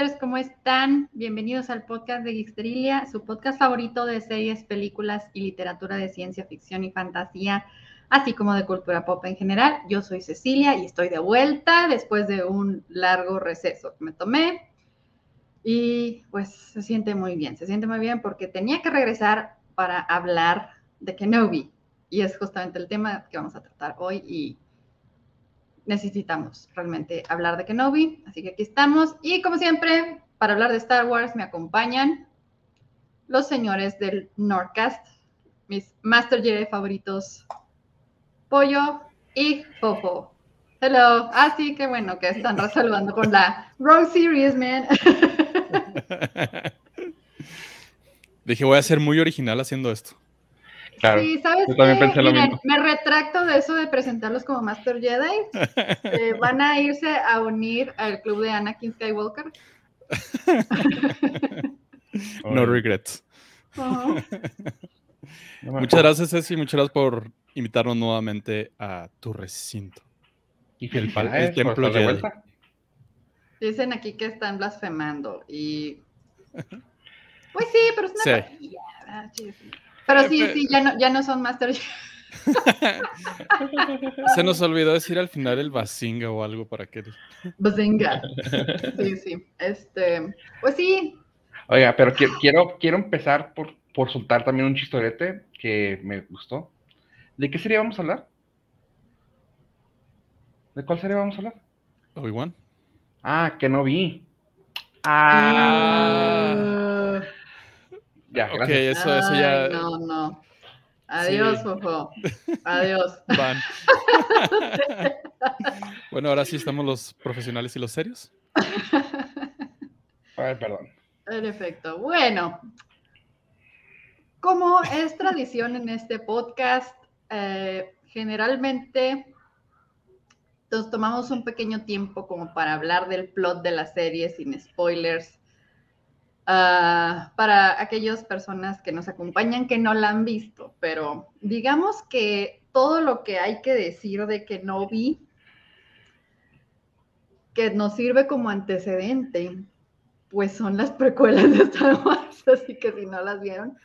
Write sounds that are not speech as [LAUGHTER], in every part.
Geeksters, ¿cómo están? Bienvenidos al podcast de Geeksterilia, su podcast favorito de series, películas y literatura de ciencia ficción y fantasía, así como de cultura pop en general. Yo soy Cecilia y estoy de vuelta después de un largo receso que me tomé. Y pues se siente muy bien, se siente muy bien porque tenía que regresar para hablar de Kenobi. Y es justamente el tema que vamos a tratar hoy y necesitamos realmente hablar de Kenobi. Así que aquí estamos. Y como siempre, para hablar de Star Wars me acompañan los señores del Nordcast, mis Master Jedi favoritos, Pollo y Fofo. Hello. Ah, sí, qué bueno que están resolviendo con la Wrong Series, man. [LAUGHS] Dije, voy a ser muy original haciendo esto. Claro, sí, ¿sabes yo también pensé lo mismo. Me retracto de eso de presentarlos como Master Jedi. Eh, [LAUGHS] van a irse a unir al club de Anakin Skywalker. [LAUGHS] no regrets. muchas gracias, Ceci. Muchas gracias por invitarnos nuevamente a tu recinto. Y que el, el templo de vuelta. Dicen aquí que están blasfemando y... [LAUGHS] Pues sí, pero es una sí. Pero sí, sí, ya no, ya no son Master [LAUGHS] Se nos olvidó decir al final el Bazinga o algo para que... Bazinga. [LAUGHS] Sí, sí. Este, pues sí. Oiga, pero quiero, quiero empezar por, por soltar también un chistorete que me gustó. ¿De qué serie vamos a hablar? ¿De cuál serie vamos a hablar? Obi-Wan. Ah, que no vi. Ah. Ya, gracias. Ok, eso, eso ya. No, no. Adiós, Fofo. Adiós. [LAUGHS] Van. [LAUGHS] bueno, ahora sí estamos los profesionales y los serios. Ay, perdón. En efecto. Bueno, como es tradición en este podcast, eh, generalmente nos tomamos un pequeño tiempo como para hablar del plot de la serie sin spoilers. Ah, para aquellas personas que nos acompañan que no la han visto, pero digamos que todo lo que hay que decir de que no vi, que nos sirve como antecedente, pues son las precuelas de Star Wars, [LAUGHS] así que si no las vieron,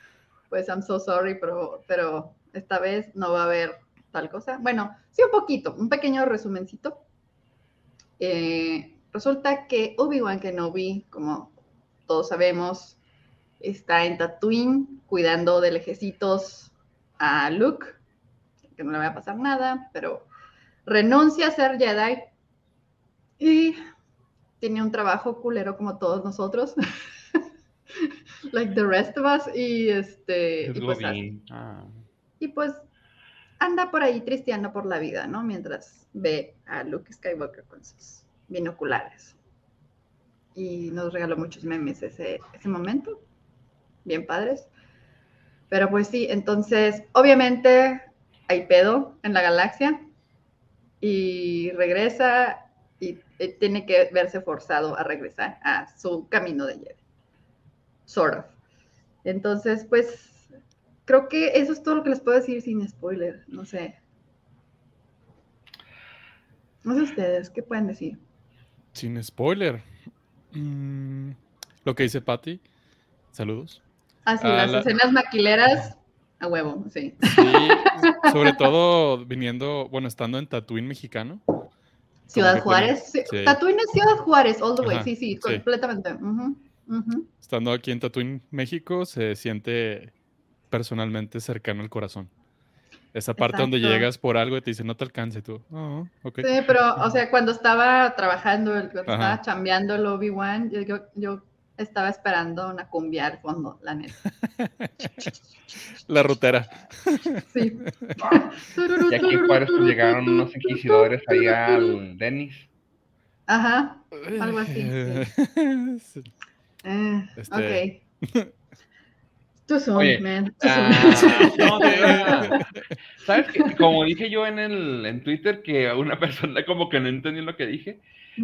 pues I'm so sorry, pero, esta vez no va a haber tal cosa. Bueno, sí, un poquito, un pequeño resumencito. Eh, resulta que Obi-Wan Kenobi, como todos sabemos, está en Tatooine cuidando de lejecitos a Luke, que no le va a pasar nada, pero renuncia a ser Jedi y tiene un trabajo culero como todos nosotros. [LAUGHS] like the rest of us y este y pues, ah. y pues anda por ahí tristeando por la vida, ¿no? Mientras ve a Luke Skywalker con sus binoculares. Y nos regaló muchos memes ese, ese momento, bien padres. Pero pues sí, entonces, obviamente hay pedo en la galaxia y regresa y, tiene que verse forzado a regresar a su camino de Jedi. Sort of. Entonces, pues creo que eso es todo lo que les puedo decir sin spoiler. No sé. No sé ustedes, ¿qué pueden decir? Sin spoiler. Mm, lo que dice Patty. Saludos. Ah, sí, las escenas maquileras a huevo, sí. sobre todo viniendo, bueno, estando en Tatooine mexicano. Ciudad Juárez. Tatooine es Ciudad Juárez, all the way, sí, sí, completamente. Estando aquí en Tatooine, México, se siente personalmente cercano al corazón. Esa parte donde llegas por algo y te dicen, no te alcance tú. Oh, sí, pero, o sea, cuando estaba trabajando, cuando estaba chambeando el Obi-Wan, yo, yo, estaba esperando una cumbia al fondo, la neta. [LAUGHS] la rutera. Sí. [LAUGHS] y aquí en Juárez pues, llegaron unos inquisidores ahí al Denis. Ajá, algo así. [LAUGHS] Eh, este... Ok. Tú son, man. Ah, ¿Sabes [LAUGHS] [LAUGHS] que Como dije yo en el en Twitter que una [LAUGHS] persona como que no entendió lo que dije,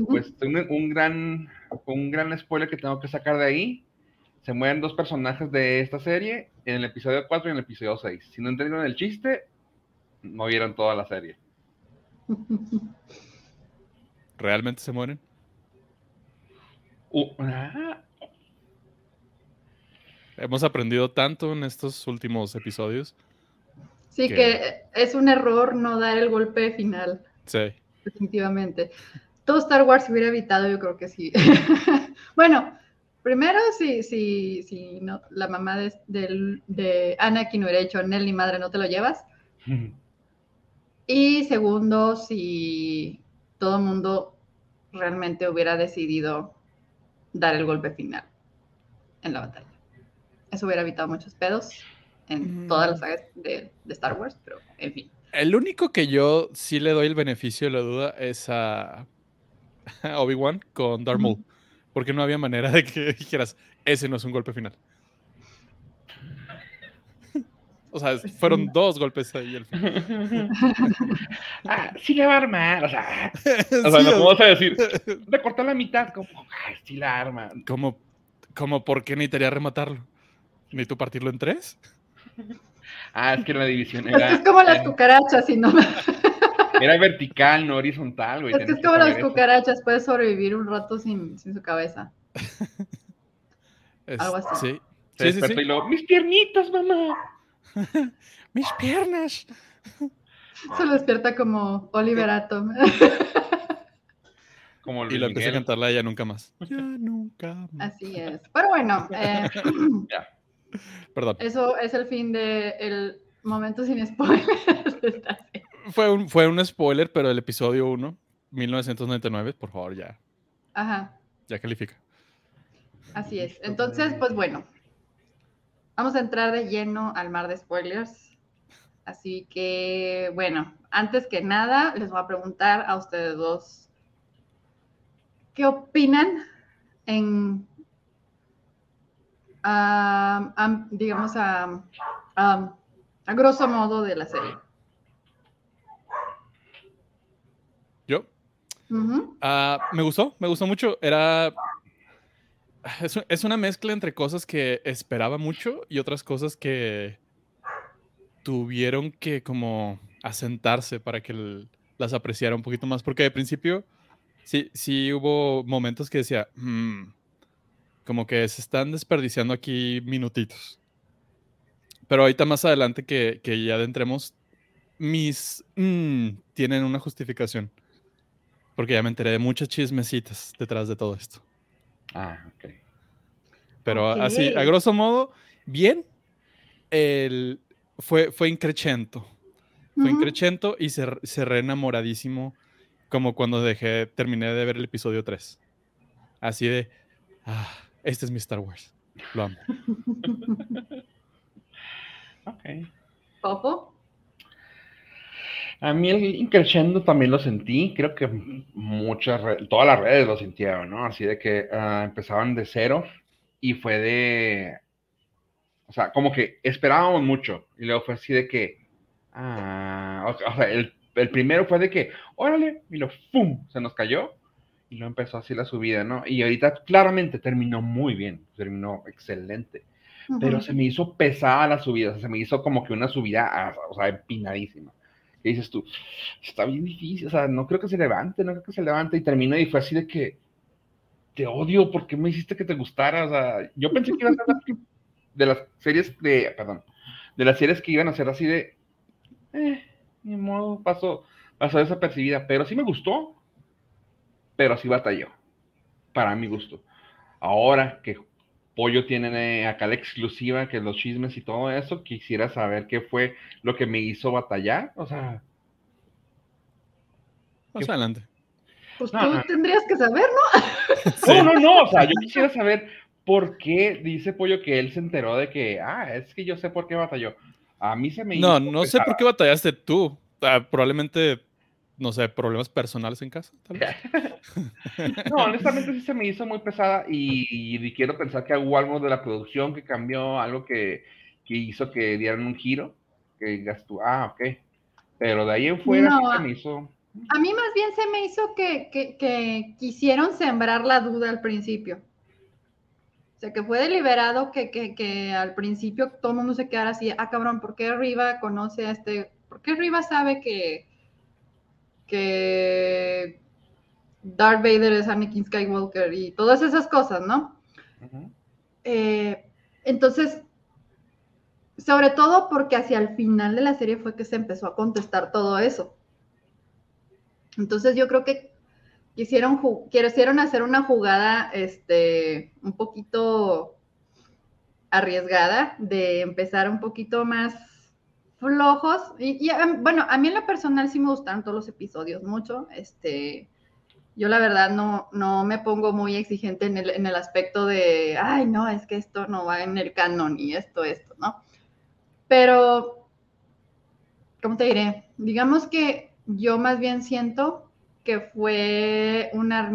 pues tengo un gran un gran spoiler que tengo que sacar de ahí. Se mueren dos personajes de esta serie en el episodio 4 y en el episodio 6. Si no entendieron el chiste, no vieron toda la serie. ¿Realmente se mueren? Uh, ah. Hemos aprendido tanto en estos últimos episodios. Sí, que... es un error no dar el golpe final. Sí. Definitivamente. Todo Star Wars se hubiera evitado, yo creo que sí. [LAUGHS] bueno, primero, si, si, si no, la mamá de, de, de Anakin hubiera dicho, Nelly, madre, no te lo llevas. y segundo, si todo el mundo realmente hubiera decidido dar el golpe final en la batalla. Eso hubiera evitado muchos pedos en todas las sagas de, Star Wars, pero en fin. El único que yo sí le doy el beneficio de la duda es a, [LAUGHS] Obi-Wan con Darth Maul, porque no había manera de que [LAUGHS] dijeras, ese no es un golpe final. O sea, pues fueron dos golpes ahí al final. [LAUGHS] ah, sí le va a armar. O sea, o sea no vas a decir, le cortó la mitad. Como, ah, sí la arma. Como, como, ¿por qué necesitaría rematarlo? ¿Ni tú partirlo en tres? Ah, es que la división era. Es, como las cucarachas, y no. Era vertical, no horizontal, güey. Es que es como las cucarachas, puedes sobrevivir un rato sin, sin su cabeza. Algo así. Sí. sí, sí, Y luego, mis piernitas, mamá. [LAUGHS] mis piernas. Se lo despierta como Oliverato. Como y lo empieza a cantarla ella nunca más. Ya nunca más. Así es. Pero bueno, eh, ya. [LAUGHS] Perdón. Eso es el fin del el momento sin spoilers. fue, un, fue un spoiler, pero el episodio 1, 1999, por favor, ya. Ajá. Ya califica. Así es. Entonces, pues bueno, vamos a entrar de lleno al mar de spoilers. Así que, bueno, antes que nada, les voy a preguntar a ustedes dos, ¿qué opinan en digamos, a, a, grosso modo de la serie. ¿Yo? Ah, me gustó, me gustó mucho. Era. Es, una mezcla entre cosas que esperaba mucho y otras cosas que tuvieron que como asentarse para que las apreciara un poquito más. Porque de principio sí, sí hubo momentos que decía, hmm, como que se están desperdiciando aquí minutitos. Pero ahorita más adelante que, que ya adentremos, mis mm, tienen una justificación. Porque ya me enteré de muchas chismecitas detrás de todo esto. Ah, ok. Pero así, a grosso modo, bien, el, fue, fue increchento. Fue increchento y se, se enamoradísimo como cuando dejé, terminé de ver el episodio 3. Así de, ah, este es mi Star Wars. Lo amo. [LAUGHS] ok. ¿Popo? A mí el increciendo también lo sentí, creo que muchas, todas las redes lo sintieron, ¿no? Así de que ah, empezaban de cero y fue de, o sea, como que esperábamos mucho y luego fue así de que, ah, o sea, el, el primero fue de que, órale, y lo, ¡pum!, se nos cayó y lo empezó así la subida, ¿no? Y ahorita claramente terminó muy bien, terminó excelente, pero se me hizo pesada la subida, se me hizo como que una subida, ah, o sea, empinadísima. ¿Qué dices tú? Está bien difícil, o sea, no creo que se levante, no creo que se levante, y terminó y fue así de que, te odio, ¿por qué me hiciste que te gustara? O sea, yo pensé que iba a ser de las series de, perdón, de las series que iban a ser así de, eh, ni modo, pasó, pasó desapercibida, pero sí me gustó, pero sí batalló, para mi gusto. Ahora que Pollo tiene acá la exclusiva, que los chismes y todo eso, quisiera saber qué fue lo que me hizo batallar, o sea... Más adelante. Pues tú tendrías que saber, ¿no? [LAUGHS] No, no, no, o sea, yo quisiera saber por qué dice Pollo que él se enteró de que, ah, es que yo sé por qué batalló. A mí se me... No, no sé por qué batallaste tú. Ah, probablemente no sé, problemas personales en casa. [LAUGHS] no, honestamente sí se me hizo muy pesada y, quiero pensar que hubo algo de la producción que cambió, algo que, hizo que dieran un giro, que gastó, ah, ok. Pero de ahí en fuera sí se me hizo... A mí más bien se me hizo que, quisieron sembrar la duda al principio. O sea, que fue deliberado que, que, al principio todo el mundo se quedara así, ah, cabrón, ¿por qué Riva conoce a este? ¿Por qué Riva sabe que, que, Darth Vader es Anakin Skywalker y todas esas cosas, ¿no? Eh, entonces, sobre todo porque hacia el final de la serie fue que se empezó a contestar todo eso. Entonces yo creo que quisieron, quisieron hacer una jugada este, un poquito arriesgada de empezar un poquito más flojos. Y, bueno, a mí en lo personal sí me gustaron todos los episodios mucho. Este, yo la verdad no, no me pongo muy exigente en el, en el aspecto de, ay, no, es que esto no va en el canon y esto, esto, ¿no? Pero, ¿cómo te diré? Digamos que yo más bien siento que fue una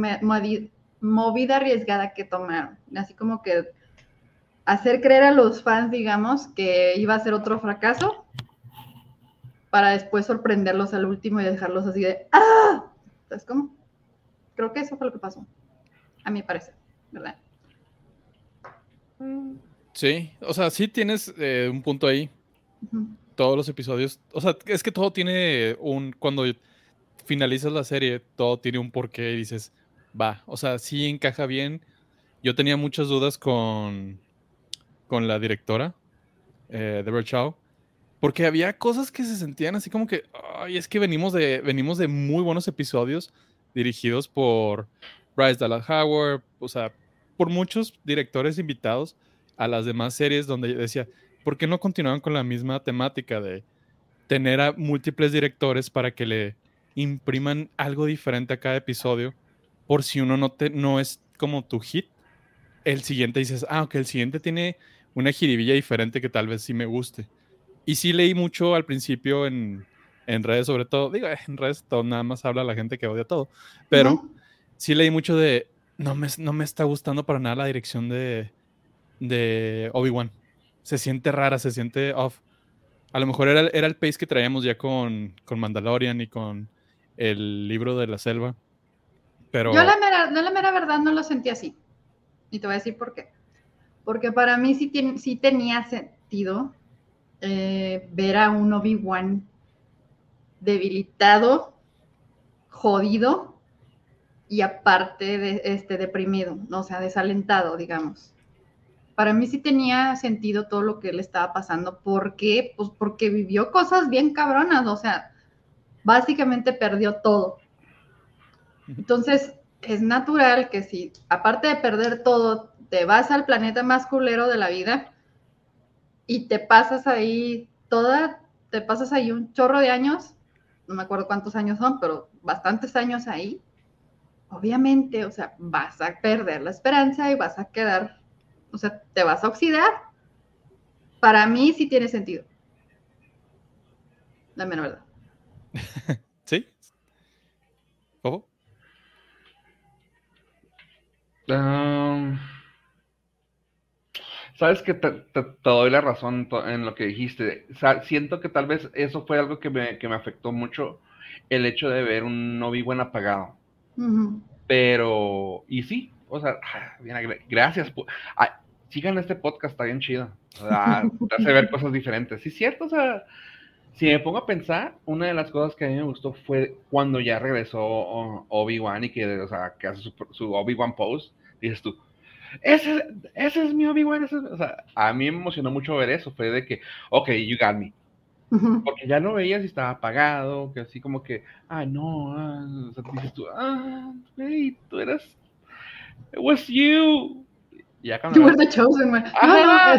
movida arriesgada que tomaron, así como que hacer creer a los fans, digamos, que iba a ser otro fracaso para después sorprenderlos al último y dejarlos así de ¡ah! ¿Sabes cómo? Creo que eso fue lo que pasó, a mi parecer, ¿verdad? Sí, o sea, sí tienes eh, un punto ahí. Todos los episodios, o sea, es que todo tiene un, cuando finalizas la serie, todo tiene un porqué y dices, va, o sea, sí encaja bien. Yo tenía muchas dudas con, con la directora, eh, Deborah Chow, porque había cosas que se sentían así como que, ay, es que venimos de, venimos de muy buenos episodios dirigidos por Bryce Dallas Howard, o sea, por muchos directores invitados a las demás series donde decía, ¿por qué no continuaban con la misma temática de tener a múltiples directores para que le impriman algo diferente a cada episodio? Por si uno no, te, no es como tu hit, el siguiente dices, ah, ok, el siguiente tiene una jiribilla diferente que tal vez sí me guste. Y sí leí mucho al principio en, en redes sobre todo, digo, en redes todo, nada más habla la gente que odia todo, pero sí leí mucho de, no me, no me está gustando para nada la dirección de, de Obi-Wan. Se siente rara, se siente off. A lo mejor era, era el pace que traíamos ya con, con, Mandalorian y con el libro de la selva. Pero... Yo la mera, no, la mera verdad no lo sentí así. Y te voy a decir por qué. Porque para mí sí, sí tenía sentido eh, ver a un Obi-Wan debilitado, jodido y aparte de, este, deprimido, ¿no? o sea, desalentado, digamos. Para mí sí tenía sentido todo lo que le estaba pasando. Pues porque vivió cosas bien cabronas, o sea, básicamente perdió todo. Entonces, es natural que si, aparte de perder todo, te vas al planeta más culero de la vida y te pasas ahí toda, te pasas ahí un chorro de años, no me acuerdo cuántos años son, pero bastantes años ahí, obviamente, o sea, vas a perder la esperanza y vas a quedar, o sea, te vas a oxidar. Para mí sí tiene sentido. La menor verdad. [LAUGHS] ¿Sí? ¿Cómo? Sabes que te, doy la razón en lo que dijiste. siento que tal vez eso fue algo que me, afectó mucho, el hecho de ver un Obi-Wan apagado. Pero, y sí, o sea, gracias. sigan este podcast, está bien chido. O sea, te hace ver cosas diferentes. Sí, cierto, o sea, si me pongo a pensar, una de las cosas que a mí me gustó fue cuando ya regresó Obi-Wan y que, o sea, que hace su, su Obi-Wan pose. Dices tú, ese, ese es mi Obi-Wan. O sea, a mí me emocionó mucho ver eso. Fue de que, ok, you got me. Porque ya no veías si estaba apagado, que así como que, ah, no, ah, o sea, dices tú, ah, hey, tú eras, it was you. Ya you were the chosen one. Ah,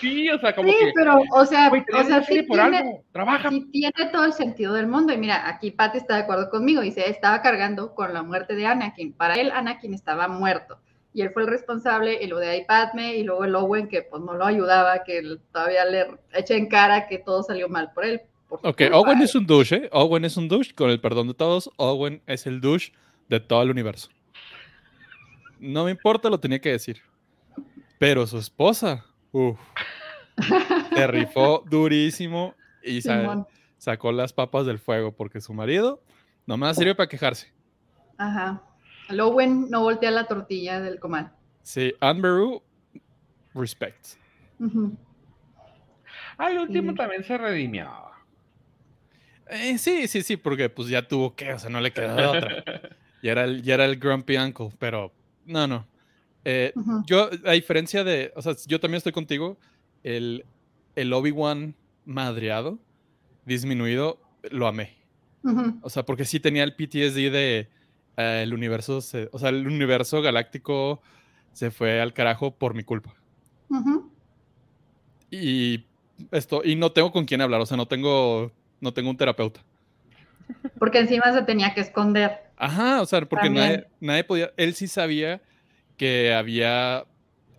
sí, o sea, [LAUGHS] como sí, que. pero, o sea, o sea sí, tiene, Trabaja. sí tiene todo el sentido del mundo. Y mira, aquí Patty está de acuerdo conmigo. Dice, estaba cargando con la muerte de Anakin. Para él, Anakin estaba muerto y él fue el responsable, y lo de ahí Padme, y luego el Owen que pues no lo ayudaba, que todavía le echa en cara que todo salió mal por él. ok, Owen es un douche, ¿eh? Owen es un douche, con el perdón de todos, Owen es el douche de todo el universo. No me importa, lo tenía que decir. Pero su esposa, uff, se rifó durísimo y sacó las papas del fuego, porque su marido nomás sirve para quejarse. Ajá. Lowen no voltea la tortilla del comal. Sí, Anberu, respect. Al último también se redimió. Eh, sí, sí, sí, porque pues ya tuvo que, o sea, no le quedó otra. Ya era el, ya era el Grumpy Uncle, pero no, no. Eh, yo, a diferencia de, o sea, yo también estoy contigo, el, el Obi-Wan madreado, disminuido, lo amé. O sea, porque sí tenía el PTSD de eh, el universo, o sea, el universo galáctico se fue al carajo por mi culpa. Y esto, y no tengo con quién hablar, o sea, no tengo, no tengo un terapeuta. Porque encima se tenía que esconder. Ajá, o sea, porque nadie, nadie, podía, él sí sabía que había,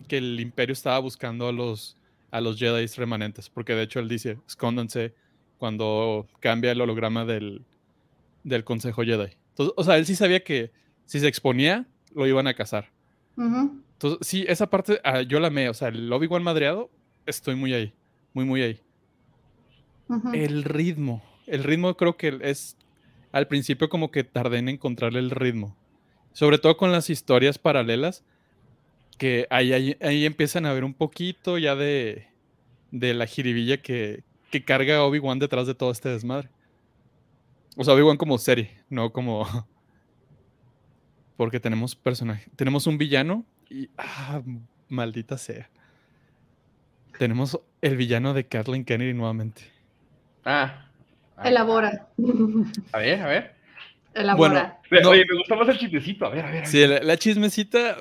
que el imperio estaba buscando a los, a los Jedi remanentes, porque de hecho él dice, escóndanse cuando cambia el holograma del, del Consejo Jedi. Entonces, o sea, él sí sabía que si se exponía, lo iban a cazar. Entonces, sí, esa parte ah, yo la amé. O sea, el Obi-Wan madreado, estoy muy ahí. Muy, muy ahí. El ritmo. El ritmo creo que es. Al principio, como que tardé en encontrarle el ritmo. Sobre todo con las historias paralelas. Que ahí, ahí, empiezan a ver un poquito ya de, de la jiribilla que, que carga Obi-Wan detrás de todo este desmadre. O sea, Obi-Wan como serie, no como. [LAUGHS] Porque tenemos personaje. Tenemos un villano y. Ah, maldita sea. Tenemos el villano de Kathleen Kennedy nuevamente. Ah. Elabora. A ver, a ver. Elabora. Oye, me gusta más el chismecito. A ver, a ver. Sí, la, chismecita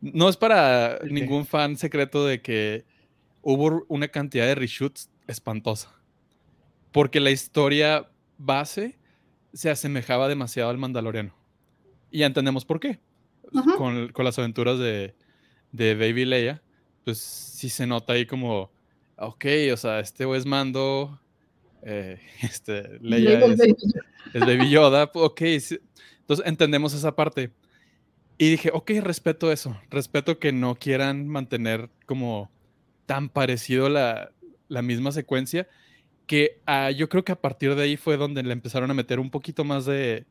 no es para ningún fan secreto de que hubo una cantidad de reshoots espantosa. Porque la historia base se asemejaba demasiado al Mandaloriano. Y ya entendemos por qué. con, las aventuras de, de Baby Leia, pues sí se nota ahí como, ok, o sea, este es Mando, eh, [LAUGHS] este, Leia es, Baby Yoda, ok, entonces entendemos esa parte. Y dije, ok, respeto eso, respeto que no quieran mantener como tan parecido la, la misma secuencia, que ah, yo creo que a partir de ahí fue donde le empezaron a meter un poquito más de,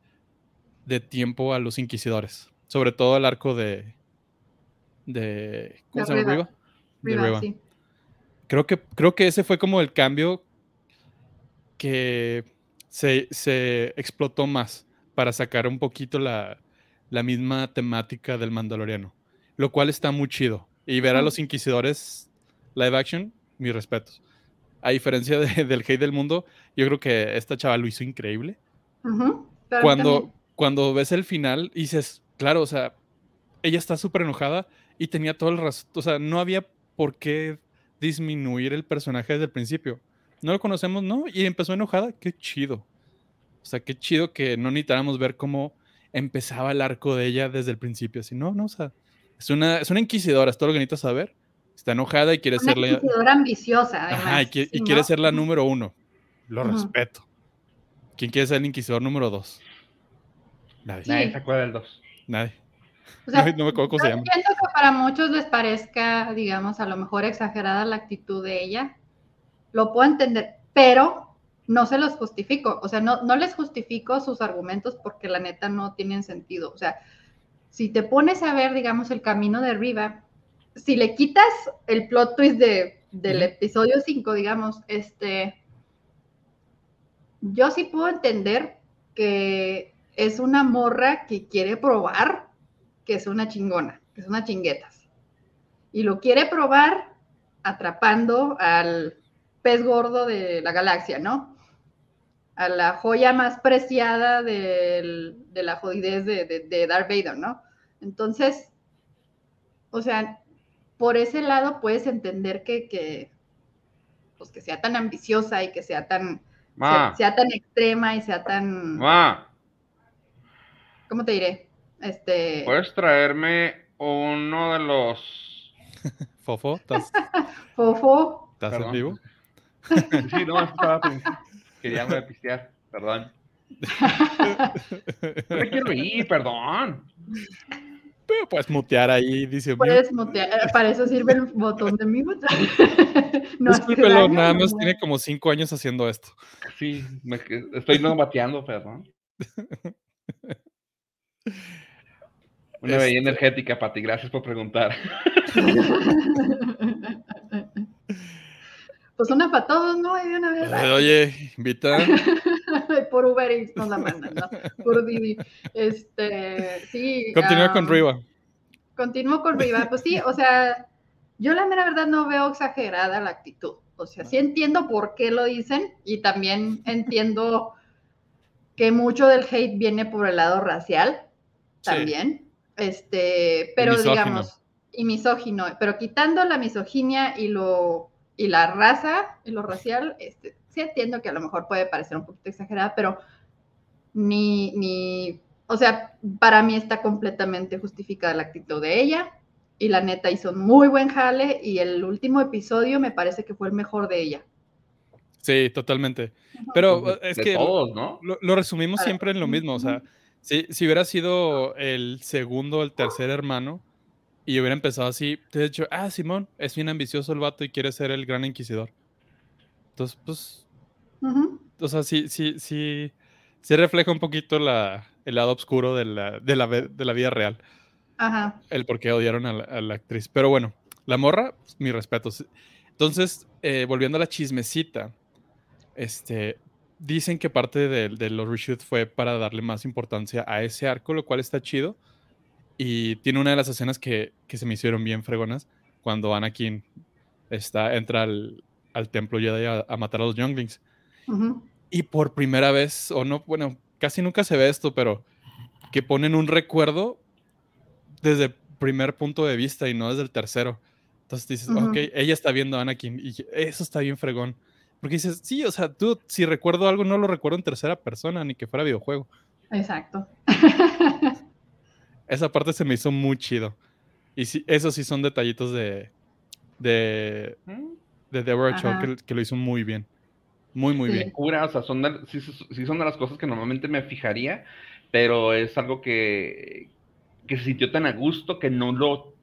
tiempo a los inquisidores. Sobre todo el arco de. de ¿Cómo se llama? Riva. Creo, que, creo que ese fue como el cambio que se, explotó más para sacar un poquito la, la, misma temática del Mandaloriano. Lo cual está muy chido. Y ver a los inquisidores live action, mis respetos a diferencia del hate del mundo, yo creo que esta chava lo hizo increíble. cuando, cuando ves el final, dices, claro, o sea, ella está súper enojada y tenía todo el razón, o sea, no había por qué disminuir el personaje desde el principio. No lo conocemos, ¿no? Y empezó enojada, qué chido. O sea, qué chido que no necesitáramos ver cómo empezaba el arco de ella desde el principio. Así, no, no, o sea, es una, es una inquisidora, es todo lo que necesitas saber. Está enojada y quiere ser la. ambiciosa, además. y, quiere ser la número uno. Lo respeto. ¿Quién quiere ser el inquisidor número dos? Nadie. Nadie se acuerda del dos. Nadie. [LAUGHS] no, me acuerdo cómo se llama. Entiendo que para muchos les parezca, digamos, a lo mejor exagerada la actitud de ella. Lo puedo entender, pero no se los justifico. O sea, no, no les justifico sus argumentos porque la neta no tienen sentido. O sea, si te pones a ver, digamos, el camino de Riva, si le quitas el plot twist de, del episodio 5, digamos, este, yo sí puedo entender que es una morra que quiere probar que es una chingona, que es una chinguetas. Y lo quiere probar atrapando al pez gordo de la galaxia, ¿no? A la joya más preciada de la jodidez de, de, de Darth Vader, ¿no? Entonces, o sea, por ese lado puedes entender que, pues que sea tan ambiciosa y que sea tan, sea, tan extrema y sea tan... ¿Cómo te diré? Este... ¿Puedes traerme uno de los... [LAUGHS] Fofo, ¿estás... [LAUGHS] Fofo. ¿Estás en vivo? [LAUGHS] sí, no, estaba Quería pistear, perdón. No me quiero ir, perdón puedes mutear ahí, dice. Puedes mutear, eh, para eso sirve el botón de mute. [LAUGHS] no nada más tiene como cinco años haciendo esto. Sí, estoy no mateando, perdón. [LAUGHS] Una bella este energética, Pati, gracias por preguntar. [LAUGHS] Pues una para todos, ¿no? Oye, invita. [LAUGHS] por Uber Eats nos la mandan, ¿no? Por Didi. Este, sí. Continúa con Riva. Continúo con Riva. Pues sí, o sea, yo la mera verdad no veo exagerada la actitud. O sea, sí entiendo por qué lo dicen y también entiendo que mucho del hate viene por el lado racial también. Este, pero digamos, y misógino, pero quitando la misoginia y lo y la raza y lo racial, este, sí entiendo que a lo mejor puede parecer un poquito exagerada, pero ni, ni, o sea, para mí está completamente justificada la actitud de ella y la neta hizo un muy buen jale y el último episodio me parece que fue el mejor de ella. Sí, totalmente. Pero es que ¿no? lo, resumimos siempre en lo mismo, o sea, si, si hubiera sido el segundo o el tercer hermano, y hubiera empezado así, te he dicho, ah, Simón, es bien ambicioso el vato y quiere ser el gran inquisidor. Entonces, pues, o sea, sí, sí, sí, sí refleja un poquito la, el lado oscuro de la, de la, de la vida real. Ajá. El por qué odiaron a la, actriz. Pero bueno, la morra, pues, mi respeto. Entonces, eh, volviendo a la chismecita, este, dicen que parte de, de los reshoots fue para darle más importancia a ese arco, lo cual está chido y tiene una de las escenas que, que se me hicieron bien fregonas, cuando Anakin está, entra al, al templo Jedi a, a, matar a los Younglings. Y por primera vez, o no, bueno, casi nunca se ve esto, pero que ponen un recuerdo desde el primer punto de vista y no desde el tercero. Entonces dices, ok, ella está viendo a Anakin y eso está bien fregón. Porque dices, sí, o sea, tú si recuerdo algo no lo recuerdo en tercera persona ni que fuera videojuego. Exacto. [LAUGHS] Esa parte se me hizo muy chido. Y sí, esos sí son detallitos de. de. De Deborah Chow que, lo hizo muy bien. Muy, muy bien. Cura, o sea, son de, sí, son de las cosas que normalmente me fijaría, pero es algo que, que se sintió tan a gusto que no lo.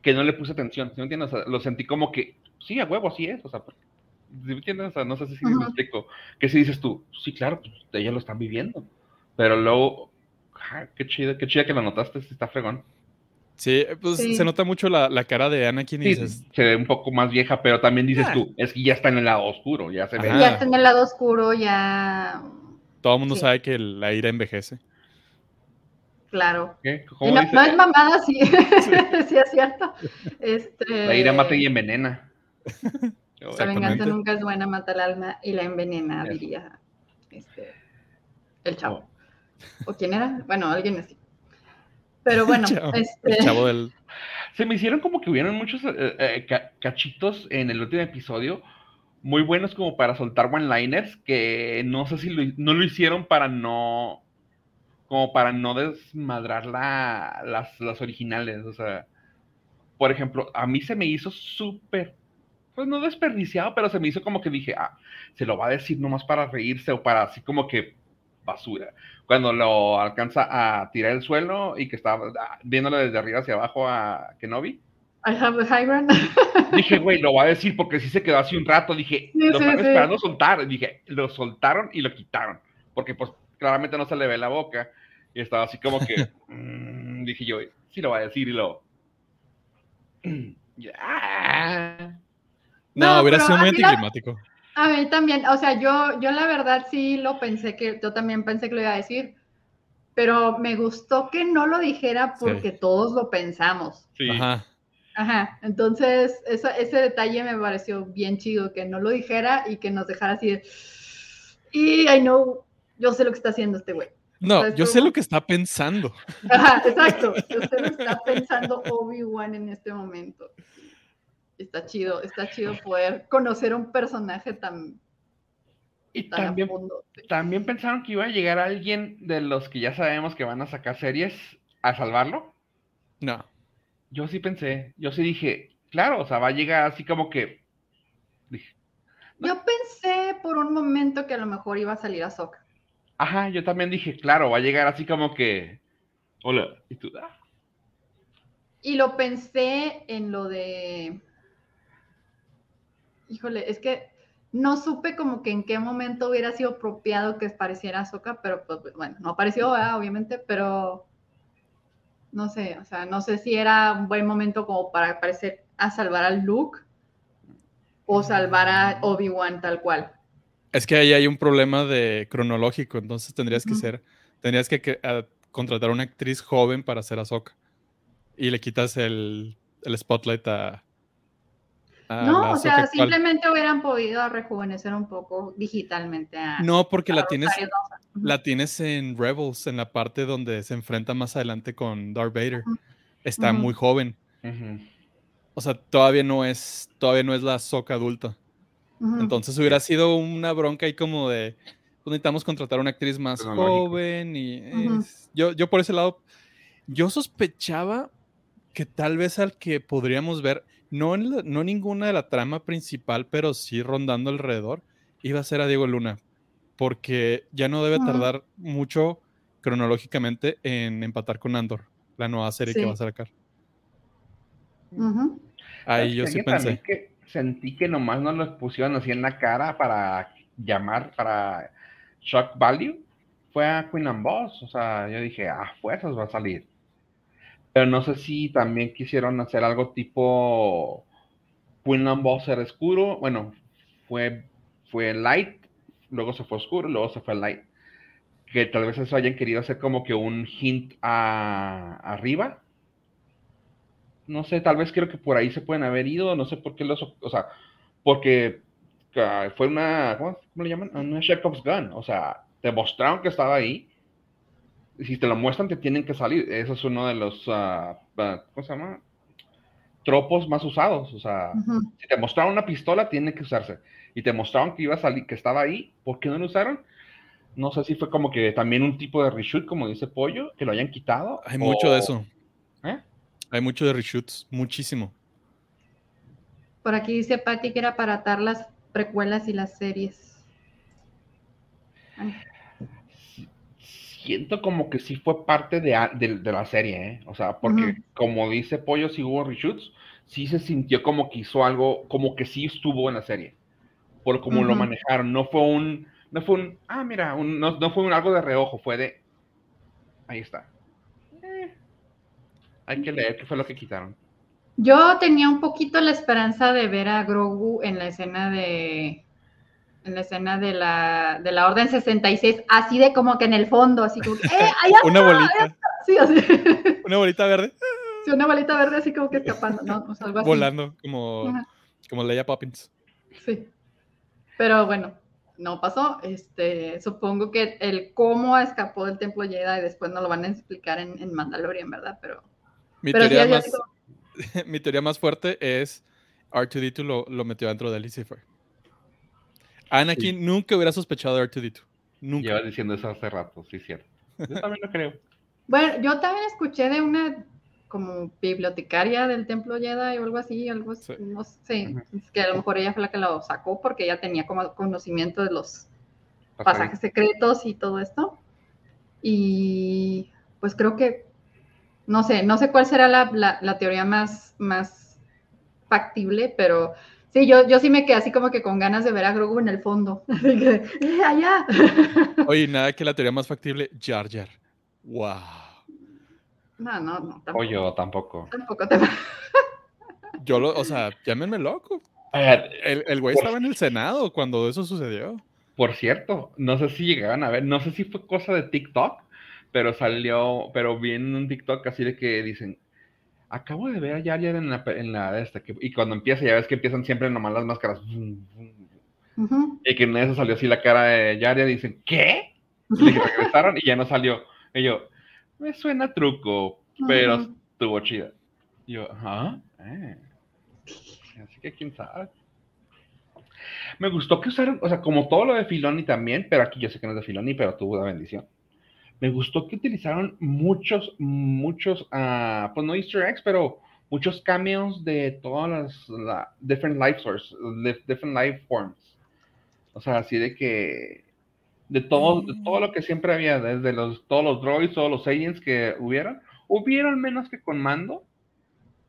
que no le puse atención. ¿Sí me entiendes? lo sentí como que. Sí, a huevo, así es. O sea, ¿sí me entiendes? O sea, no sé si me explico. Que si dices tú, sí, claro, pues ellos lo están viviendo. Pero luego qué chido, qué chida que lo notaste, está fregón. Sí, pues se nota mucho la, la, cara de Anakin y dices... Se ve un poco más vieja, pero también dices ah. tú, es que ya está en el lado oscuro, ya se ve. Ya está en el lado oscuro, ya... Todo el mundo sabe que la ira envejece. Claro. No, es mamada, sí, [LAUGHS] sí, es cierto. Este... La ira mata y envenena. [LAUGHS] La venganza nunca es buena, mata el alma y la envenena, diría este, el chavo. Oh. ¿O quién era? Bueno, alguien así. Pero bueno, este... [LAUGHS] Se me hicieron como que hubieron muchos eh, eh, cachitos en el último episodio, muy buenos como para soltar one-liners, que no sé si no lo hicieron para no, como para no desmadrar la, las, las originales, o sea, por ejemplo, a mí se me hizo súper, pues no desperdiciado, pero se me hizo como que dije, ah, se lo va a decir nomás para reírse o para así como que basura. Cuando lo alcanza a tirar el suelo y que estaba viéndolo desde arriba hacia abajo a Kenobi. I have a high ground. Dije, güey, lo va a decir porque sí se quedó así un rato. Dije, lo están esperando soltar. Dije, lo soltaron y lo quitaron. Porque pues claramente no se le ve la boca. Y estaba así como que, [LAUGHS] mm, dije yo, sí lo va a decir y lo... [CLEARS THROAT] No, hubiera sido muy anticlimático. A mí también, o sea, yo, yo la verdad sí lo pensé que, yo también pensé que lo iba a decir, pero me gustó que no lo dijera porque todos lo pensamos. Sí. Ajá. Ajá, entonces ese detalle me pareció bien chido, que no lo dijera y que nos dejara así de, y I know, yo sé lo que está haciendo este güey. No, yo sé lo que está pensando. Ajá, exacto, yo sé lo que está pensando Obi-Wan en este momento está chido, está chido poder conocer un personaje tan. Y también, también pensaron que iba a llegar alguien de los que ya sabemos que van a sacar series a salvarlo. No. Yo sí pensé, yo sí dije, claro, o sea, va a llegar así como que. Yo pensé por un momento que a lo mejor iba a salir a Soca. Ajá, yo también dije, claro, va a llegar así como que. Hola, ¿y tú? Ah. Y lo pensé en lo de híjole, es que no supe como que en qué momento hubiera sido apropiado que pareciera Ahsoka, pero pues bueno, no apareció, obviamente, pero no sé, o sea, no sé si era un buen momento como para aparecer a salvar a Luke o salvar a Obi-Wan tal cual. Es que ahí hay un problema de cronológico, entonces tendrías que ser, tendrías que, contratar a una actriz joven para hacer Ahsoka. Y le quitas el, el spotlight a, no, o sea, simplemente hubieran podido rejuvenecer un poco digitalmente. no, porque la tienes, la tienes en Rebels, en la parte donde se enfrenta más adelante con Darth Vader. Está muy joven. O sea, todavía no es, todavía no es la soca adulta. Entonces hubiera sido una bronca ahí como de, pues, necesitamos contratar a una actriz más joven y yo, yo por ese lado, yo sospechaba que tal vez al que podríamos ver, no, no ninguna de la trama principal, pero sí rondando alrededor, iba a ser a Diego Luna, porque ya no debe tardar mucho cronológicamente en empatar con Andor, la nueva serie que va a sacar. Ahí yo sí pensé. Que sentí que nomás no los pusieron así en la cara para llamar, para shock value. Fue a Queen and Boss, o sea, yo dije, ah, fuerzas va a salir. Pero no sé si también quisieron hacer algo tipo Quinlan Bosser oscuro. Bueno, fue, fue light, luego se fue oscuro, luego se fue light. Que tal vez eso hayan querido hacer como que un hint a, arriba. No sé, tal vez creo que por ahí se pueden haber ido, no sé por qué los, o sea, porque ah, fue una, ¿cómo, le llaman? Una Chekhov's gun, o sea, demostraron que estaba ahí, si te lo muestran, te tienen que salir. Eso es uno de los, uh, ¿cómo se llama? Tropos más usados. O sea, si te mostraron una pistola, tiene que usarse. Y te mostraron que iba a salir, que estaba ahí, ¿por qué no lo usaron? No sé si fue como que también un tipo de reshoot, como dice Pollo, que lo hayan quitado. Hay mucho de eso. ¿Eh? Hay mucho de reshoots, muchísimo. Por aquí dice Patty que era para atar las precuelas y las series siento como que sí fue parte de, la serie, ¿eh? O sea, porque como dice Pollo, si hubo reshoots, sí se sintió como que hizo algo, como que sí estuvo en la serie. Por como lo manejaron. No fue un, no fue un, ah, mira, no, fue un algo de reojo, fue de, ahí está. Eh, hay que leer qué fue lo que quitaron. Yo tenía un poquito la esperanza de ver a Grogu en la escena de en la escena de la, de la Orden 66, así de como que en el fondo, así como que, ¡eh, allá [LAUGHS] Una bolita. Sí, así. [LAUGHS] Una bolita verde. Sí, una bolita verde así como que escapando, ¿no? O sea, algo así. Volando, como, como Leia Poppins. Sí. Pero bueno, no pasó. Este, supongo que el cómo escapó del templo Jedi después no lo van a explicar en, en Mandalorian, ¿verdad? Pero. Mi, teoría, más, [LAUGHS] mi teoría más fuerte es R2D2 lo, lo metió dentro de Lucifer. Anakin nunca hubiera sospechado de R2D2. Nunca. Lleva diciendo eso hace rato, sí, cierto. Yo también lo creo. [LAUGHS] Bueno, yo también escuché de una como bibliotecaria del templo Jedi o algo así, algo no sé, que a lo mejor ella fue la que lo sacó porque ella tenía como conocimiento de los pasajes secretos y todo esto. Y pues creo que, no sé, no sé cuál será la, la teoría más, más factible, pero Sí, yo, yo sí me quedé así como que con ganas de ver a Grogu en el fondo. [LAUGHS] Así que, ¡eh, allá! [LAUGHS] Oye, nada que la teoría más factible, Jar Jar. ¡Wow! No, no, no. Tampoco. O yo tampoco. Tampoco te [LAUGHS] Yo lo, o sea, llámenme loco. El, el güey estaba en el Senado cuando eso sucedió. Por cierto, no sé si llegaban a ver, no sé si fue cosa de TikTok, pero salió, pero vi en un TikTok así de que dicen, acabo de ver a Jar en la, en la esta, que, y cuando empieza, ya ves que empiezan siempre nomás las máscaras. Y que en eso salió así la cara de Jar y dicen, ¿qué? Y [LAUGHS] regresaron y ya no salió. Y yo, me suena truco, pero estuvo chida. Y yo, eh. Así que quién sabe. Me gustó que usaron, o sea, como todo lo de Filoni también, pero aquí yo sé que no es de Filoni, pero tuvo la bendición me gustó que utilizaron muchos, muchos, uh, pues no easter eggs, pero muchos cameos de todas las la, different life sources, different life forms. O sea, así de que de todo, de todo lo que siempre había, desde los, todos los droids, todos los aliens que hubieron, hubieron menos que con Mando.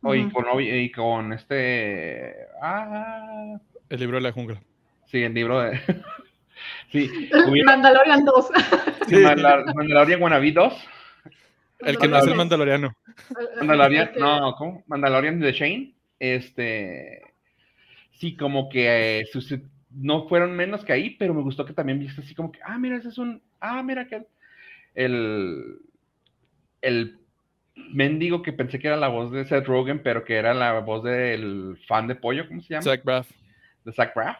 o y, con, y con este. Ah, el libro de la jungla. Sí, el libro de. [LAUGHS] Sí. [LAUGHS] Mandalorian 2. [LAUGHS] Sí. Mandalorian Wannabe 2. El que no es el Mandaloriano. Mandalorian, [LAUGHS] no, ¿cómo? Mandalorian de Shane. Este. Sí, como que eh, no fueron menos que ahí, pero me gustó que también viste así como que, ah, mira, ese es un, ah, mira que el, el mendigo que pensé que era la voz de Seth Rogen, pero que era la voz del fan de pollo, ¿cómo se llama? Zach Braff. De Zach Braff.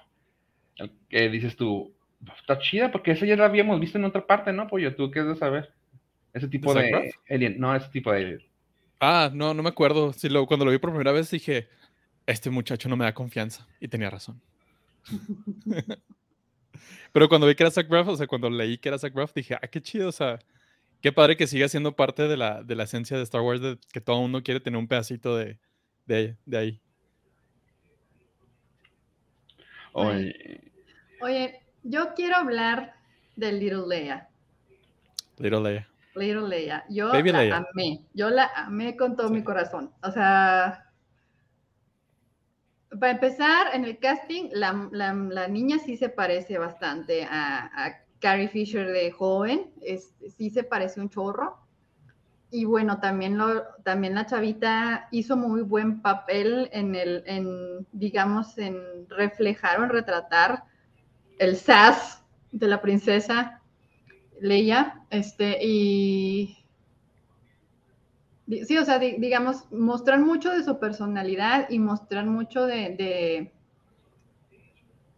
El que dices tú, está chida, porque esa ya la habíamos visto en otra parte, ¿no, pollo? ¿Tú qué es de saber? Ese tipo de, alien, no, ese tipo de Ah, no, no me acuerdo. Sí, lo, cuando lo vi por primera vez dije, este muchacho no me da confianza. Y tenía razón. [LAUGHS] Pero cuando vi que era Zach Braff, o sea, cuando leí que era Zach Braff, dije, ah, qué chido, o sea, qué padre que siga siendo parte de la, de la esencia de Star Wars, de que todo el mundo quiere tener un pedacito de, de, de ahí. Oye. Oye, yo quiero hablar de Little Leia. Little Leia. Little Leia. Yo la amé. Yo la amé con todo mi corazón. O sea, para empezar, en el casting, la, la, niña sí se parece bastante a, a, Carrie Fisher de joven. sí se parece un chorro. Y bueno, también, lo, también la chavita hizo muy buen papel en el, en, digamos, en reflejar o en retratar el sass de la princesa Leia, este, y sí, o sea, digamos, mostrar mucho de su personalidad y mostrar mucho de,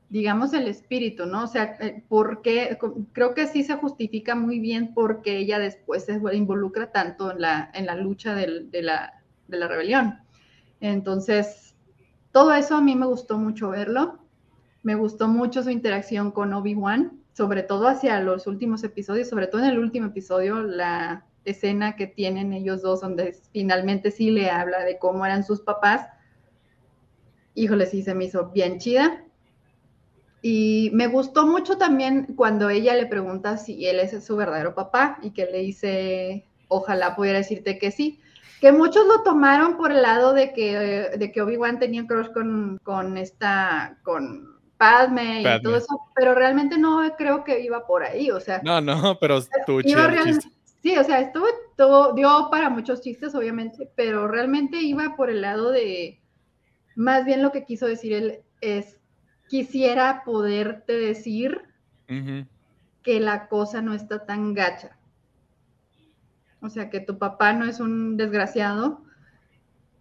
digamos, el espíritu, ¿no? O sea, eh, porque creo que sí se justifica muy bien porque ella después se involucra tanto en la, en la lucha de, la, de la rebelión. Entonces, todo eso a mí me gustó mucho verlo. Me gustó mucho su interacción con Obi-Wan sobre todo hacia los últimos episodios, sobre todo en el último episodio, la escena que tienen ellos dos, donde finalmente sí le habla de cómo eran sus papás. Híjole, sí se me hizo bien chida. Y me gustó mucho también cuando ella le pregunta si él es su verdadero papá y que le dice, ojalá pudiera decirte que sí. Que muchos lo tomaron por el lado de que, de que Obi-Wan tenía crush con, con esta, con Padme y todo eso, pero realmente no creo que iba por ahí, o sea. No, no, pero estuvo Sí, o sea, estuvo todo, dio para muchos chistes, obviamente, pero realmente iba por el lado de, más bien lo que quiso decir él es, quisiera poderte decir que la cosa no está tan gacha. O sea, que tu papá no es un desgraciado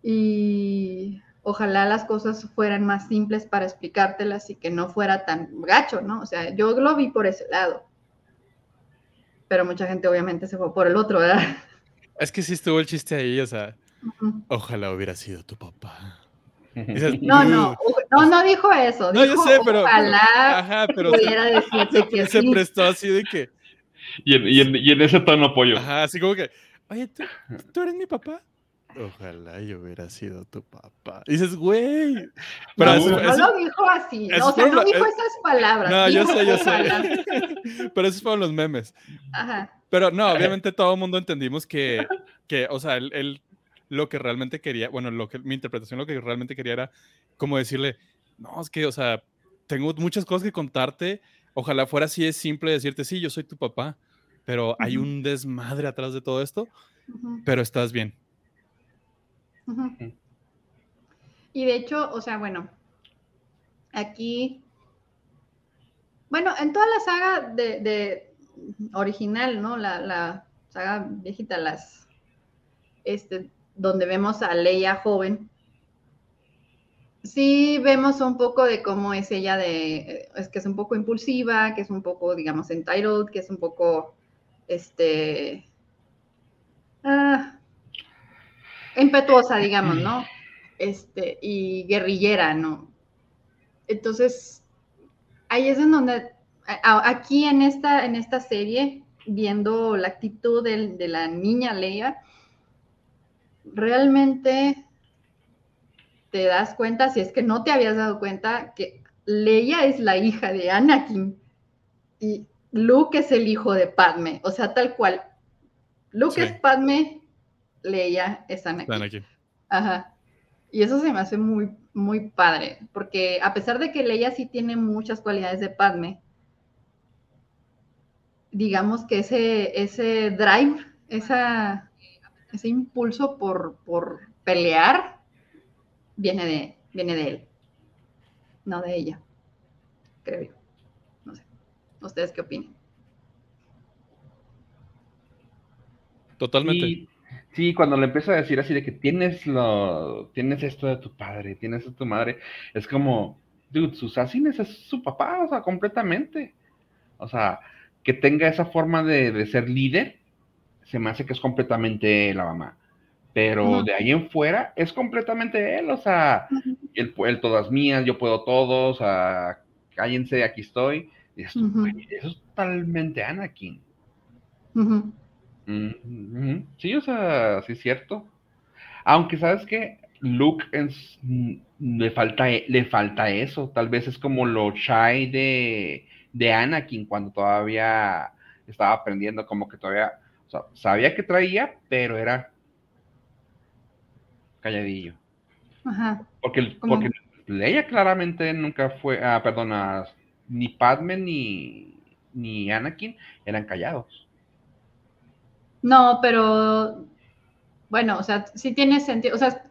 y ojalá las cosas fueran más simples para explicártelas y que no fuera tan gacho, ¿no? O sea, yo lo vi por ese lado. Pero mucha gente obviamente se fue por el otro, ¿verdad? Es que sí estuvo el chiste ahí, o sea, ojalá hubiera sido tu papá. [LAUGHS] no, no, no, no dijo eso. No, yo sé, pero. Ojalá ajá, pero pudiera decirte que se prestó así de que. Y en, y en, y en ese tono apoyo. Ajá, así como que, oye, ¿tú, ¿tú eres mi papá? Ojalá yo hubiera sido tu papá. dices, güey. [LAUGHS] Pero no, no lo dijo así, ¿no? o sea, no dijo esas palabras. No, yo sé, yo sé. [LAUGHS] Pero esos fueron los memes. Ajá. Pero no, obviamente todo el mundo entendimos que, que o sea, él, lo que realmente quería, bueno, lo que mi interpretación lo que realmente quería era como decirle, no, es que, o sea, tengo muchas cosas que contarte. Ojalá fuera así de simple decirte, sí, yo soy tu papá, pero hay un desmadre atrás de todo esto, pero estás bien y de hecho, o sea, bueno, aquí, bueno, en toda la saga de, original, ¿no? La, saga viejita, las, este, donde vemos a Leia joven, sí vemos un poco de cómo es ella de, es que es un poco impulsiva, que es un poco, digamos, entitled, que es un poco, este, ah, impetuosa, digamos, ¿no? Este, y guerrillera, ¿no? Entonces, ahí es en donde, aquí en esta, en esta serie, viendo la actitud de, la niña Leia, realmente te das cuenta, si es que no te habías dado cuenta, que Leia es la hija de Anakin y Luke es el hijo de Padme, o sea, tal cual. Luke es Padme Leia están aquí. Ajá. Y eso se me hace muy, muy padre, porque a pesar de que Leia sí tiene muchas cualidades de Padme, digamos que ese, ese drive, esa, ese impulso por, por pelear, viene de, viene de él, no de ella. creo yo. No sé. ¿Ustedes qué opinan? Totalmente. Sí, cuando le empieza a decir así de que tienes lo, tienes esto de tu padre, tienes esto de tu madre, es como, dude, sus asines es su papá, o sea, completamente. O sea, que tenga esa forma de, ser líder, se me hace que es completamente la mamá. Pero de ahí en fuera es completamente él, o sea, él, todas mías, yo puedo todo, o sea, cállense, aquí estoy. eso, es totalmente Anakin. Sí, o sea, sí es cierto. Aunque, ¿sabes que Luke mm, le, falta, e, le falta eso. Tal vez es como lo shy de, de Anakin cuando todavía estaba aprendiendo, como que todavía o sea, sabía que traía, pero era calladillo. Ajá. Porque, porque Leia claramente nunca fue, ah, perdona, ni Padme ni, ni Anakin eran callados. No, pero bueno, o sea, sí tiene sentido. O sea,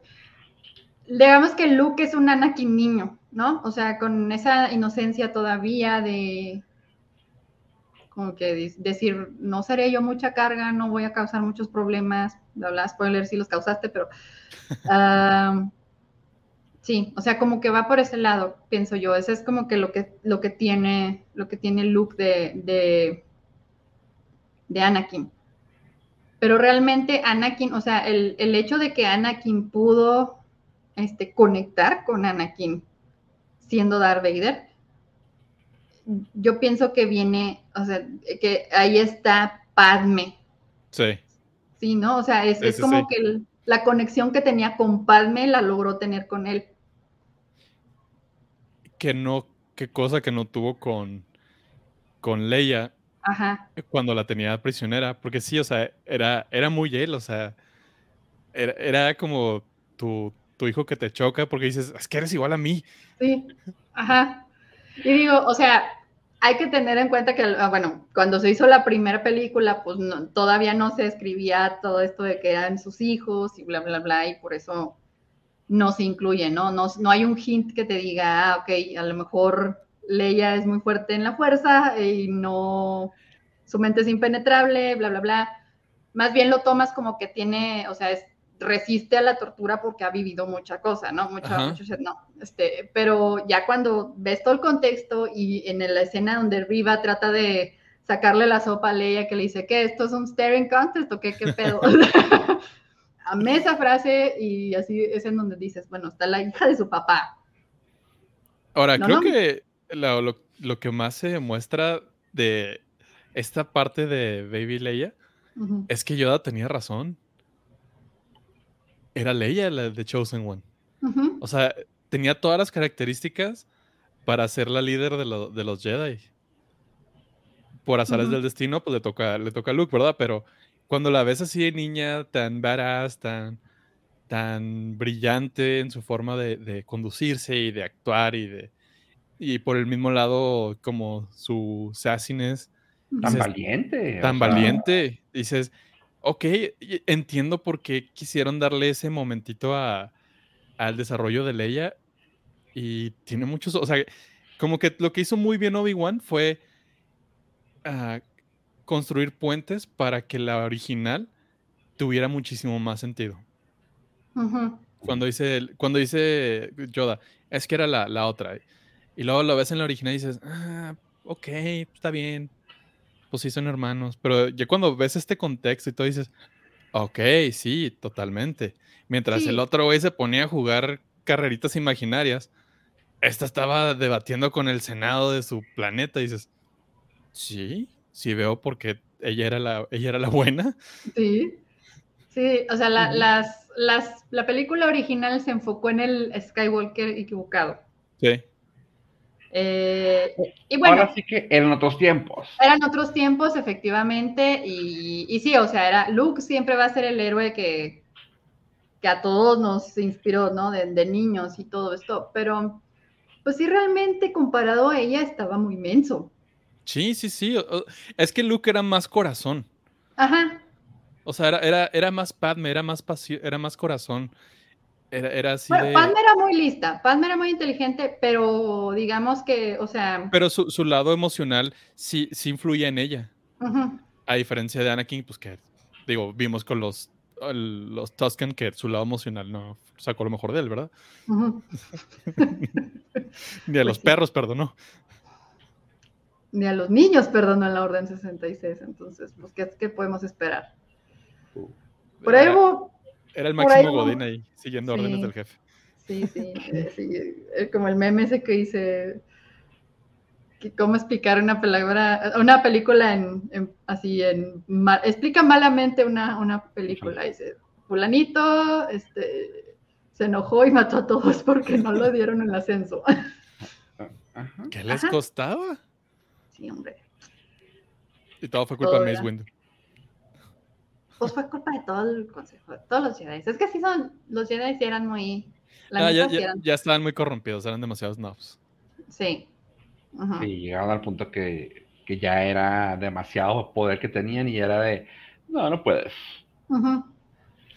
digamos que Luke es un Anakin niño, ¿no? O sea, con esa inocencia todavía de como que decir, no seré yo mucha carga, no voy a causar muchos problemas, bla, bla, spoiler, sí los causaste, pero [LAUGHS] sí, o sea, como que va por ese lado, pienso yo, ese es como que lo que, lo que tiene, lo que tiene Luke de, de, de Anakin. Pero realmente Anakin, o sea, el, hecho de que Anakin pudo este, conectar con Anakin siendo Darth Vader, yo pienso que viene, o sea, que ahí está Padme. Sí. Sí, ¿no? O sea, es, como que la conexión que tenía con Padme la logró tener con él. Que no, qué cosa que no tuvo con, con Leia Ajá. Cuando la tenía prisionera, porque sí, o sea, era, era muy él, o sea, era, como tu, hijo que te choca porque dices, es que eres igual a mí. Sí, ajá. Y digo, o sea, hay que tener en cuenta que, ah, bueno, cuando se hizo la primera película, pues todavía no se escribía todo esto de que eran sus hijos y bla, bla, bla, y por eso no se incluye, ¿no? No, no hay un hint que te diga, ah, ok, a lo mejor Leia es muy fuerte en la fuerza y no, su mente es impenetrable, bla, bla, bla. Más bien lo tomas como que tiene, o sea, es, resiste a la tortura porque ha vivido mucha cosa, ¿no? Mucha, mucho, no, este, pero ya cuando ves todo el contexto y en la escena donde Riva trata de sacarle la sopa a Leia que le dice, ¿qué? ¿Esto es un staring contest o qué? ¿Qué pedo? [LAUGHS] [LAUGHS] Amé esa frase y así es en donde dices, bueno, está la hija de su papá. Ahora, creo que lo, que más se demuestra de esta parte de Baby Leia es que Yoda tenía razón. Era Leia la de Chosen One. O sea, tenía todas las características para ser la líder de, los Jedi. Por azares del destino, pues le toca, le toca a Luke, ¿verdad? Pero cuando la ves así de niña, tan badass, tan, tan brillante en su forma de, de conducirse y de actuar y de, y por el mismo lado como su sassiness. Tan valiente. Tan valiente. Dices, ok, entiendo por qué quisieron darle ese momentito a, al desarrollo de Leia. Y tiene muchos, o sea, como que lo que hizo muy bien Obi-Wan fue ah, construir puentes para que la original tuviera muchísimo más sentido. Cuando dice, cuando dice Yoda, es que era la, la otra. Y luego lo ves en la original y dices, ah, ok, está bien. Pues sí, son hermanos. Pero ya cuando ves este contexto y todo dices, ok, sí, totalmente. Mientras el otro güey se ponía a jugar carreritas imaginarias, esta estaba debatiendo con el Senado de su planeta y dices, sí, sí veo porque ella era la, ella era la buena. Sí. Sí, o sea, la, las, las, la película original se enfocó en el Skywalker equivocado. Sí. Eh, y bueno, Ahora sí que eran otros tiempos. Eran otros tiempos, efectivamente, y, sí, o sea, era, Luke siempre va a ser el héroe que, que a todos nos inspiró, ¿no? De, niños y todo esto, pero pues sí, realmente comparado a ella estaba muy menso. Sí, sí, sí, es que Luke era más corazón. Ajá. O sea, era, era, era más Padme, era más, era más corazón. Era, así bueno, Padme era muy lista, Padme era muy inteligente, pero digamos que, o sea... Pero su, lado emocional sí, sí influía en ella. A diferencia de Anakin, pues que, digo, vimos con los, los Tusken que su lado emocional no sacó lo mejor de él, ¿verdad? [LAUGHS] Ni a los pues perros perdonó. Ni a los niños perdonó en la Orden 66, entonces, pues, ¿qué, qué podemos esperar? Uh, Por ahí hubo era el máximo Godín ahí, siguiendo órdenes del jefe. Sí, [LAUGHS] sí, sí, eh, como el meme ese que dice cómo explicar una palabra, una película en, así en explica malamente una, una película. Dice, fulanito, este se enojó y mató a todos porque no lo dieron el ascenso. [LAUGHS] ¿Qué les costaba? Sí, hombre. Y todo fue culpa de Mace Windu pues fue culpa de todo el consejo, de todos los Jedi. Es que sí son, los Jedi eran muy... Ah, ya, ya, estaban muy corrompidos, eran demasiados snobs. Sí. Sí, llegaban al punto que, que, ya era demasiado poder que tenían y era de, no, no puedes.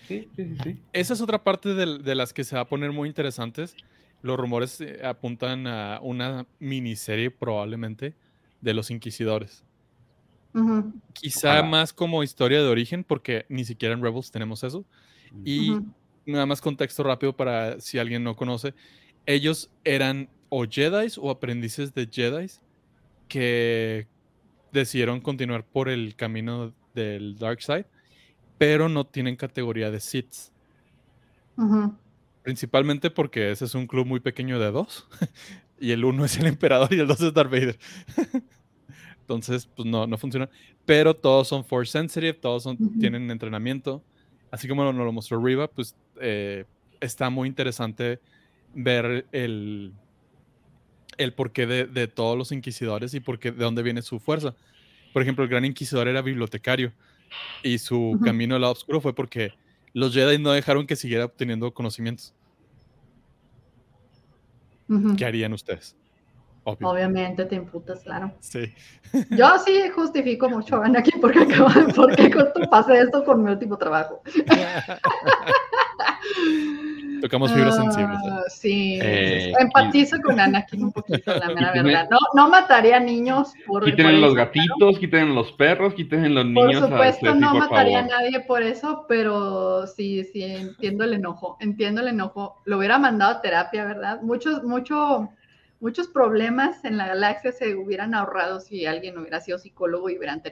sí, sí, sí, Esa es otra parte de, de, las que se va a poner muy interesantes. Los rumores eh, apuntan a una miniserie probablemente de los inquisidores. Quizá más como historia de origen, porque ni siquiera en Rebels tenemos eso. Y nada más contexto rápido para si alguien no conoce. Ellos eran o Jedi o aprendices de Jedi que decidieron continuar por el camino del Dark Side, pero no tienen categoría de Sith. Principalmente porque ese es un club muy pequeño de dos. [LAUGHS] y el uno es el emperador y el dos es Darth Vader. [LAUGHS] Entonces, pues no, no funciona. Pero todos son force sensitive, todos son, tienen entrenamiento. Así como nos lo mostró Riva, pues eh, está muy interesante ver el, el porqué de, de, todos los inquisidores y por qué, de dónde viene su fuerza. Por ejemplo, el gran inquisidor era bibliotecario y su camino al lado oscuro fue porque los Jedi no dejaron que siguiera obteniendo conocimientos. ¿Qué harían ustedes? Obviamente te imputas, claro. Sí. [LAUGHS] Yo sí justifico mucho a aquí porque acabo, porque pasé esto con mi último trabajo. [LAUGHS] Tocamos fibras sensibles. ¿eh? Sí, eh, empatizo con Anakin un poquito, la mera [LAUGHS] verdad. No, no mataría niños por. Quiten los gatitos, quiten los perros, quiten los niños. Por supuesto, no mataría a nadie por eso, pero sí, sí, entiendo el enojo. Entiendo el enojo. Lo hubiera mandado a terapia, ¿verdad? Muchos, mucho muchos problemas en la galaxia se hubieran ahorrado si alguien hubiera sido psicólogo y hubieran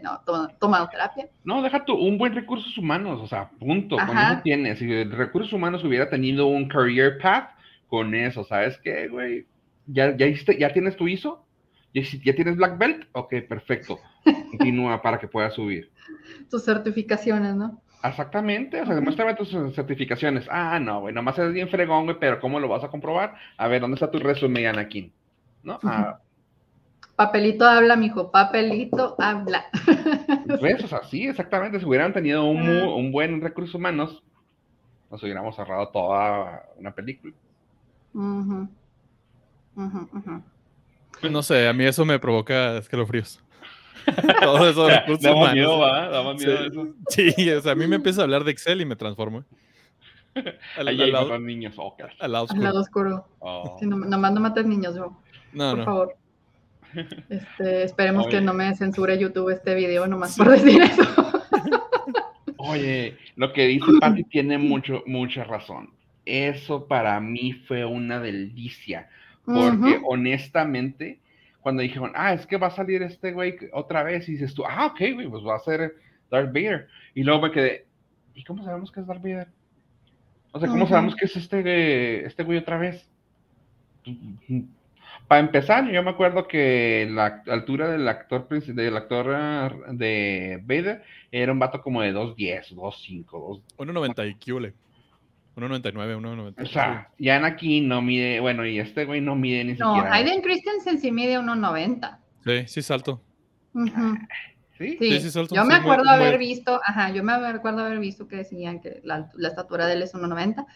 tomado terapia. No, deja tú, un buen recursos humanos, o sea, punto, con eso tienes. Si el recursos humanos hubiera tenido un career path, con eso, ¿sabes qué, güey? ¿Ya, ya, ya tienes tu ISO? ¿Ya, ¿Ya tienes Black Belt? Ok, perfecto. [LAUGHS] Continúa para que puedas subir. Tus certificaciones, ¿no? Exactamente, o sea, demuéstrame tus certificaciones. Ah, no, güey, nomás es bien fregón, güey, pero ¿cómo lo vas a comprobar? A ver, ¿dónde está tu resumen, Anakin? ¿No? Ah. Papelito habla, mijo, papelito habla. ¿Ves? O sea, sí, exactamente. Si hubieran tenido un, un buen recursos humanos, nos hubiéramos ahorrado toda una película. no sé, a mí eso me provoca escalofríos. Todo eso Damos miedo, ¿va? Damos miedo sí. eso. Sí, o sea, a mí me empieza a hablar de Excel y me transformo. [LAUGHS] Al, al, lado, niños, al lado oscuro. Al lado oscuro. Oh. Sí, no, nomás no mates niños, yo. No, por favor. Este, esperemos que no me censure YouTube este video nomás por decir eso. [LAUGHS] Oye, lo que dice [LAUGHS] Patti tiene mucho, mucha razón. Eso para mí fue una delicia, porque honestamente cuando dijeron, ah, es que va a salir este güey otra vez, y dices tú, ah, ok, güey, pues va a ser Darth Vader. Y luego me quedé, ¿y cómo sabemos que es Darth Vader? O sea, ¿cómo sabemos que es este, este güey otra vez? Para empezar, yo me acuerdo que la altura del actor del actor de Vader era un vato como de 2.10, 2.5, 2... 1.90 y QL. 1.99, 1.90. O sea, ya aquí no mide, bueno, y este güey no mide ni siquiera. No, Hayden Christensen sí mide 1.90. Sí, sí salto. ¿Sí? Sí, sí, salto. Yo me acuerdo haber visto, ajá, yo me acuerdo haber visto que decían que la, la estatura de él es 1.90.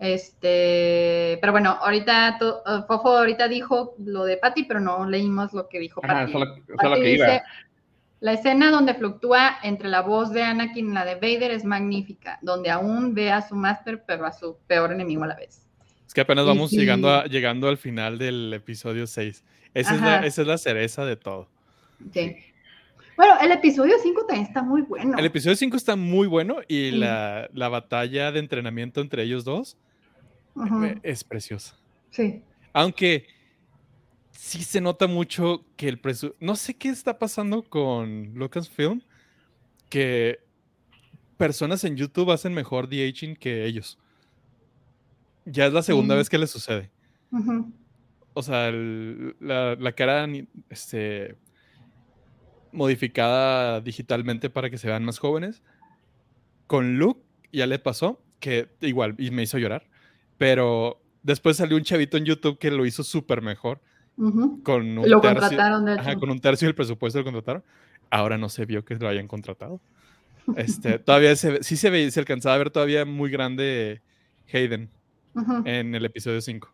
Este, pero bueno, ahorita uh, Fofo ahorita dijo lo de Patty, pero no leímos lo que dijo Patty. Ajá, solo, solo que iba. La escena donde fluctúa entre la voz de Anakin y la de Vader es magnífica, donde aún ve a su máster, pero a su peor enemigo a la vez. Es que apenas vamos llegando, llegando al final del episodio 6. Esa es, la, esa es, la, cereza de todo. Sí. Bueno, el episodio 5 también está muy bueno. El episodio 5 está muy bueno y la, la, batalla de entrenamiento entre ellos dos es preciosa. Sí. Aunque sí se nota mucho que el presupuesto. No sé qué está pasando con Lucasfilm, que personas en YouTube hacen mejor de-aging que ellos. Ya es la segunda vez que le sucede. O sea, la, la, cara este, modificada digitalmente para que se vean más jóvenes. Con Luke ya le pasó, que igual, y me hizo llorar. Pero después salió un chavito en YouTube que lo hizo súper mejor. Con un lo tercio, contrataron, de hecho. con un tercio del presupuesto lo contrataron. Ahora no se vio que lo hayan contratado. Este, [LAUGHS] todavía se, sí se, ve, se alcanzaba a ver todavía muy grande Hayden en el episodio 5.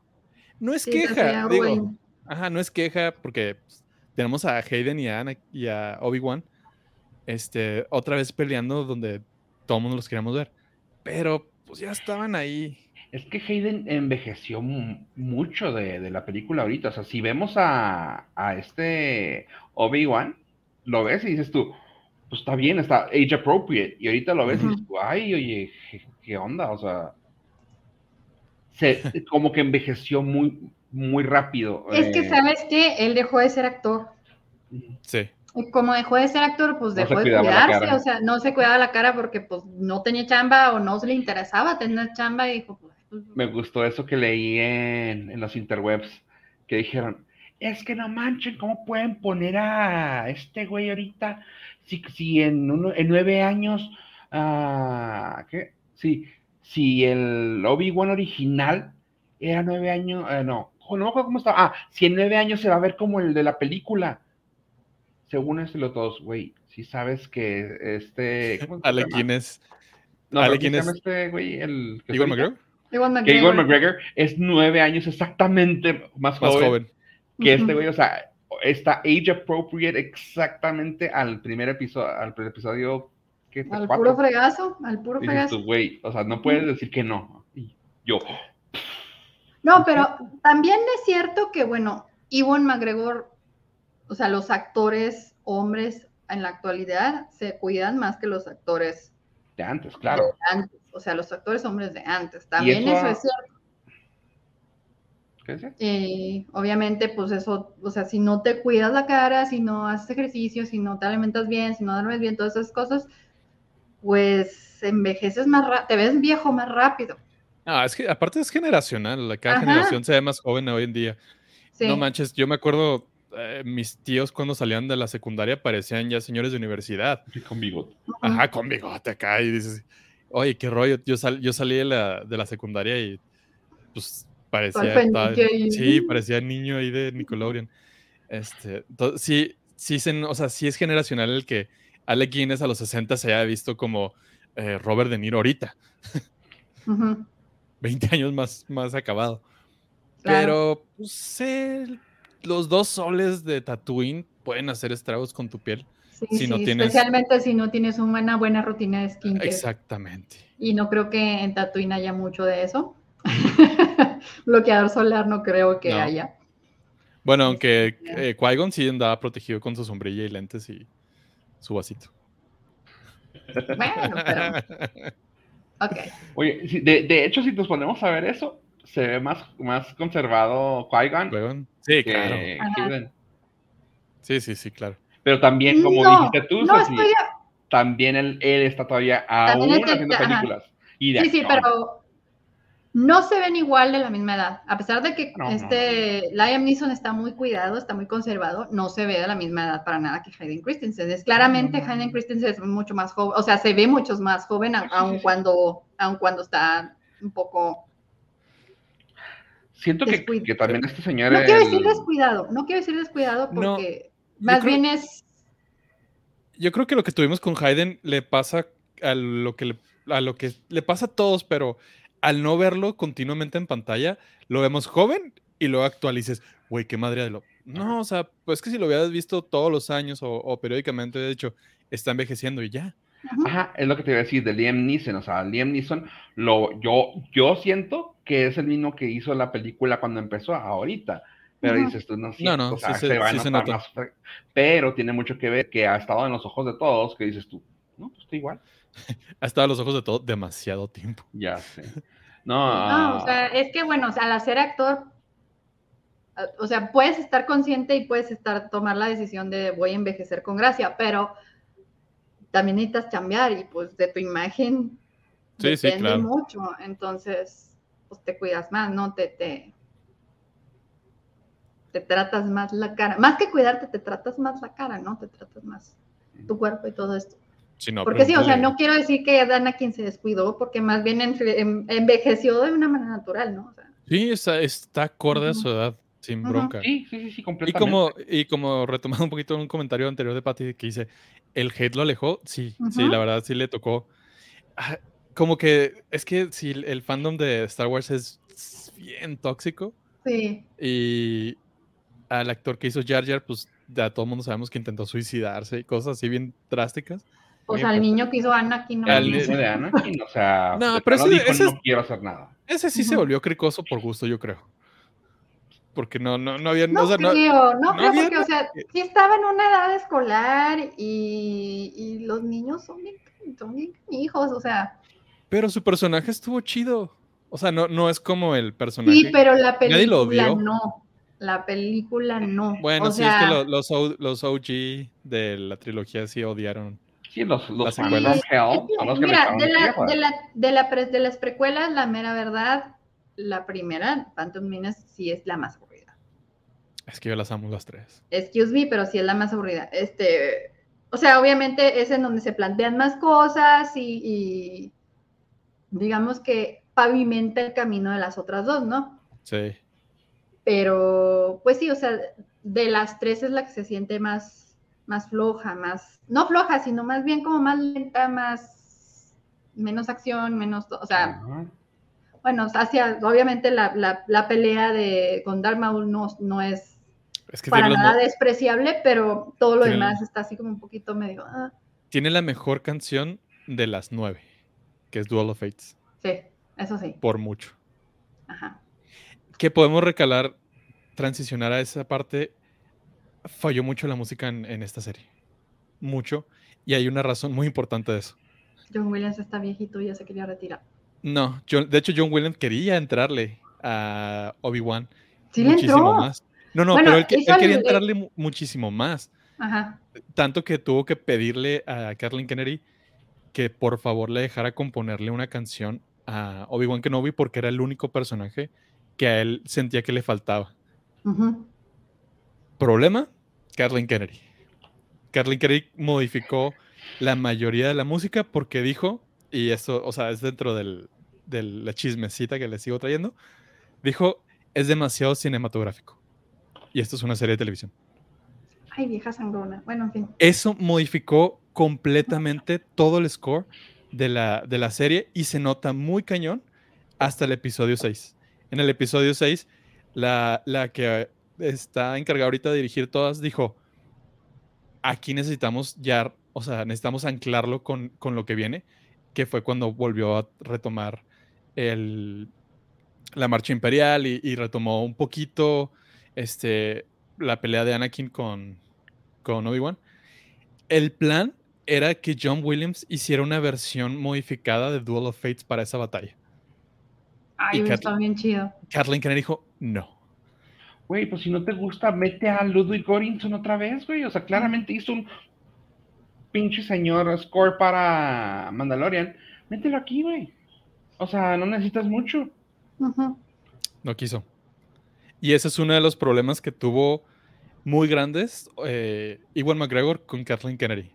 No es queja, digo. Ajá, no es queja porque tenemos a Hayden y a, Ana, y a Obi-Wan este, otra vez peleando donde todo el mundo los queríamos ver. Pero pues ya estaban ahí. Es que Hayden envejeció mucho de, la película ahorita. O sea, si vemos a, a este Obi-Wan, lo ves y dices tú, pues está bien, está age appropriate. Y ahorita lo ves y dices, ay, oye, ¿qué, onda? O sea, se, como que envejeció muy, muy rápido. Es que, eh. ¿sabes que Él dejó de ser actor. Sí. Y como dejó de ser actor, pues dejó de cuidarse, o sea, no se cuidaba la cara porque pues no tenía chamba o no se le interesaba tener chamba y dijo, pues, Me gustó eso que leí en, en los interwebs, que dijeron, es que no manchen, ¿cómo pueden poner a este güey ahorita? Si, si en, uno, en nueve años, uh, ¿qué? Sí, si el Obi-Wan original era nueve años, eh, no, no me acuerdo cómo estaba. Ah, si en nueve años se va a ver como el de la película. Según este los dos, güey, si sabes que este. Ale, ¿quién es? No, Ale, ¿quién es? Este, güey, el. ¿Igor McGregor? Igor McGregor. es nueve años exactamente más, joven, que este güey, o sea, está age appropriate exactamente al primer episodio, al episodio que al puro fregazo, al puro fregazo. güey, o sea, no puedes decir que no. Y yo, no, pero también es cierto que, bueno, Iwan McGregor, o sea, los actores hombres en la actualidad se cuidan más que los actores de antes, claro. De antes, o sea, los actores hombres de antes. También eso, es cierto. ¿Qué es eh, obviamente, pues eso, o sea, si no te cuidas la cara, si no haces ejercicio, si no te alimentas bien, si no duermes bien, todas esas cosas, pues envejeces más rápido, te ves viejo más rápido. Ah, es que aparte es generacional, cada generación se ve más joven hoy en día. No manches, yo me acuerdo, eh, mis tíos cuando salían de la secundaria parecían ya señores de universidad. con bigote. Ajá, con bigote acá y dices, oye, qué rollo, yo, yo salí de la, de la secundaria y pues parecía, sí, parecía niño ahí de Nickelodeon. Este, sí, sí, o sea, sí es generacional el que Alec Guinness a los 60 se haya visto como eh, Robert De Niro ahorita. 20 años más, más acabado. Pero, pues, los dos soles de Tatooine pueden hacer estragos con tu piel. Si no tienes... Especialmente si no tienes una buena rutina de skincare. Exactamente. Y no creo que en Tatooine haya mucho de eso. [LAUGHS] Bloqueador solar no creo que haya. Bueno, aunque eh, Qui-Gon sí andaba protegido con su sombrilla y lentes y su vasito. Bueno, pero... [LAUGHS] Ok. Oye, de, de, hecho, si nos ponemos a ver eso, se ve más, más conservado Qui-Gon. Sí, claro. Sí, sí, sí, claro. Pero también, como dijiste tú, también él, él, está todavía aún haciendo películas. sí, sí, pero no se ven igual de la misma edad. A pesar de que este Liam Neeson está muy cuidado, está muy conservado, no se ve de la misma edad para nada que Hayden Christensen. Es claramente Hayden Christensen es mucho más joven, o sea, se ve mucho más joven aun cuando aun cuando está un poco Siento que, que, también este señor No quiero decir descuidado, no quiero decir descuidado porque más bien es Yo creo que lo que tuvimos con Hayden le pasa a lo que le, a lo que le pasa a todos, pero al no verlo continuamente en pantalla, lo vemos joven y luego actualices, güey, qué madre de lo. no, o sea, pues que si lo hubieras visto todos los años o, periódicamente, de hecho, está envejeciendo y ya. Ajá, es lo que te iba a decir de Liam Neeson. O sea, Liam Neeson, lo, yo, yo siento que es el mismo que hizo la película cuando empezó, ahorita. Pero dices tú, no, no, no, o sea, se, va a más, pero tiene mucho que ver que ha estado en los ojos de todos, que dices tú, no, pues está igual. [LAUGHS] ha estado en los ojos de todos demasiado tiempo. Ya sé. No, no, o sea, es que bueno, o sea, al ser actor, o sea, puedes estar consciente y puedes estar, tomar la decisión de voy a envejecer con gracia, pero también necesitas cambiar y pues de tu imagen sí, depende mucho, entonces pues te cuidas más, ¿no? Te, te, te tratas más la cara, más que cuidarte, te tratas más la cara, ¿no? Te tratas más tu cuerpo y todo esto porque sí, o sea, no quiero decir que Dana quien se descuidó, porque más bien envejeció de una manera natural, ¿no? sí, está, está acorde a su edad, sin bronca. Sí, sí, sí, completamente. Y como, y como retomando un poquito un comentario anterior de Patty que dice, ¿el hate lo alejó? Sí, sí, la verdad sí le tocó. Ah, como que, es que si el fandom de Star Wars es bien tóxico. Sí. Y al actor que hizo Jar Jar, pues ya todo el mundo sabemos que intentó suicidarse y cosas así bien drásticas. O sea, al niño que hizo Anakin. No al niño de Anakin, o sea, [LAUGHS] no, pero ese, dijo, no quiero hacer nada. Ese sí se volvió cricoso por gusto, yo creo. Porque no, no, no había... No, o sea, creo, no, no creo, porque, o sea, sí estaba en una edad escolar y, y los niños son bien, son bien hijos, o sea... Pero su personaje estuvo chido. O sea, no, no es como el personaje... Sí, pero la película no. La película no. Bueno, sí, es que los, los, los OG de la trilogía sí odiaron Sí, los, los Hell Mira, de, la, de, la, de, la de, las precuelas, la mera verdad, la primera, Phantom Menace, sí es la más aburrida. Es que yo las amo las tres. Excuse me, pero sí es la más aburrida. Este, o sea, obviamente es en donde se plantean más cosas y, y digamos que pavimenta el camino de las otras dos, ¿no? Sí. Pero, pues sí, o sea, de las tres es la que se siente más más floja, más, no floja, sino más bien como más lenta, más, menos acción, menos, o sea, bueno, hacia, obviamente la, la, pelea de con Darth Maul no, no es, para nada despreciable, pero todo lo demás está así como un poquito medio... Ah. Tiene la mejor canción de las nueve, que es Duel of Fates. Sí, eso sí. Por mucho. Ajá. Que podemos recalar, transicionar a esa parte falló mucho la música en, esta serie. Mucho. Y hay una razón muy importante de eso. John Williams está viejito y ya se quería retirar. No, de hecho John Williams quería entrarle a Obi-Wan ¿Sí muchísimo más. No, no, pero él, quería entrarle muchísimo más. Ajá. Tanto que tuvo que pedirle a Kathleen Kennedy que por favor le dejara componerle una canción a Obi-Wan Kenobi porque era el único personaje que a él sentía que le faltaba. Problema, Kathleen Kennedy. Kathleen Kennedy modificó la mayoría de la música porque dijo, y esto, o sea, es dentro del, de la chismecita que le sigo trayendo, dijo, es demasiado cinematográfico. Y esto es una serie de televisión. Ay, vieja sangrona. Bueno, en fin. Eso modificó completamente todo el score de la, de la serie y se nota muy cañón hasta el episodio 6. En el episodio 6, la, la que está encargado ahorita de dirigir todas, dijo, aquí necesitamos ya, o sea, necesitamos anclarlo con, lo que viene, que fue cuando volvió a retomar el, la marcha imperial y, retomó un poquito este, la pelea de Anakin con, con Obi-Wan. El plan era que John Williams hiciera una versión modificada de Duel of Fates para esa batalla. Ay, está bien chido. Kathleen Kennedy dijo, no güey, pues si no te gusta, mete a Ludwig Göransson otra vez, güey. O sea, claramente hizo un pinche señor score para Mandalorian. Mételo aquí, güey. O sea, no necesitas mucho. No quiso. Y ese es uno de los problemas que tuvo muy grandes eh, Iwan McGregor con Kathleen Kennedy.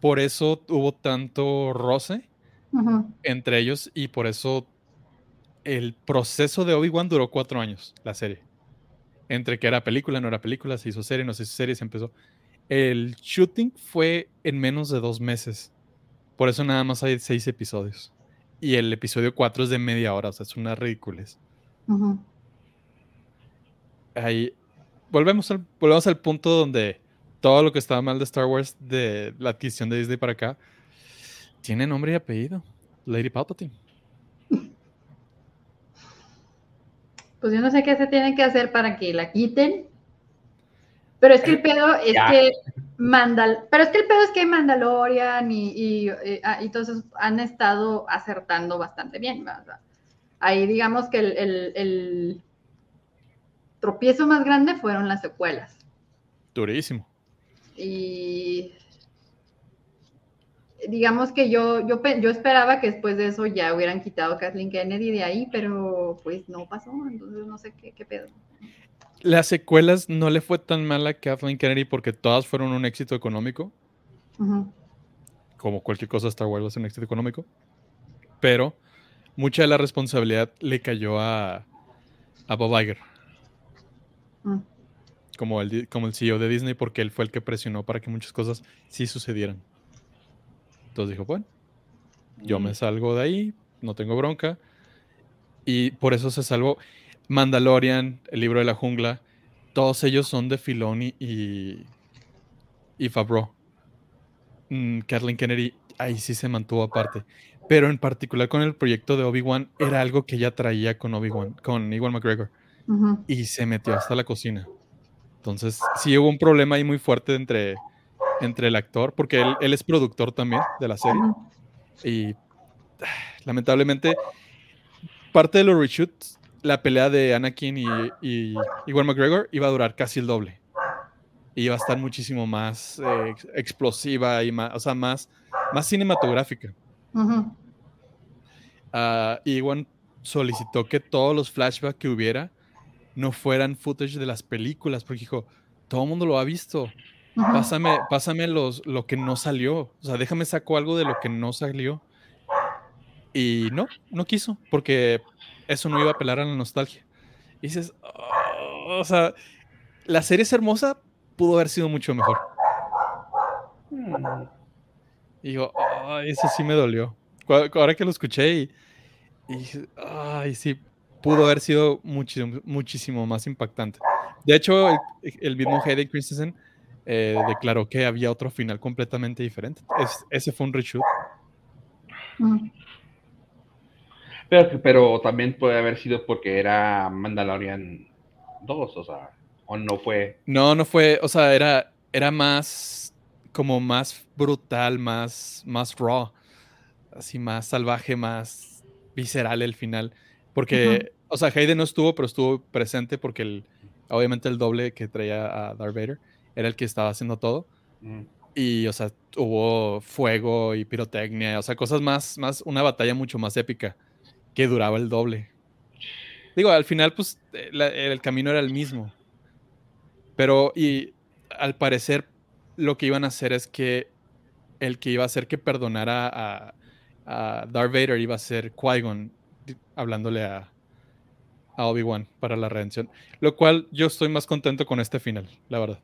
Por eso hubo tanto roce entre ellos y por eso el proceso de Obi-Wan duró cuatro años, la serie entre que era película, no era película, se hizo serie, no se hizo serie, se empezó. El shooting fue en menos de dos meses. Por eso nada más hay seis episodios. Y el episodio cuatro es de media hora, o sea, es una ridiculez. volvemos al, volvemos al punto donde todo lo que estaba mal de Star Wars, de la adquisición de Disney para acá, tiene nombre y apellido. Lady Palpatine. Pues yo no sé qué se tiene que hacer para que la quiten. Pero es que el pedo es que Mandal, pero es que el pedo es que Mandalorian y, y, y, ah, todos han estado acertando bastante bien. ahí digamos que el, tropiezo más grande fueron las secuelas. Durísimo. Y digamos que yo, yo, yo esperaba que después de eso ya hubieran quitado a Kathleen Kennedy de ahí, pero pues no pasó, entonces no sé qué, qué pedo las secuelas no le fue tan mal a Kathleen Kennedy porque todas fueron un éxito económico. Como cualquier cosa, Star Wars es un éxito económico. Pero mucha de la responsabilidad le cayó a, a Bob Iger. Mm. Como, el, como el CEO de Disney, porque él fue el que presionó para que muchas cosas sí sucedieran. Entonces dijo, bueno, yo me salgo de ahí, no tengo bronca. Y por eso se salvó. Mandalorian, El libro de la jungla, todos ellos son de Filoni y, y Favreau. Mm, Kathleen Kennedy ahí sí se mantuvo aparte. Pero en particular con el proyecto de Obi-Wan era algo que ella traía con Obi-Wan, con Iwan McGregor. Y se metió hasta la cocina. Entonces, sí hubo un problema ahí muy fuerte entre, entre el actor, porque él, él es productor también de la serie. Y lamentablemente, parte de los reshoots la pelea de Anakin y, y Iwan McGregor iba a durar casi el doble. iba a estar muchísimo más eh, explosiva y más, o sea, más, más cinematográfica. Uh Iwan solicitó que todos los flashbacks que hubiera no fueran footage de las películas, porque dijo, todo el mundo lo ha visto. Pásame, pásame los, lo que no salió. O sea, déjame saco algo de lo que no salió. Y no, no quiso, porque eso no iba a apelar a la nostalgia. Y dices, oh", o sea, la serie es hermosa, pudo haber sido mucho mejor. Hmm. Y digo, eso sí me dolió. Ahora que lo escuché y, y ay, sí, pudo haber sido muchísimo, muchísimo más impactante. De hecho, el, mismo Hayden Christensen eh, declaró que había otro final completamente diferente. ese fue un reshoot. Mm. Pero, pero también puede haber sido porque era Mandalorian 2, o sea, o no fue. No, no fue, o sea, era, era más, como más brutal, más, más raw, así más salvaje, más visceral el final. Porque, o sea, Hayden no estuvo, pero estuvo presente porque el, obviamente el doble que traía a Darth Vader era el que estaba haciendo todo. Mm. Y, o sea, hubo fuego y pirotecnia, o sea, cosas más, más, una batalla mucho más épica que duraba el doble. Digo, al final, pues, el camino era el mismo. Pero, y al parecer, lo que iban a hacer es que el que iba a hacer que perdonara a, a Darth Vader iba a ser Qui-Gon, hablándole a, a Obi-Wan para la redención. Lo cual yo estoy más contento con este final, la verdad.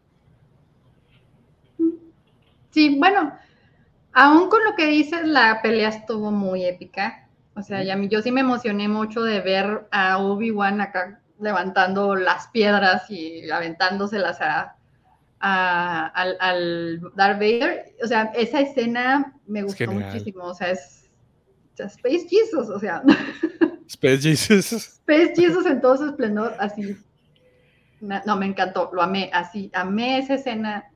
Sí, bueno, aún con lo que dices, la pelea estuvo muy épica. O sea, ya, yo sí me emocioné mucho de ver a Obi-Wan acá levantando las piedras y aventándoselas a, al, al, Darth Vader. O sea, esa escena me gustó muchísimo. O sea, es, Space Jesus, o sea. [LAUGHS] Space Jesus. Space Jesus en todo su esplendor, así. No, me encantó, lo amé, así, amé esa escena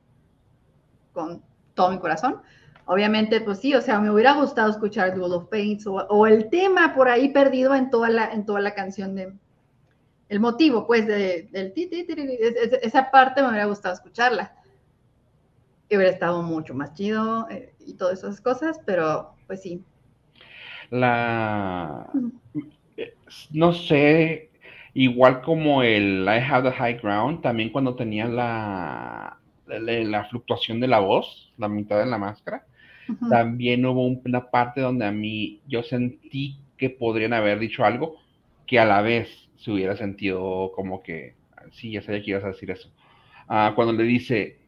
con todo mi corazón. Obviamente, pues sí, o sea, me hubiera gustado escuchar Duel of Paints o, el tema por ahí perdido en toda la, en toda la canción de, el motivo, pues, de, del esa parte me hubiera gustado escucharla. Y hubiera estado mucho más chido eh, y todas esas cosas, pero pues sí. La. No sé, igual como el I Have the High Ground, también cuando tenía la, la fluctuación de la voz, la mitad de la máscara, también hubo una parte donde a mí yo sentí que podrían haber dicho algo que a la vez se hubiera sentido como que, sí, ya sabía que ibas a decir eso. Ah, cuando le dice,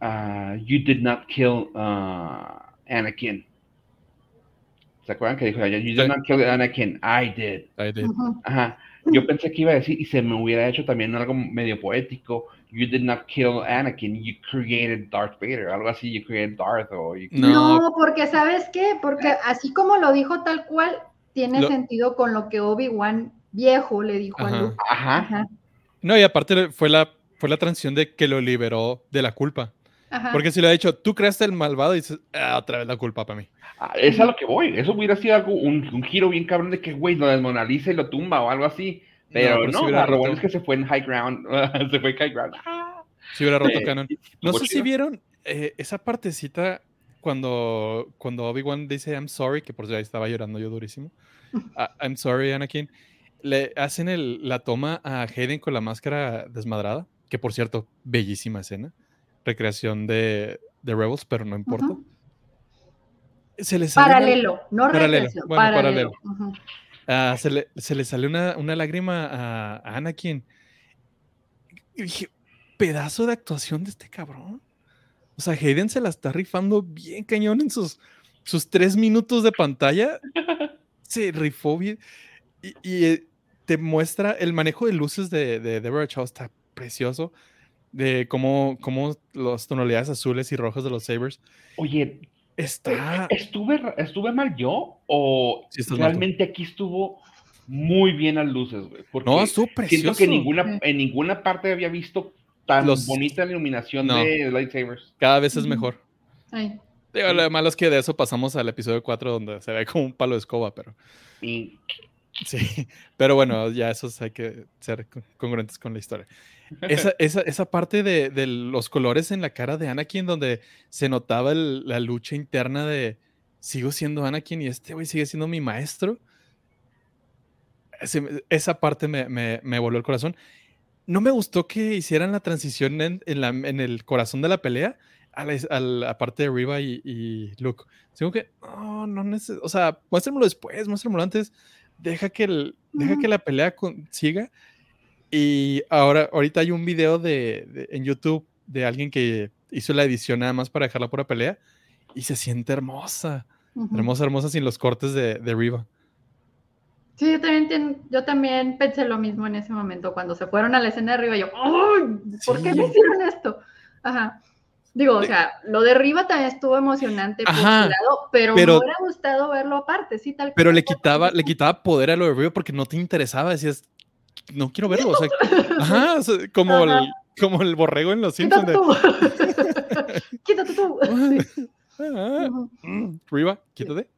uh, You did not kill uh, Anakin. ¿Se acuerdan que dijo ella? You did not kill Anakin, I did. I did. Ajá. Yo pensé que iba a decir, y se me hubiera hecho también algo medio poético, you did not kill Anakin, you created Darth Vader, algo así, you created Darth. O no. porque ¿sabes qué? Porque así como lo dijo tal cual, tiene sentido con lo que Obi-Wan viejo le dijo a Luke. Ajá. No, y aparte fue la, fue la transición de que lo liberó de la culpa. Porque si le ha dicho, tú creaste el malvado y dices, ah, otra vez la culpa para mí. Ah, es a lo que voy. Eso hubiera sido algo, un, giro bien cabrón de que, güey, lo desmonaliza y lo tumba o algo así. Pero no, lo bueno es que se fue en high ground. [LAUGHS] se fue en high ground. Si hubiera roto canon. No sé si vieron eh, esa partecita cuando, cuando Obi-Wan dice I'm sorry, que por si ahí estaba llorando yo durísimo. [LAUGHS] Ah, I'm sorry, Anakin. Le hacen el, la toma a Hayden con la máscara desmadrada, que por cierto, bellísima escena. Recreación de, de Rebels, pero no importa. se le paralelo, no paralelo. Bueno, paralelo. Ah, se, le, se, le, sale una, una lágrima a, a Anakin. Y dije, pedazo de actuación de este cabrón. O sea, Hayden se la está rifando bien cañón en sus, sus tres minutos de pantalla. [LAUGHS] Se rifó bien. Y, eh, te muestra el manejo de luces de, de Deborah Chow está precioso. De cómo, cómo las tonalidades azules y rojas de los sabers. Oye, está. ¿Estuve, estuve mal yo? ¿O realmente aquí estuvo muy bien las luces, güey? no, estuvo precioso. Siento que ninguna, en ninguna parte había visto tan bonita la iluminación de lightsabers. Cada vez es mejor. lo malo es que de eso pasamos al episodio 4 donde se ve como un palo de escoba, pero... Sí. pero bueno, ya esos hay que ser congruentes con la historia. Esa, [LAUGHS] esa, esa parte de, de, los colores en la cara de Anakin donde se notaba la lucha interna de sigo siendo Anakin y este güey sigue siendo mi maestro. esa parte me, me, me voló el corazón no me gustó que hicieran la transición en, el corazón de la pelea a la, parte de Riva y, Luke. Digo que, no, no necesito, o sea, muéstrenmelo después, muéstrenmelo antes, deja que, el, deja que la pelea siga. Y ahora, ahorita hay un video de, en YouTube de alguien que hizo la edición nada más para dejarla por la pelea y se siente hermosa, hermosa, hermosa sin los cortes de, de Riva. Sí, yo también, yo también pensé lo mismo en ese momento, cuando se fueron a la escena de arriba, yo, ¡ay! ¿Por qué me hicieron esto? Ajá. Digo, o sea, lo de arriba también estuvo emocionante pero, me hubiera gustado verlo aparte, sí, tal Pero le quitaba, le quitaba poder a lo de arriba porque no te interesaba, decías, no quiero verlo, o sea, [LAUGHS] ajá, como, El, como el borrego en los Simpsons. [LAUGHS] Quítate tú. [LAUGHS] Riva, quítate.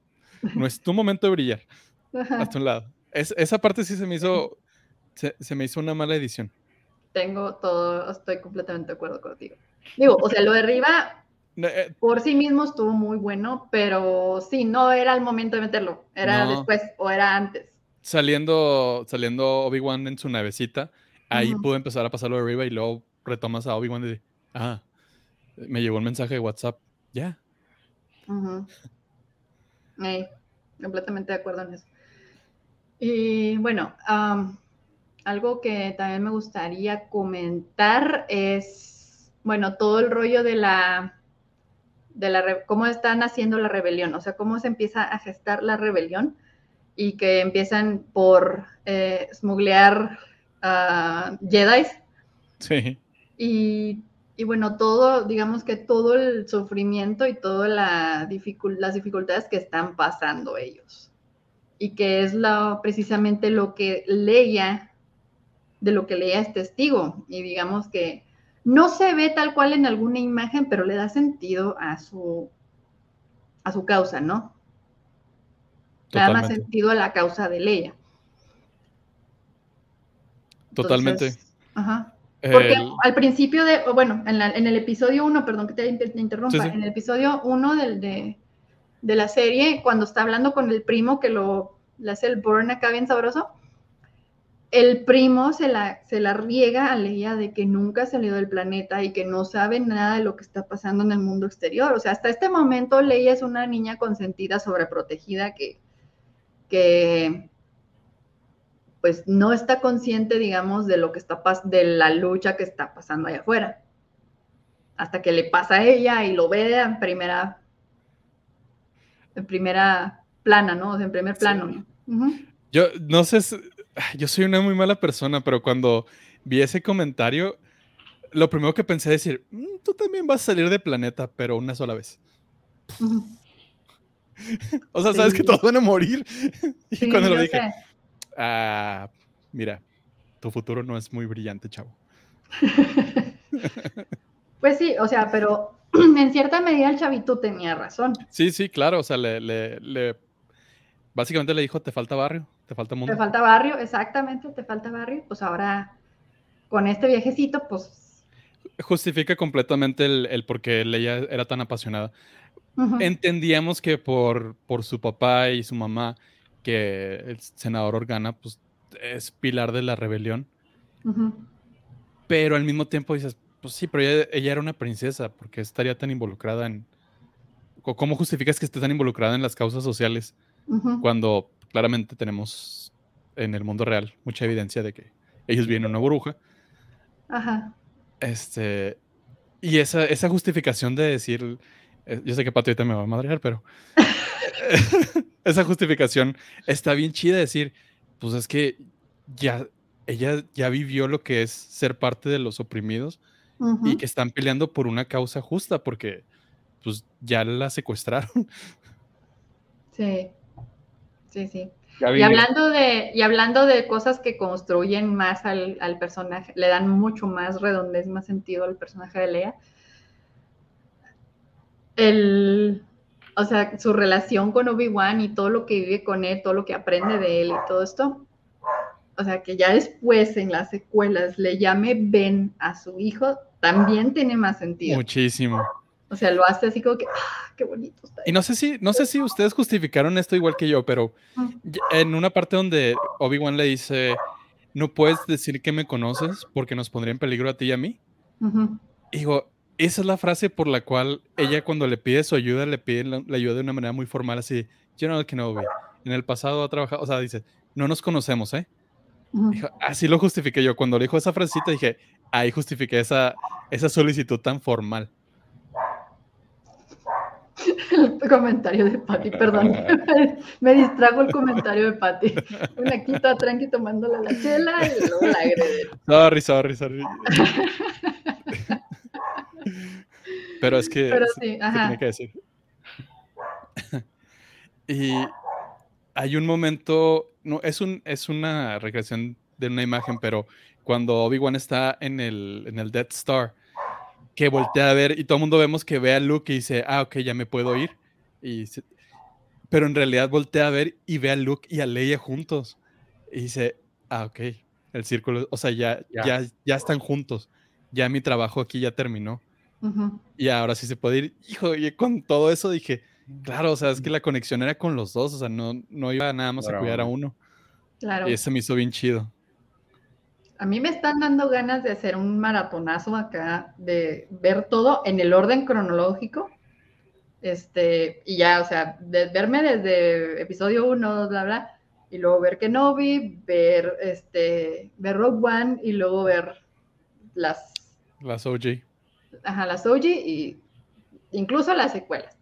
No es tu momento de brillar. Hasta un lado. esa parte sí se me hizo, se, me hizo una mala edición. Tengo todo, estoy completamente de acuerdo contigo. Digo, o sea, lo de arriba eh, por sí mismo estuvo muy bueno, pero sí, no era el momento de meterlo, era después o era antes. Saliendo, saliendo Obi-Wan en su navecita, ahí pudo empezar a pasarlo de arriba y luego retomas a Obi-Wan y ah, me llegó un mensaje de WhatsApp, ya. completamente de acuerdo en eso. Y bueno, algo que también me gustaría comentar es, bueno, todo el rollo de la, de la, cómo están haciendo la rebelión, o sea, cómo se empieza a gestar la rebelión y que empiezan por eh, smuglear uh, Jedi. Sí. Y, y, bueno, todo, digamos que todo el sufrimiento y todas la las dificultades que están pasando ellos y que es la, precisamente lo que leía, de lo que leía es testigo. Y digamos que no se ve tal cual en alguna imagen, pero le da sentido a su, a su causa, ¿no? Le da más sentido a la causa de Leia. Totalmente. ajá. Porque al principio de, bueno, en, el episodio 1, perdón que te, interrumpa, en el episodio 1 del, de, de la serie, cuando está hablando con el primo que lo le hace el burn acá bien sabroso, el primo se la, se la riega a Leia de que nunca ha salido del planeta y que no sabe nada de lo que está pasando en el mundo exterior. O sea, hasta este momento Leia es una niña consentida, sobreprotegida, que, que pues no está consciente, digamos, de lo que está de la lucha que está pasando allá afuera. Hasta que le pasa a ella y lo ve en primera, en primera plana, ¿no? en primer plano. Yo no sé, yo soy una muy mala persona, pero cuando vi ese comentario, lo primero que pensé es decir, mm, tú también vas a salir de planeta, pero una sola vez. [LAUGHS] o sea, sabes que todos van a morir. [LAUGHS] y cuando lo dije, ah, mira, tu futuro no es muy brillante, chavo. [LAUGHS] pues sí, o sea, pero [CLEARS THROAT] en cierta medida el chavito tenía razón. Sí, sí, claro, o sea, le, le, básicamente le dijo, te falta barrio, te falta mundo. Te falta barrio, exactamente, te falta barrio. Pues ahora, con este viejecito, pues... Justifica completamente el, el por qué ella era tan apasionada. Entendíamos que por, por su papá y su mamá, que el senador Organa, pues es pilar de la rebelión. Pero al mismo tiempo dices, pues sí, pero ella, era una princesa, porque estaría tan involucrada en... ¿Cómo justificas que esté tan involucrada en las causas sociales cuando claramente tenemos en el mundo real mucha evidencia de que ellos vienen una bruja? Ajá. Este, y esa, esa justificación de decir, eh, yo sé que Pato ahorita me va a madrear, pero [LAUGHS] esa justificación está bien chida decir, pues es que ya ella ya vivió lo que es ser parte de los oprimidos y que están peleando por una causa justa porque pues ya la secuestraron. Sí, sí, sí. Y hablando, de, y hablando de cosas que construyen más al, al, personaje, le dan mucho más redondez, más sentido al personaje de Lea. El, o sea, su relación con Obi-Wan y todo lo que vive con él, todo lo que aprende de él y todo esto, o sea, que ya después en las secuelas le llame Ben a su hijo, también tiene más sentido. Muchísimo. O sea, lo hace así como que, ah, qué bonito está. Y no sé si, no sé si ustedes justificaron esto igual que yo, pero en una parte donde Obi-Wan le dice, no puedes decir que me conoces porque nos pondría en peligro a ti y a mí. Digo, esa es la frase por la cual ella cuando le pide su ayuda, le pide la, ayuda de una manera muy formal, así, General Kenobi, en el pasado ha trabajado, o sea, dice, no nos conocemos, ¿eh? así lo justifiqué yo. Cuando le dijo esa frasecita, dije, ahí justifiqué esa, esa solicitud tan formal. [LAUGHS] El comentario de Patty, perdón. [LAUGHS] Me distrajo el comentario de Patty. Una quita tranqui tomándole la chela y luego la agredé. Sorry, sorry, sorry. [LAUGHS] Pero es que. Pero sí, ajá. que decir. y hay un momento, no, es, un, es una recreación de una imagen, pero cuando Obi-Wan está en el, en el Death Star, que voltea a ver y todo el mundo vemos que ve a Luke y dice, ah, ok, ya me puedo ir. Y pero en realidad voltea a ver y ve a Luke y a Leia juntos. Y dice, ah, ok, el círculo, o sea, ya, ya. ya, están juntos. Ya mi trabajo aquí ya terminó. Y ahora sí se puede ir. Hijo, y con todo eso dije, Claro, o sea, es que la conexión era con los dos, o sea, no, no iba nada más a cuidar a uno. Claro. Y eso me hizo bien chido. A mí me están dando ganas de hacer un maratonazo acá, de ver todo en el orden cronológico. Este, y ya, o sea, de verme desde episodio 1, bla, bla, y luego ver Kenobi, ver este, ver Rogue One y luego ver las las OG. Ajá, las OG y incluso las secuelas.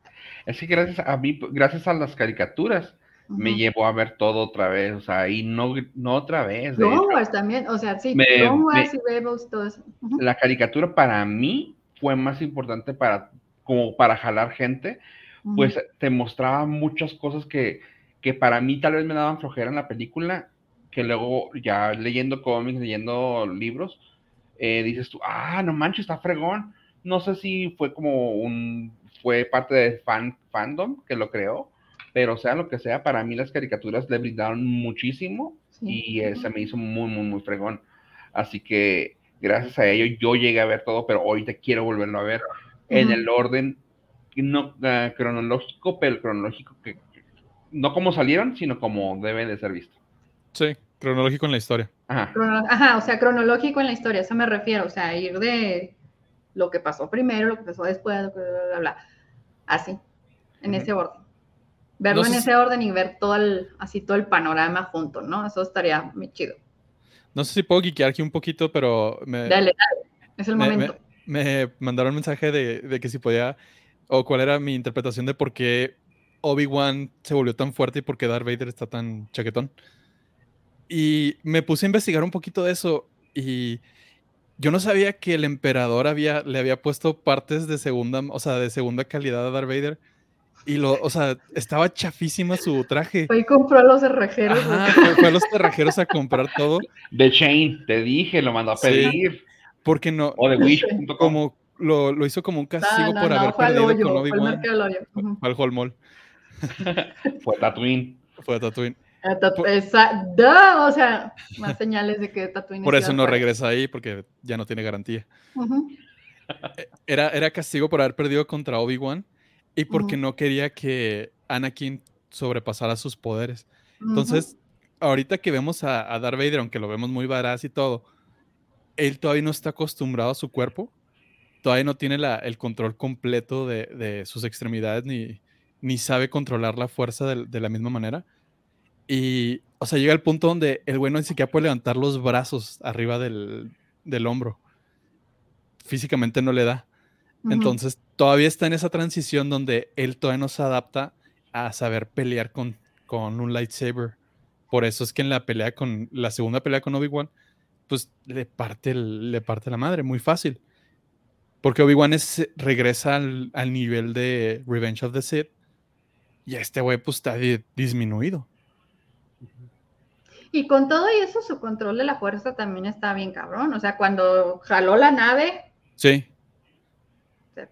Es que gracias a mí, gracias a las caricaturas, me llevó a ver todo otra vez, o sea, y no, no otra vez. Clone Wars también, o sea, sí, Clone Wars y Rebels, todo eso. La caricatura para mí fue más importante para, como para jalar gente, pues te mostraba muchas cosas que, que para mí tal vez me daban flojera en la película, que luego ya leyendo cómics, leyendo libros, eh, dices tú, ah, no manches, está fregón. No sé si fue como un fue parte de fan, fandom que lo creó, pero sea lo que sea, para mí las caricaturas le brindaron muchísimo y se me hizo muy, muy, muy fregón. Así que gracias a ello yo llegué a ver todo, pero hoy te quiero volverlo a ver en el orden no ah, cronológico, pero cronológico que no como salieron, sino como debe de ser visto. Sí, cronológico en la historia. Ajá. Ajá, o sea, cronológico en la historia, eso me refiero, o sea, ir de lo que pasó primero, lo que pasó después, bla, bla, bla, así, en ese orden. Verlo en ese orden y ver todo el, así todo el panorama junto, ¿no? Eso estaría muy chido. No sé si puedo guiquear aquí un poquito, pero me... Dale, dale, es el momento. Me, mandaron un mensaje de, de, que si podía, o cuál era mi interpretación de por qué Obi-Wan se volvió tan fuerte y por qué Darth Vader está tan chaquetón. Y me puse a investigar un poquito de eso y yo no sabía que el emperador había, le había puesto partes de segunda, o sea, de segunda calidad a Darth Vader. Y lo, o sea, estaba chafísima su traje. Fue y compró a los cerrajeros. fue, a los cerrajeros a comprar todo. De Chain, te dije, lo mandó a pedir. porque no. O de Wish.com. Como lo, lo, hizo como un castigo por haber perdido con Obi-Wan. Fue al Holmol. [LAUGHS] fue Tatooine. Fue Tatooine. o sea, más señales de que Tatooine. Por eso no regresa ahí, porque ya no tiene garantía. E, era, era castigo por haber perdido contra Obi-Wan y porque no quería que Anakin sobrepasara sus poderes. Entonces, ahorita que vemos a, a, Darth Vader, aunque lo vemos muy varaz y todo, él todavía no está acostumbrado a su cuerpo, todavía no tiene la, el control completo de, de, sus extremidades ni, ni sabe controlar la fuerza de, de, la misma manera. Y, o sea, llega el punto donde el güey no ni siquiera puede levantar los brazos arriba del, del hombro. Físicamente no le da. Entonces, todavía está en esa transición donde él todavía no se adapta a saber pelear con, con un lightsaber. Por eso es que en la pelea con la segunda pelea con Obi-Wan, pues le parte, le parte la madre, muy fácil. Porque Obi-Wan regresa al, al, nivel de Revenge of the Sith y este güey pues está disminuido. Y con todo eso, su control de la fuerza también está bien cabrón. O sea, cuando jaló la nave. Sí.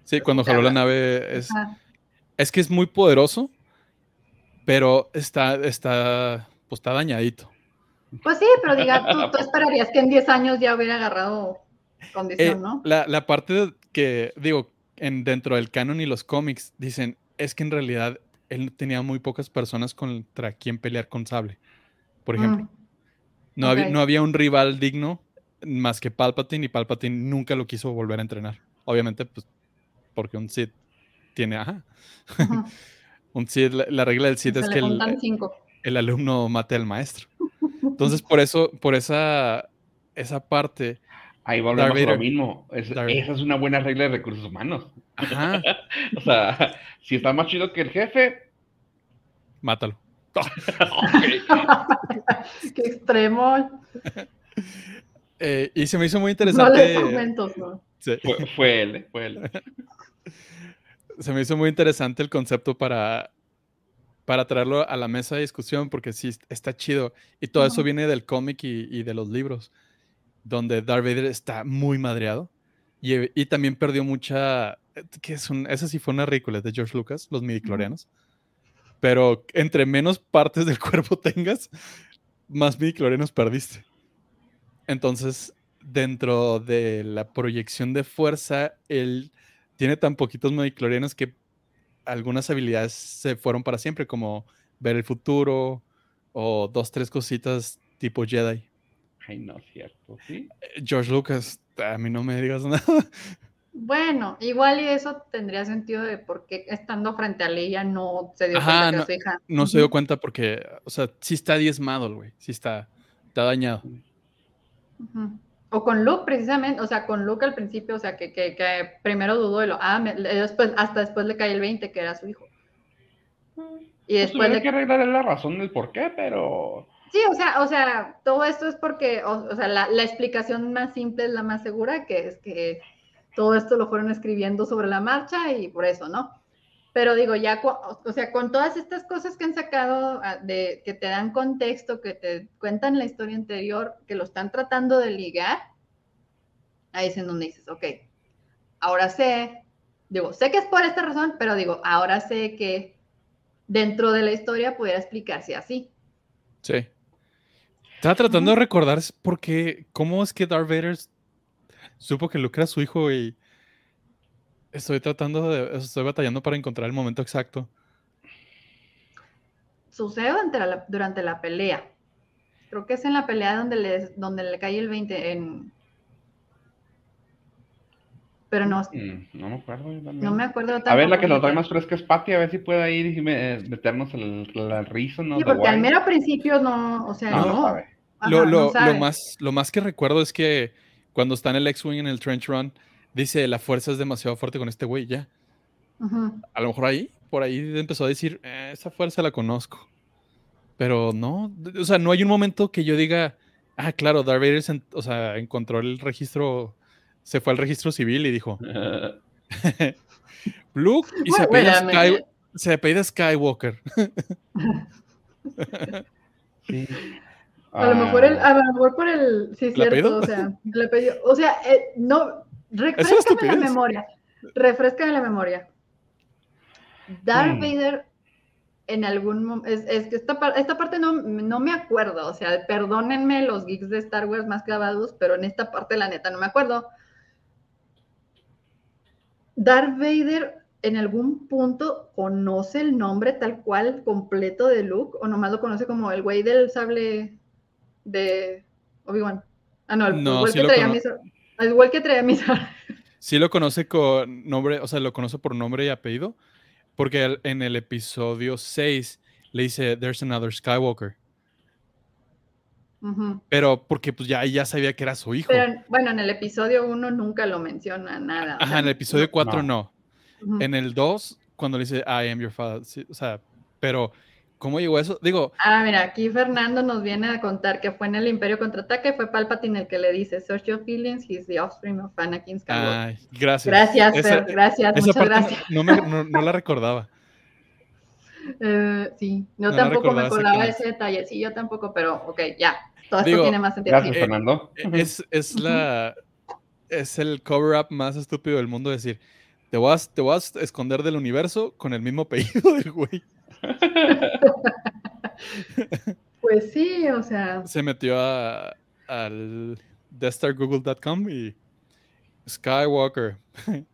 Sí, cuando jaló la nave es. Es que es muy poderoso, pero está, está, pues está dañadito. Pues sí, pero diga, tú, esperarías que en 10 años ya hubiera agarrado condición, eh, ¿no? La, la, parte que, digo, en, dentro del canon y los cómics, dicen, es que en realidad él tenía muy pocas personas contra quien pelear con sable, por ejemplo. Mm. No, había, no había un rival digno más que Palpatine y Palpatine nunca lo quiso volver a entrenar. Obviamente, pues porque un Sith tiene, ajá. [LAUGHS] un Sith, la, regla del Sith es que el, el, alumno mate al maestro. [LAUGHS] Entonces, por eso, por esa, esa parte. Ahí volvemos a lo mismo. esa es una buena regla de recursos humanos. Ajá. [LAUGHS] o sea, si está más chido que el jefe, mátalo. Qué extremo. Eh, y se me hizo muy interesante. No fue, fue, él, fue él [LAUGHS] se me hizo muy interesante el concepto para, para traerlo a la mesa de discusión, porque sí, está chido. Y todo eso viene del cómic y, de los libros, donde Darth Vader está muy madreado. Y, también perdió mucha. que es un, esa sí fue una ridícula de George Lucas, los midiclorianos. Pero entre menos partes del [LAUGHS] cuerpo tengas, más midiclorianos perdiste. Entonces, dentro de la proyección de fuerza, él tiene tan poquitos modiclorianos que algunas habilidades se fueron para siempre, como ver el futuro o dos, tres cositas tipo Jedi. Ay, no es cierto, ¿sí? Eh, George Lucas, a mí no me digas [LAUGHS] nada. Bueno, igual y eso tendría sentido de por qué estando frente a Leia no se dio cuenta no, que hija. No se dio cuenta porque, o sea, sí está diezmado, güey, sí está, está dañado. O con Luke, precisamente, o sea, con Luke al principio, o sea, que, que, primero dudó de lo, ah, después, hasta después le cae el 20, que era su hijo. Y pues después... Pues que arreglar la razón del por qué, pero... Sí, o sea, o sea, todo esto es porque, o, sea, la, la, explicación más simple es la más segura, que es que todo esto lo fueron escribiendo sobre la marcha y por eso, ¿no? Pero digo, ya, o sea, con todas estas cosas que han sacado, ah, de, que te dan contexto, que te cuentan la historia anterior, que lo están tratando de ligar, ahí es en donde dices, ok, ahora sé, digo, sé que es por esta razón, pero digo, ahora sé que dentro de la historia pudiera explicarse así. Sí. Estaba tratando de recordar por qué, cómo es que Darth Vader supo que Luke era su hijo y Estoy tratando de, estoy batallando para encontrar el momento exacto. Sucede durante la, durante la pelea. Creo que es en la pelea donde le, donde le cae el 20 en... Pero no... Mm, no me acuerdo. No me acuerdo. A ver, la que nos trae más fresca es Patty, a ver si puede ir y meternos el, el rizo. ¿no? Sí, porque al mero principio no, o sea, no. lo, lo, lo, más, lo más que recuerdo es que cuando está en el X-Wing en el Trench Run, dice, la fuerza es demasiado fuerte con este güey, ya. A lo mejor ahí, por ahí empezó a decir, eh, esa fuerza la conozco. Pero no, o sea, no hay un momento que yo diga, ah, claro, Darth Vader o sea, encontró el registro, se fue al registro civil y dijo, [LAUGHS] Luke y se, apellida Skywalker. [LAUGHS] sí. A lo mejor el, a lo mejor por el, sí, cierto, o sea, apellido, o sea, eh, no, refrescame la memoria, refrescame la memoria. Darth hmm. Vader en algún momento, es, que esta, esta parte no, no, me acuerdo, o sea, perdónenme los geeks de Star Wars más clavados, pero en esta parte la neta no me acuerdo. Darth Vader en algún punto conoce el nombre tal cual completo de Luke o nomás lo conoce como el güey del sable de Obi-Wan. Ah, no, el, que traía mis, igual que traía mis Sí lo conoce con nombre, o sea, lo conoce por nombre y apellido, porque en el episodio 6 le dice, There's another Skywalker. Pero porque pues ya, ya sabía que era su hijo. Pero bueno, en el episodio 1 nunca lo menciona nada. Ajá, en el episodio 4 no. En el 2, cuando le dice, I am your father. o sea, pero ¿cómo llegó eso? Digo. Ah, mira, aquí Fernando nos viene a contar que fue en el Imperio Contraataque, fue Palpatine el que le dice, Search your feelings, he's the offspring of Anakin Skywalker. Ay, gracias. Gracias, Fer, gracias, muchas gracias. No, me, no la recordaba. [LAUGHS] Eh, sí, no, tampoco me acordaba ese detalle, sí, yo tampoco, pero ok, ya, todo esto tiene más sentido. Gracias, Fernando. Eh, es, es, la, es el cover-up más estúpido del mundo decir, te vas, te vas a esconder del universo con el mismo apellido [LAUGHS] del güey. [LAUGHS] pues sí, o sea. Se metió a, al deathstargoogle.com y Skywalker. [LAUGHS]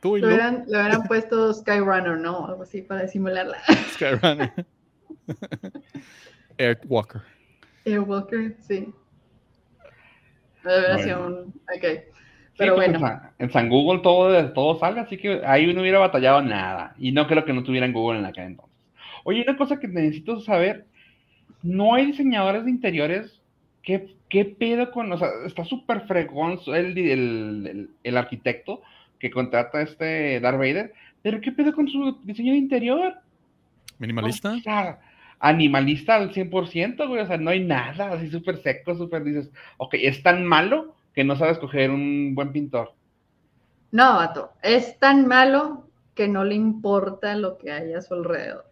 Tú le, hubieran, puesto Skyrunner, ¿no? Algo así para disimularla. [LAUGHS] Skyrunner. Airwalker. Airwalker, sí. Bueno. Ok. Pero pues, bueno. En San, Google todo, todo salga, así que ahí no hubiera batallado nada. Y no creo que no tuvieran Google en aquel entonces. Oye, una cosa que necesito saber, no hay diseñadores de interiores. ¿Qué, qué pedo con, o sea, está súper fregón el, el, el, arquitecto, que contrata a este Darth Vader, pero ¿qué pedo con su diseño de interior? ¿Minimalista? animalista al 100%, güey, o sea, no hay nada, así súper seco, súper dices, ok, es tan malo que no sabe escoger un buen pintor. No, vato, es tan malo que no le importa lo que hay a su alrededor.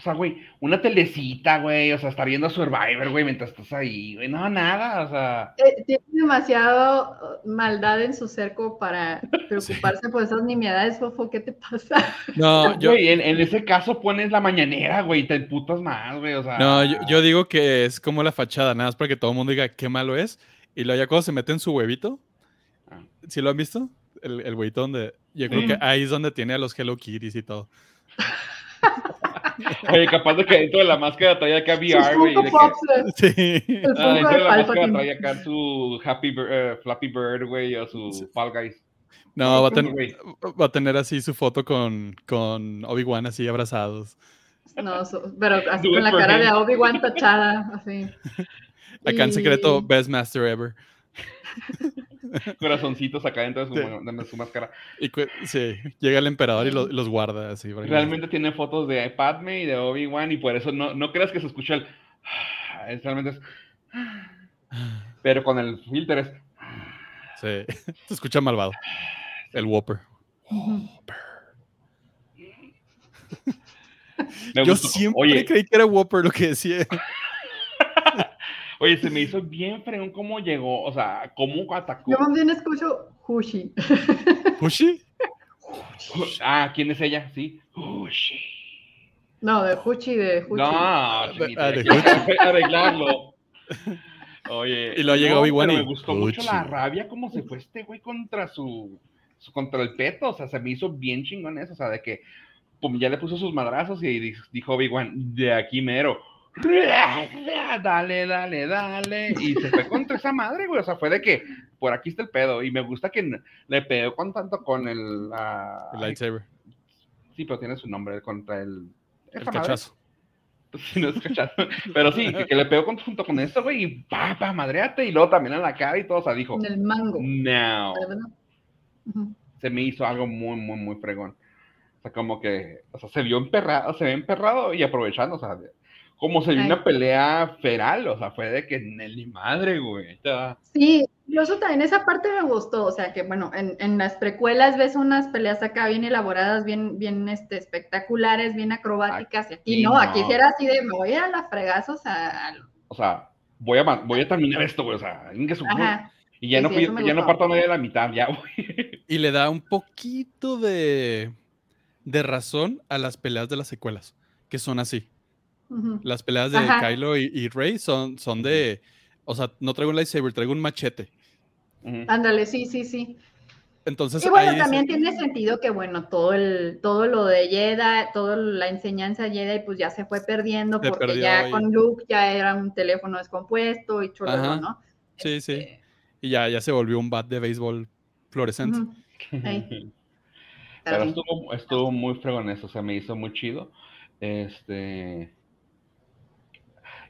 O sea, güey, una telecita, güey, o sea, estar viendo Survivor, güey, mientras estás ahí, güey, no, nada, o sea. Eh, tiene demasiado maldad en su cerco para [LAUGHS] preocuparse por esas nimiedades, Fofo, ¿qué te pasa? No, [LAUGHS] yo. Güey, en, ese caso pones la mañanera, güey, te putas más, güey, o sea. No, yo, digo que es como la fachada, nada más para que todo el mundo diga qué malo es, y luego ya cuando se mete en su huevito, ah. ¿sí lo han visto? El, el huevito donde, yo creo que ahí es donde tiene a los Hello Kitties y todo. [LAUGHS] Oye, capaz de que dentro de la máscara traía acá VR, güey. Sí. Ah, dentro de la máscara traía acá su Happy uh, Flappy Bird, güey, o su Fall Guys. No, va a, tener, va a tener así su foto con, con Obi-Wan así abrazados. No, pero así con la cara de Obi-Wan tachada, así. Acá en secreto, Best Master Ever. [LAUGHS] [LAUGHS] corazoncitos acá dentro de su, máscara. Y sí, llega el emperador y los guarda así. Realmente tiene fotos de Padme y de Obi-Wan y por eso no, no creas que se escucha el... [SIGHS] realmente es... [SIGHS] Pero con el filter es... Sí, [LAUGHS] se escucha malvado. [SIGHS] El Whopper. Yo siempre creí que era Whopper lo que decía. [LAUGHS] Oye, se me hizo bien fregón cómo llegó, o sea, cómo atacó. Yo más bien escucho Hushi. [LAUGHS] ¿Hushi? Ah, ¿quién es ella? Sí. Hushi. No, de Hushi, de Hushi. No, ah, de, arreglarlo. Oye, y lo llegó igual Me gustó mucho la rabia como se fue este güey contra su, contra el peto, o sea, se me hizo bien chingón eso, o sea, de que pum, ya le puso sus madrazos y dijo Obi-Wan, de aquí mero. [LAUGHS] Dale, dale, dale. Y se fue contra esa madre, güey. O sea, fue de que por aquí está el pedo. Y me gusta que le pegó con tanto con el. lightsaber. Sí, pero tiene su nombre contra el. El cachazo. [LAUGHS] no es cachazo. Pero sí, que, le pegó junto con esto, güey. Y pa, pa, madreate. Y luego también en la cara y todo. O sea, dijo. En el mango. No. Se me hizo algo muy, muy, muy fregón. O sea, como que. O sea, se vio emperrado, se ve emperrado y aprovechando. O sea, como se vio una pelea feral, o sea, fue de que ni madre, güey. Sí, incluso también esa parte me gustó, o sea, que bueno, en, las precuelas ves unas peleas acá bien elaboradas, bien, bien este, espectaculares, bien acrobáticas, y aquí, no, aquí sí era así de, me voy a la fregazo, o sea... O sea, voy a, voy a terminar esto, güey, o sea, su... Y ya, no, ya no parto de la mitad, ya, güey. Y le da un poquito de, de razón a las peleas de las secuelas, que son así. Las peleas de Kylo y, Rey son, son de. O sea, no traigo un lightsaber, traigo un machete. Ándale, sí, sí, sí. Entonces, y bueno, también tiene sentido que, bueno, todo el, todo lo de Jedi, toda la enseñanza Jedi, pues ya se fue perdiendo, porque ya con Luke ya era un teléfono descompuesto y chulo, ¿no? Sí, sí. Este y ya, ya se volvió un bat de béisbol fluorescente. [LAUGHS] Pero estuvo, estuvo muy fregón eso, o sea, me hizo muy chido. Este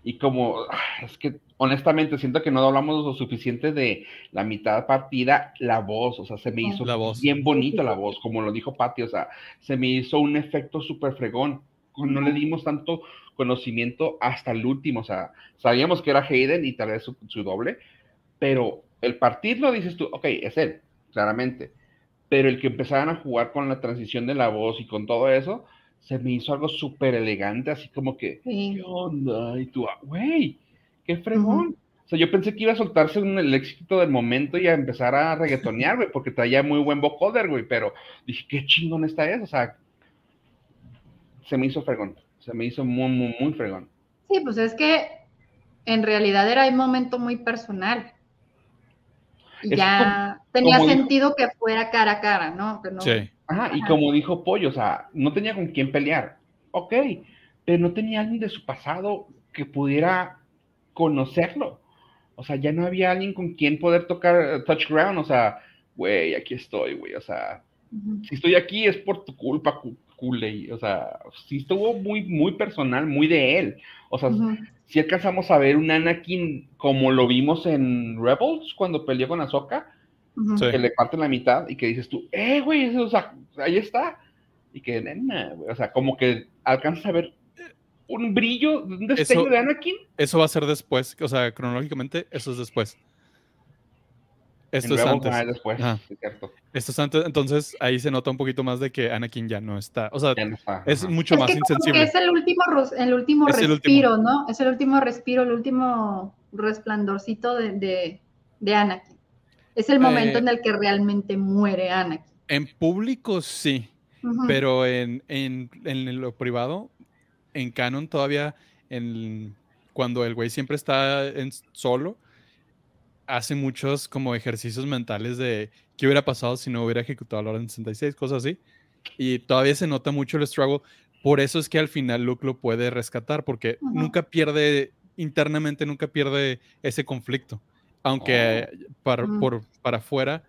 y como, ah, es que honestamente siento que no hablamos lo suficiente de la mitad partida, la voz, o sea, se me hizo bien bonita la voz, como lo dijo Patti, o sea, se me hizo un efecto súper fregón. No le dimos tanto conocimiento hasta el último, o sea, sabíamos que era Hayden y tal vez su, su doble, pero el partirlo dices tú, ok, es él, claramente, pero el que empezaran a jugar con la transición de la voz y con todo eso, se me hizo algo súper elegante, así como que, ¿qué onda? Y tú, ah, güey, qué fregón. O sea, yo pensé que iba a soltarse un, el éxito del momento y a empezar a reggaetonear, güey, porque traía muy buen vocoder, güey, pero dije, qué chingón está eso, o sea, se me hizo fregón, se me hizo muy, muy, muy fregón. Sí, pues es que en realidad era un momento muy personal. Y ya tenía sentido que fuera cara a cara, ¿no? Que no sí. Ajá, y como dijo Pollo, o sea, no tenía con quién pelear. Ok, pero no tenía alguien de su pasado que pudiera conocerlo. O sea, ya no había alguien con quien poder tocar touch ground. O sea, güey, aquí estoy, güey. O sea, si estoy aquí es por tu culpa, Kulei. O sea, sí estuvo muy, muy personal, muy de él. O sea, si alcanzamos a ver un Anakin como lo vimos en Rebels cuando peleó con Ahsoka que le parten la mitad y que dices tú, eh, güey, o sea, ahí está. Y que, nena, güey, o sea, como que alcanzas a ver un brillo, un destello de Anakin. Eso va a ser después, o sea, cronológicamente, eso es después. Esto es antes. después, cierto. Esto es antes, entonces ahí se nota un poquito más de que Anakin ya no está. O sea, es mucho más insensible. Es el último, el último respiro, ¿no? Es el último respiro, el último resplandorcito de, de, de Anakin. Es el momento eh, en el que realmente muere Anakin. En público sí, pero en, lo privado, en canon todavía, en, cuando el güey siempre está en solo, hace muchos como ejercicios mentales de qué hubiera pasado si no hubiera ejecutado la orden 66, cosas así. Y todavía se nota mucho el struggle. Por eso es que al final Luke lo puede rescatar, porque nunca pierde, internamente nunca pierde ese conflicto. Aunque oh. para, por, para afuera,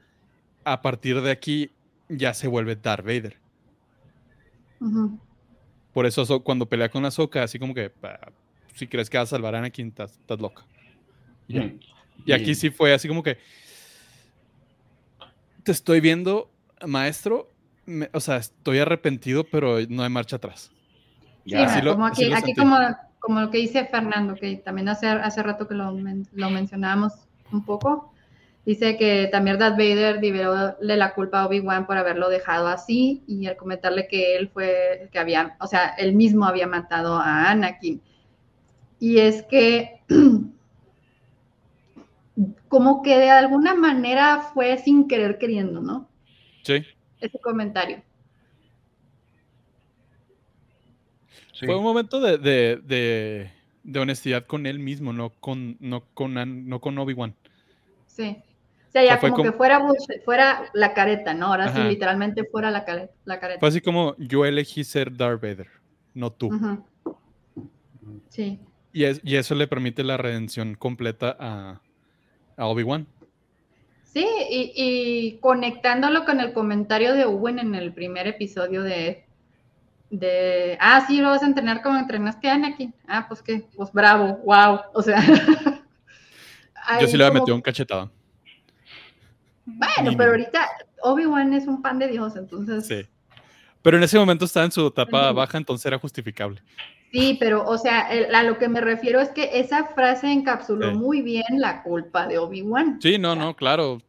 a partir de aquí ya se vuelve Darth Vader. Por eso cuando pelea con Ahsoka, así como que si crees que vas a salvar a Anakin, estás, loca. Y, aquí sí fue así como que te estoy viendo, maestro, o sea, estoy arrepentido, pero no hay marcha atrás. Sí, como aquí, aquí como, como, lo que dice Fernando, que también hace, hace rato que lo, lo mencionábamos un poco. Dice que también Darth Vader liberó de la culpa a Obi-Wan por haberlo dejado así y al comentarle que él fue, que había, o sea, él mismo había matado a Anakin. Y es que [CLEARS THROAT] como que de alguna manera fue sin querer queriendo, ¿no? Sí. Ese comentario. Fue un momento de, de, de, honestidad con él mismo, no con, no con, no con Obi-Wan. Sí. O sea, ya como, que fuera, fuera la careta, ¿no? Ahora sí, literalmente fuera la, la, careta. Fue así como yo elegí ser Darth Vader, no tú. Sí. Y, y, eso le permite la redención completa a, a Obi-Wan. Sí, y, y, conectándolo con el comentario de Owen en el primer episodio de, de, ah, sí, lo vas a entrenar como entrenaste a Anakin. Ah, pues qué, pues bravo, wow. O sea, [LAUGHS] Yo sí le había metido un cachetado. Bueno, pero ahorita Obi-Wan es un pan de Dios, entonces. Sí. Pero en ese momento estaba en su etapa baja, entonces era justificable. Sí, pero, o sea, a lo que me refiero es que esa frase encapsuló muy bien la culpa de Obi-Wan. Sí, no, no, claro.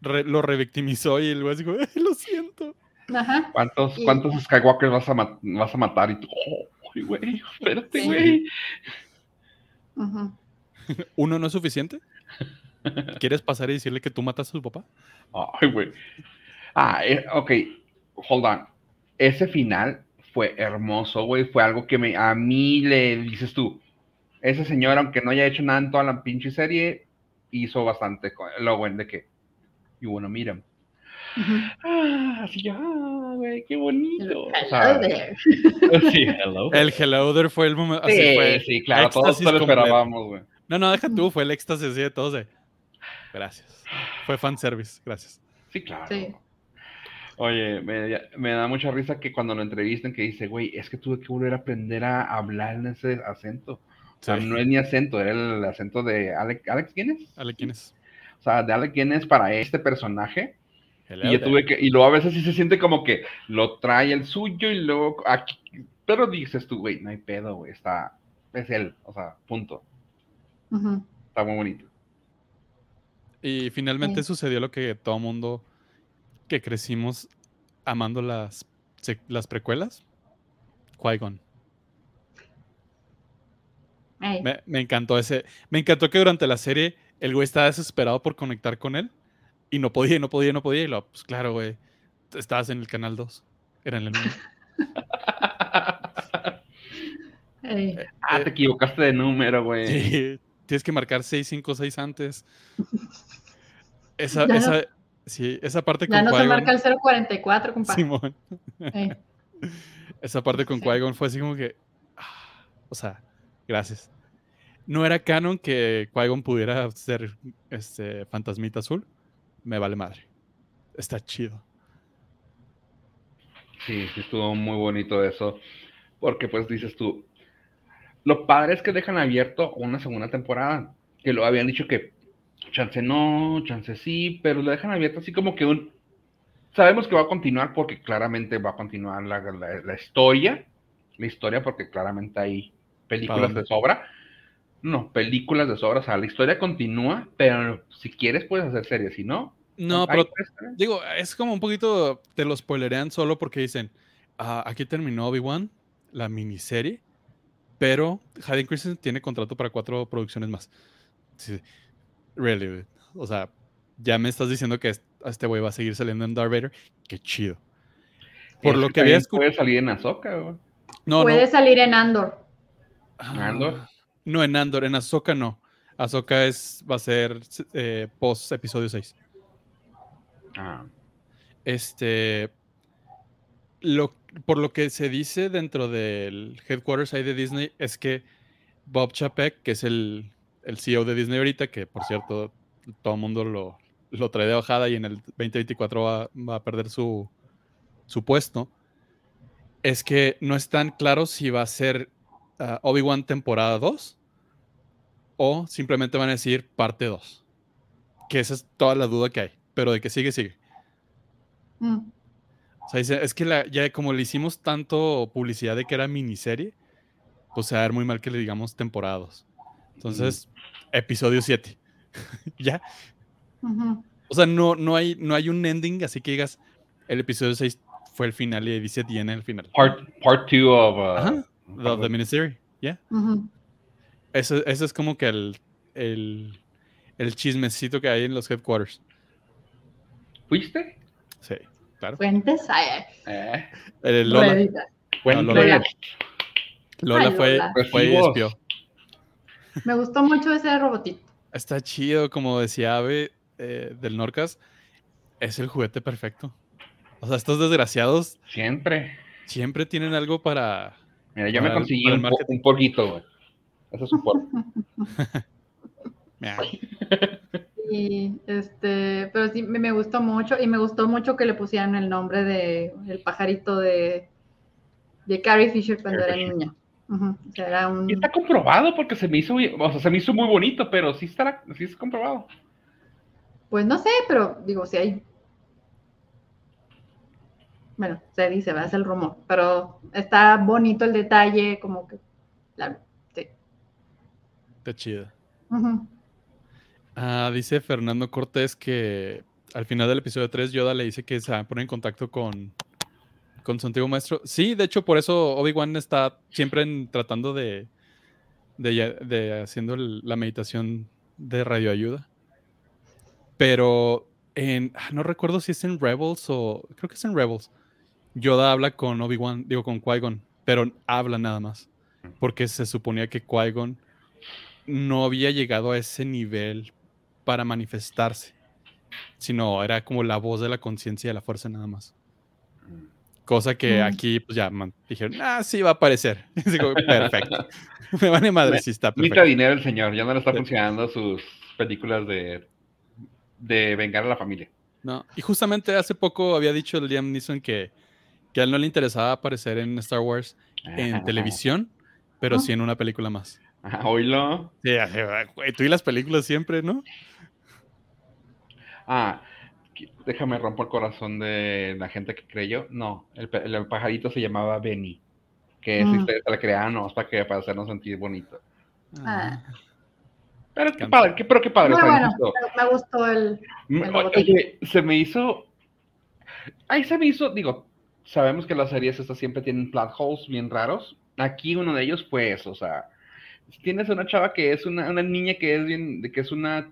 lo revictimizó y el güey dijo, lo siento. Ajá. ¿Cuántos, ¿Cuántos Skywalkers vas a, vas a matar? Y tú, oh, güey, espérate, güey. ¿Uno no es suficiente? ¿Quieres pasar y decirle que tú matas a su papá? Ay, güey. Ah, eh, ok, hold on. Ese final fue hermoso, güey. Fue algo que me, a mí le dices tú. Ese señor, aunque no haya hecho nada en toda la pinche serie, hizo bastante. Lo bueno de que, y bueno, miren. Ah, así ya, ah, güey, qué bonito. [LAUGHS] sí, hello. El hello there fue el momento. Sí, fue sí, claro, todos lo esperábamos, güey. No, no, deja tú, fue el éxtasis de todos. De... Gracias. Fue fanservice, gracias. Sí, claro. Sí. Oye, me, da mucha risa que cuando lo entrevistan que dice, güey, es que tuve que volver a aprender a hablar en ese acento. O sea, no es mi acento, era el acento de Alex, ¿Alex quién es? Alex quién es. O sea, de Alex quién es para este personaje. y yo tuve que, y luego a veces sí se siente como que lo trae el suyo y luego aquí, pero dices tú, güey, no hay pedo, güey, está, es él, o sea, punto. Está muy bonito. Y finalmente sucedió lo que todo mundo que crecimos amando las, las precuelas, Qui-Gon. Me, encantó ese. Me encantó que durante la serie el güey estaba desesperado por conectar con él y no podía, no podía, no podía. Y lo, pues claro, güey, estabas en el canal 2. Era en el número. [LAUGHS] ah, te equivocaste de número, güey. Sí, tienes que marcar 656 antes. [LAUGHS] Esa, esa, [LAUGHS] Sí, esa parte con Ya no se marca el 044, compadre. Simón. Esa parte con Qui-Gon fue así como que. Ah, o sea, gracias. No era canon que Qui-Gon pudiera ser este fantasmita azul. Me vale madre. Está chido. Sí, sí, estuvo muy bonito eso. Porque, pues, dices tú. Lo padre es que dejan abierto una segunda temporada. Que lo habían dicho que chance no, chance sí, pero lo dejan abierto así como que un... Sabemos que va a continuar porque claramente va a continuar la, la, historia, la historia porque claramente hay películas de sobra. No, películas de sobra, o sea, la historia continúa, pero si quieres puedes hacer series, si no... No, pero digo, es como un poquito, te lo spoilerean solo porque dicen, ah, aquí terminó Obi-Wan, la miniserie, pero Hayden Christensen tiene contrato para cuatro producciones más. Sí. Really, O sea, ya me estás diciendo que este güey va a seguir saliendo en Darth Vader. Qué chido. Por lo que había escuchado. Puede salir en Ahsoka, güey. No, puede salir en Andor. Ah, ¿Andor? No, en Andor, en Ahsoka no. Ahsoka es, va a ser eh, post episodio 6. Ah. Este. Lo, por lo que se dice dentro del headquarters ahí de Disney es que Bob Chapek, que es el el CEO de Disney ahorita, que por cierto todo el mundo lo, lo, trae de bajada y en el 2024 va, va a perder su, su, puesto, es que no es tan claro si va a ser uh, Obi-Wan temporada 2 o simplemente van a decir parte 2. Que esa es toda la duda que hay, pero de que sigue, sigue. Mm. O sea, es que la, ya como le hicimos tanto publicidad de que era miniserie, pues se va a ver muy mal que le digamos temporada 2. Entonces, episodio 7. [LAUGHS] ¿Ya? O sea, no, no, hay, no hay un ending, así que digas, el episodio 6 fue el final y dice tiene el final. Part 2 of, uh, the miniseries, ¿ya? eso, es como que el, el, el, chismecito que hay en los headquarters. ¿Fuiste? Sí, claro. Fuentes, eh. El Lola. Lola. Lola, fue, fue y espió. Me gustó mucho ese robotito. Está chido, como decía Ave eh, del Norcas, es el juguete perfecto. O sea, estos desgraciados. Siempre. Siempre tienen algo para. Mira, yo me conseguí un, un poquito, güey. Eso es un porco. y este, pero sí me gustó mucho y me gustó mucho que le pusieran el nombre de el pajarito de, de Carrie Fisher cuando era niña. Y está comprobado porque se me hizo, o sea, se me hizo muy bonito, pero sí está, sí es comprobado. Pues no sé, pero digo, si hay. Bueno, se dice, va a ser el rumor, pero está bonito el detalle, como que, claro, sí. Está chida. Ah, dice Fernando Cortés que al final del episodio 3 Yoda le dice que se va a poner en contacto con, con su antiguo maestro. Sí, de hecho por eso Obi-Wan está siempre tratando de, de, haciendo la meditación de radioayuda. Pero en, ah, no recuerdo si es en Rebels o creo que es en Rebels. Yoda habla con Obi-Wan, digo con Qui-Gon, pero habla nada más. Porque se suponía que Qui-Gon no había llegado a ese nivel para manifestarse, sino era como la voz de la conciencia de la fuerza nada más. Cosa que mm. aquí, pues ya dijeron, ah, sí va a aparecer. [LAUGHS] perfecto. [LAUGHS] Me van a madre si está perfecto. dinero el señor, ya no le está funcionando sus películas de, de vengar a la familia. No, y justamente hace poco había dicho Liam Neeson que, que a él no le interesaba aparecer en Star Wars en ah. televisión, pero sí en una película más. Ah, oílo. Sí, tú y las películas siempre, ¿no? Ah, déjame romper el corazón de la gente que creyó. No, el, pajarito se llamaba Benny. Que mm. se la crearon para, que, para hacernos sentir bonito. Ah. Pero qué padre, qué, pero qué padre. me, gustó. el. Mm, oye, se me hizo. Ahí se me hizo, digo, sabemos que las series estas siempre tienen plot holes bien raros. Aquí uno de ellos fue eso, o sea, tienes una chava que es una, una niña que es bien, que es una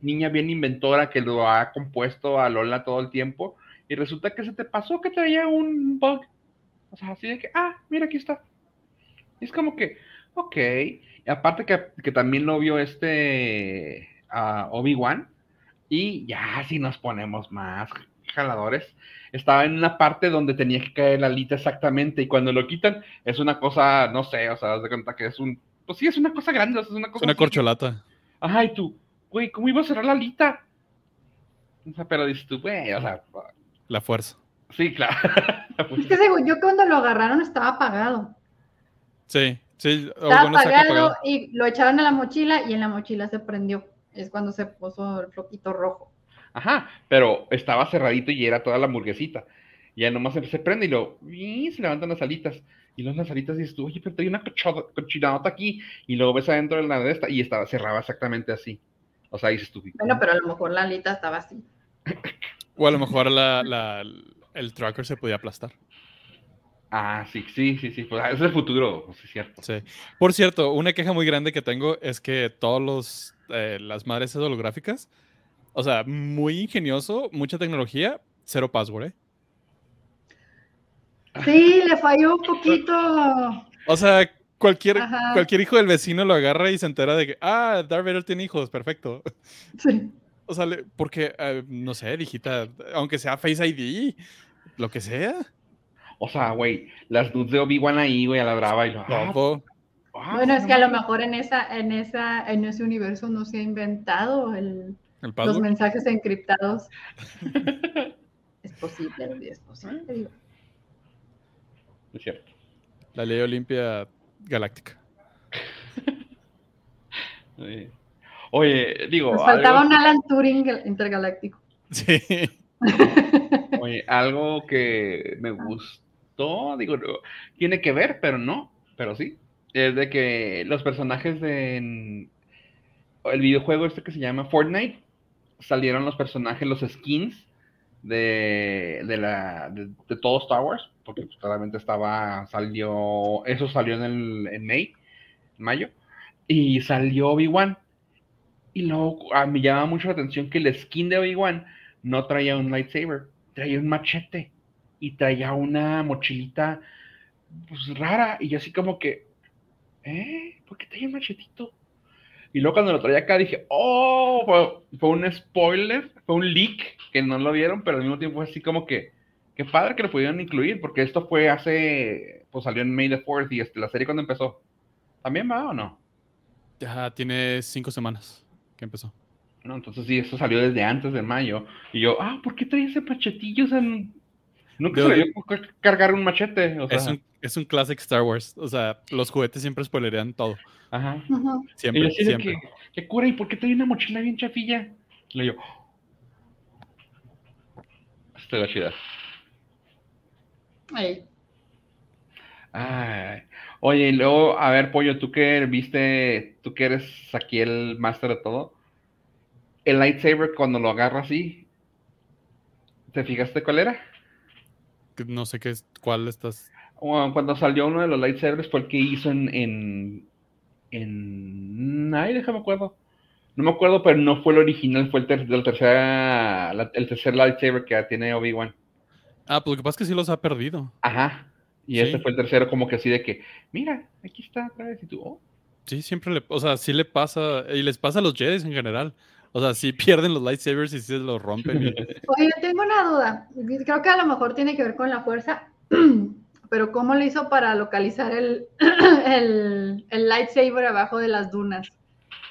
niña bien inventora que lo ha compuesto a Lola todo el tiempo y resulta que se te pasó que traía un bug. O sea, así de que, ah, mira, aquí está. es como que, ok. Y aparte que, que también lo vio este uh, Obi-Wan. Y ya si nos ponemos más jaladores, estaba en una parte donde tenía que caer la alita exactamente. Y cuando lo quitan, es una cosa, no sé, o sea, de cuenta que es un. Pues sí, es una cosa grande, es una cosa. una corcholata. Ajá, y tú, güey, ¿cómo iba a cerrar la alita? O sea, pero dices tú, güey, o sea. La fuerza. Sí, claro. [LAUGHS] es que yo cuando lo agarraron estaba apagado. Sí, sí. Estaba apagado y lo echaron a la mochila y en la mochila se prendió. Es cuando se puso el floquito rojo. Ajá, pero estaba cerradito y era toda la hamburguesita. Y ya nomás se, prende y lo y se levantan las alitas. Y luego las alitas dices tú, oye, pero hay una cochinota aquí. Y luego ves adentro de la de esta y estaba cerrada exactamente así. O sea, dices tú. Bueno, pero a lo mejor la alita estaba así. o a lo mejor la, el tracker se podía aplastar. Ah, sí, sí, sí, sí. Pues, es el futuro, pues, es cierto. Sí. Por cierto, una queja muy grande que tengo es que todos los eh, las madres holográficas, o sea, muy ingenioso, mucha tecnología, cero password, ¿eh? Sí, le falló un poquito. O sea, cualquier, cualquier hijo del vecino lo agarra y se entera de que, ah, Darth Vader tiene hijos, perfecto. [LAUGHS] Sí. O sea, porque, eh, no sé, digita, aunque sea Face ID, lo que sea. O sea, güey, las dudes de Obi-Wan ahí, güey, a la brava y lo... Ah, ah, bueno, es que a lo mejor en esa, en esa, en ese universo no se ha inventado el, los mensajes encriptados. [LAUGHS] es posible, es posible. Es cierto. La ley Olimpia galáctica. [LAUGHS] Oye, digo. Nos faltaba un Alan Turing intergaláctico. Sí. [LAUGHS] Oye, algo que me gustó, digo, tiene que ver, pero no, pero sí. Es de que los personajes de el videojuego este que se llama Fortnite salieron los personajes, los skins de, de la de, de todo Star Wars porque pues, estaba, salió, eso salió en, el, en May, en mayo, y salió Obi-Wan. Y luego a mí llama mucho la atención que el skin de Obi-Wan no traía un lightsaber, traía un machete y traía una mochilita pues, rara. Y yo así como que, ¿eh? ¿Por qué traía un machetito? Y luego cuando lo traía acá dije, oh, fue, un spoiler, fue un leak que no lo vieron, pero al mismo tiempo fue así como que, Qué padre que lo pudieron incluir, porque esto fue hace, pues salió en May the 4th y este, la serie cuando empezó. ¿También va o no? Ya tiene cinco semanas que empezó. No, entonces sí, esto salió desde antes de mayo. Y yo, ah, ¿por qué trae ese machetillo? O sea, nunca se le cargar un machete. es, un, es un classic Star Wars. O sea, los juguetes siempre spoilerean todo. Ajá. Siempre, siempre. ¿Qué cura? ¿Y por qué trae una mochila bien chafilla? Y yo, oh". esta es la chida. Oye, y luego, a ver, Pollo, tú que viste, tú que eres aquí el máster de todo, el lightsaber cuando lo agarras así, ¿te fijaste cuál era? No sé qué es, cuál estás. cuando salió uno de los lightsabers fue el que hizo en, en, en... Ay, déjame acuerdo. No me acuerdo, pero no fue el original, fue el, ter el, tercer, el tercer lightsaber que tiene Obi-Wan. Ah, pues lo que pasa es que sí los ha perdido. Ajá. Y este fue el tercero, como que así de que, mira, aquí está otra vez. Y tú, oh. Sí, siempre le, o sea, sí le pasa, y les pasa a los Jedi en general. O sea, sí [LAUGHS] pierden los lightsabers y sí los rompen. [LAUGHS] Oye, tengo una duda. Creo que a lo mejor tiene que ver con la fuerza, [CLEARS THROAT] pero ¿cómo lo hizo para localizar el, [CLEARS THROAT] el, el lightsaber abajo de las dunas?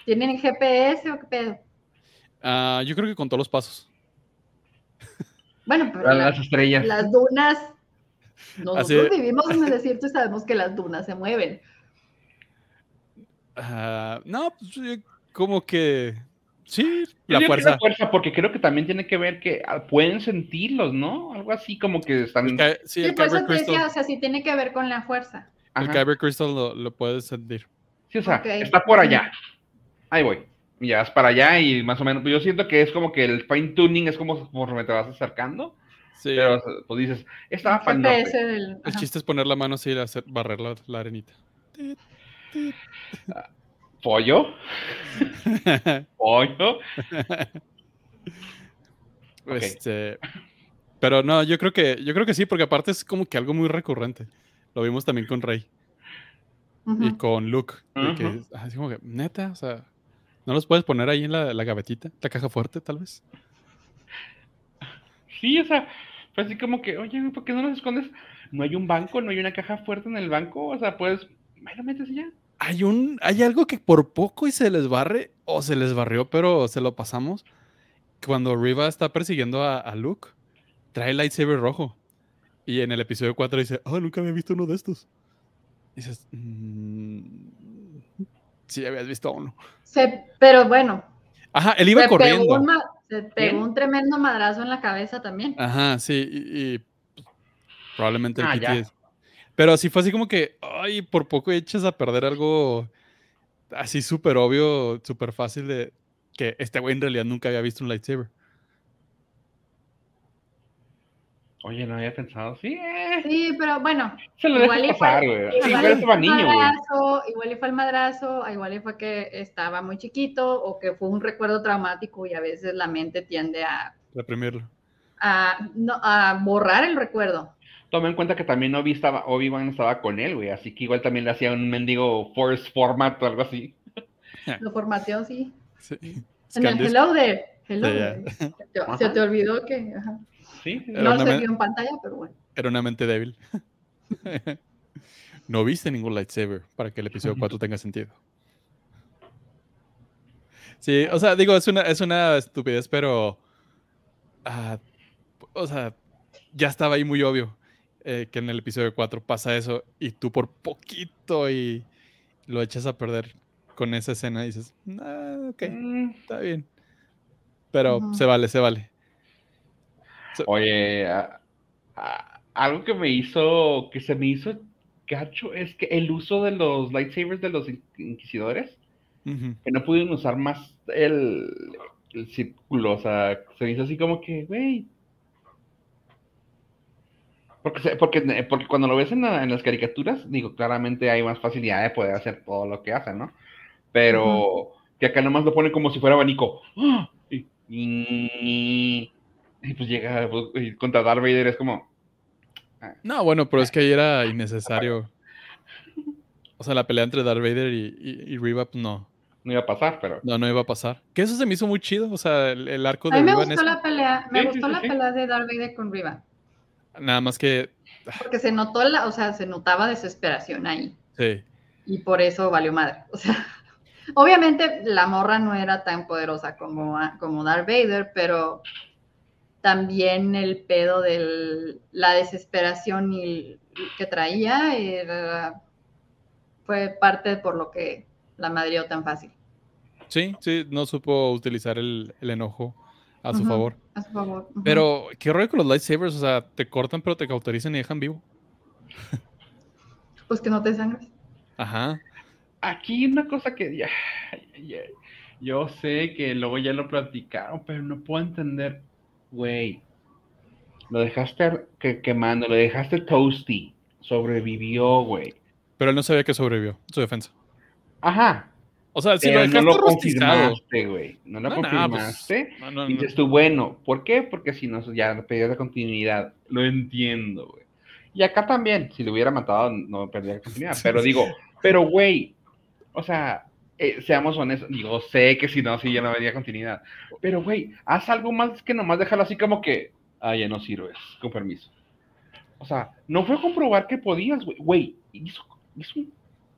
¿Tienen GPS o qué pedo? Ah, yo creo que con todos los pasos. [LAUGHS] Bueno, pero las estrellas. Las dunas. Nosotros vivimos en el desierto y sabemos que las dunas se mueven. Ah, no, pues, como que sí, la fuerza. la fuerza. Porque creo que también tiene que ver que ah, pueden sentirlos, ¿no? Algo así como que están. sí, el sí Crystal. o sea, sí tiene que ver con la fuerza. El Kyber Crystal lo, lo puedes sentir. Sí, o sea, está por allá ahí voy. Ya vas para allá y más o menos, yo siento que es como que el fine tuning es como conforme te vas acercando. Sí. Pero pues dices, estaba para el, el chiste es poner la mano así y hacer, barrer la, arenita. ¿Pollo? ¿Pollo? [LAUGHS] Este, pero no, yo creo que yo creo que sí, porque aparte es como que algo muy recurrente. Lo vimos también con Rey y con Luke. así como que, neta, o sea, ¿No los puedes poner ahí en la, la gavetita? ¿La caja fuerte, tal vez? Sí, o sea, fue así como que, oye, ¿por qué no los escondes? No hay un banco, no hay una caja fuerte en el banco, o sea, puedes, ahí lo metes ya. Hay un, hay algo que por poco y se les barre, o se les barrió, pero se lo pasamos. Cuando Riva está persiguiendo a, Luke, trae el lightsaber rojo. Y en el episodio 4 dice, oh, nunca había visto uno de estos. Y dices, mmm, sí, habías visto uno pero bueno. Ajá, él iba corriendo. se pegó un tremendo madrazo en la cabeza también. Ajá, sí, y, pues, probablemente el ah, Pero así fue así como que, ay, por poco echas a perder algo así súper obvio, súper fácil de que este güey en realidad nunca había visto un lightsaber. Oye, no había pensado, sí. Sí, pero bueno. Se lo igual pasar, güey. Igual, fue niño, igual y fue el madrazo, igual y fue que estaba muy chiquito o que fue un recuerdo traumático y a veces la mente tiende a... Reprimirlo. A, no, a borrar el recuerdo. Toma en cuenta que también Obi estaba, Obi-Wan estaba con él, güey, así que igual también le hacía un mendigo force format o algo así. [LAUGHS] Lo formateó, sí. sí. En el hello there. Hello. Se, te olvidó que... Ajá no se vio en pantalla, pero bueno. Era una mente débil. [LAUGHS] no viste ningún lightsaber para que el episodio [LAUGHS] 4 tenga sentido. Sí, o sea, digo, es una, es una estupidez, pero. Ah, o sea, ya estaba ahí muy obvio eh, que en el episodio 4 pasa eso y tú por poquito y lo echas a perder con esa escena y dices, ah, ok, mm. está bien. Pero se vale, se vale. Oye, algo que me hizo, que se me hizo gacho es que el uso de los lightsabers de los inquisidores, que no pudieron usar más el, círculo, o sea, se me hizo así como que, güey. Porque, porque, porque cuando lo ves en, las caricaturas, digo, claramente hay más facilidad de poder hacer todo lo que hacen, ¿no? Pero que acá nomás lo ponen como si fuera abanico. [GASPS] Y, y pues llega pues, contra Darth Vader, es como. Ah. No, bueno, pero es que ahí era innecesario. O sea, la pelea entre Darth Vader y, y, Riva, pues no. No iba a pasar, pero. No, no iba a pasar. Que eso se me hizo muy chido. O sea, el, arco de. A mí me gustó la pelea. Me gustó la pelea de Darth Vader con Riva. Nada más que. Porque se notó la, o sea, se notaba desesperación ahí. Sí. Y por eso valió madre. O sea, obviamente la morra no era tan poderosa como, como Darth Vader, pero también el pedo de la desesperación y que traía fue parte por lo que la madrió tan fácil. Sí, sí, no supo utilizar el, enojo a su favor. A su favor. Pero, ¿qué rollo con los lightsabers? O sea, te cortan pero te cauterizan y dejan vivo. Pues que no te sangres. Ajá. Aquí una cosa que ya, yo sé que luego ya lo platicaron, pero no puedo entender, güey. Lo dejaste quemando, lo dejaste toasty. Sobrevivió, güey. Pero él no sabía que sobrevivió, su defensa. Ajá. O sea, si Pero lo no dejaste lo rostizado. confirmaste, güey. No lo No, no, confirmaste. pues, no, no, y no. dices tú, bueno, ¿por qué? Porque si no, ya perdía la continuidad. Lo entiendo, güey. Y acá también, si lo hubiera matado, no perdía la continuidad. [LAUGHS] Pero digo, pero, güey, o sea, eh, seamos honestos. Digo, sé que si no, sí ya no habría continuidad. Pero, güey, haz algo más que nomás déjalo así como que, ah, ya no sirves, con permiso. O sea, no fue a comprobar que podías, güey. Güey, hizo, hizo un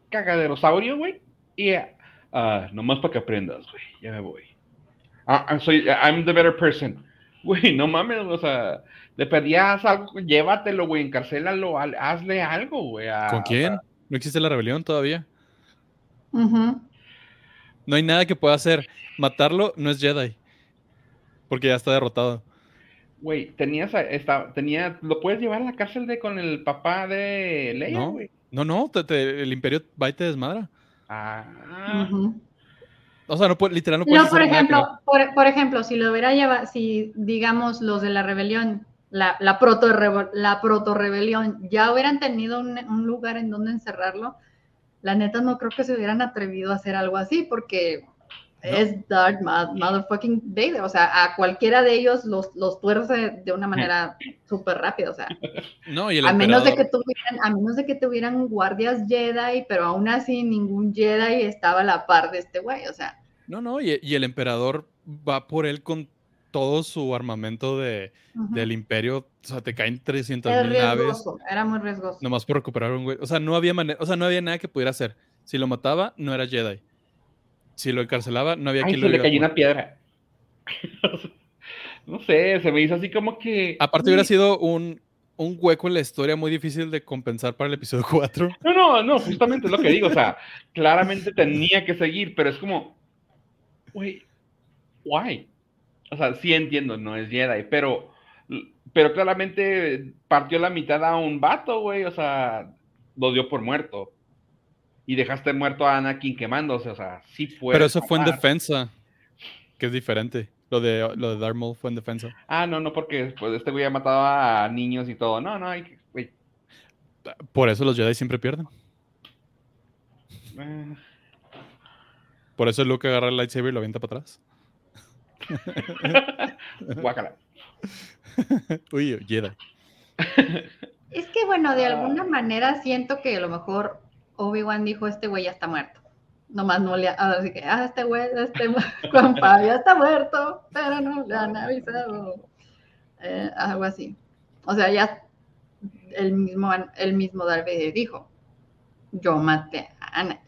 cagaderosaurio, güey. Y, ah, nomás para que aprendas, güey. Ya me voy. Ah, ah, soy, I'm the better person. Güey, no mames, o sea, le pedías algo, llévatelo, güey, encarcélalo, haz- hazle algo, güey. ¿Con quién? ¿No existe la rebelión todavía? Ujú. No hay nada que pueda hacer. Matarlo no es Jedi. Porque ya está derrotado. Güey, tenías, esta, tenía, lo puedes llevar a la cárcel de con el papá de Leia, No. güey. No, no, te- te- el imperio va y te desmadra. Ah. O sea, no puede, literal no puedes No, por nada ejemplo, por, por ejemplo, si lo hubiera llevado, si digamos los de la rebelión, la, la proto la proto rebelión, ya hubieran tenido un, un lugar en donde encerrarlo, la neta no creo que se hubieran atrevido a hacer algo así, porque No. es Darth Motherfucking Vader, o sea, a cualquiera de ellos los, los tuerce de una manera [LAUGHS] súper rápida, o sea, no. No, y el a menos de que tuvieran, a menos de que tuvieran guardias Jedi, pero aún así ningún Jedi estaba a la par de este güey, o sea. No, no, y, y el emperador va por él con todo su armamento de, del imperio. O sea, te caen 300 Era mil naves riesgoso, era muy riesgoso. nomás por recuperar un güey. O sea, no había manera, o sea, no había nada que pudiera hacer. Si lo mataba, no era Jedi. Si lo encarcelaba, no había ay, quien se lo le cayó una piedra. [LAUGHS] no sé, se me hizo así como que. Aparte hubiera sido un, un hueco en la historia muy difícil de compensar para el episodio [LAUGHS] 4. No, no, no, justamente es lo que digo. O sea, claramente tenía que seguir, pero es como, güey, why? O sea, sí entiendo, no es Jedi, pero, pero claramente partió la mitad a un vato, güey. O sea, lo dio por muerto. Y dejaste muerto a Anakin quemándose, o sea, sí fue. Pero eso fue en defensa, que es diferente. Lo de, lo de Darth Maul fue en defensa. Ah, no, no, porque pues, este güey ha matado a niños y todo. No, no, hay que, güey. Por eso los Jedi siempre pierden. eh, Por eso Luke agarra el lightsaber y lo avienta para atrás. [LAUGHS] guácala. Uy, Jedi. Es que bueno, de Ah. alguna manera siento que a lo mejor Obi-Wan dijo, este güey ya está muerto. Nomás no le, ahora sí que, ah, este güey, este [LAUGHS] compa ya está muerto, pero no le han avisado. Eh, algo así. O sea, ya el mismo, el mismo Vader dijo, yo maté a Anakin.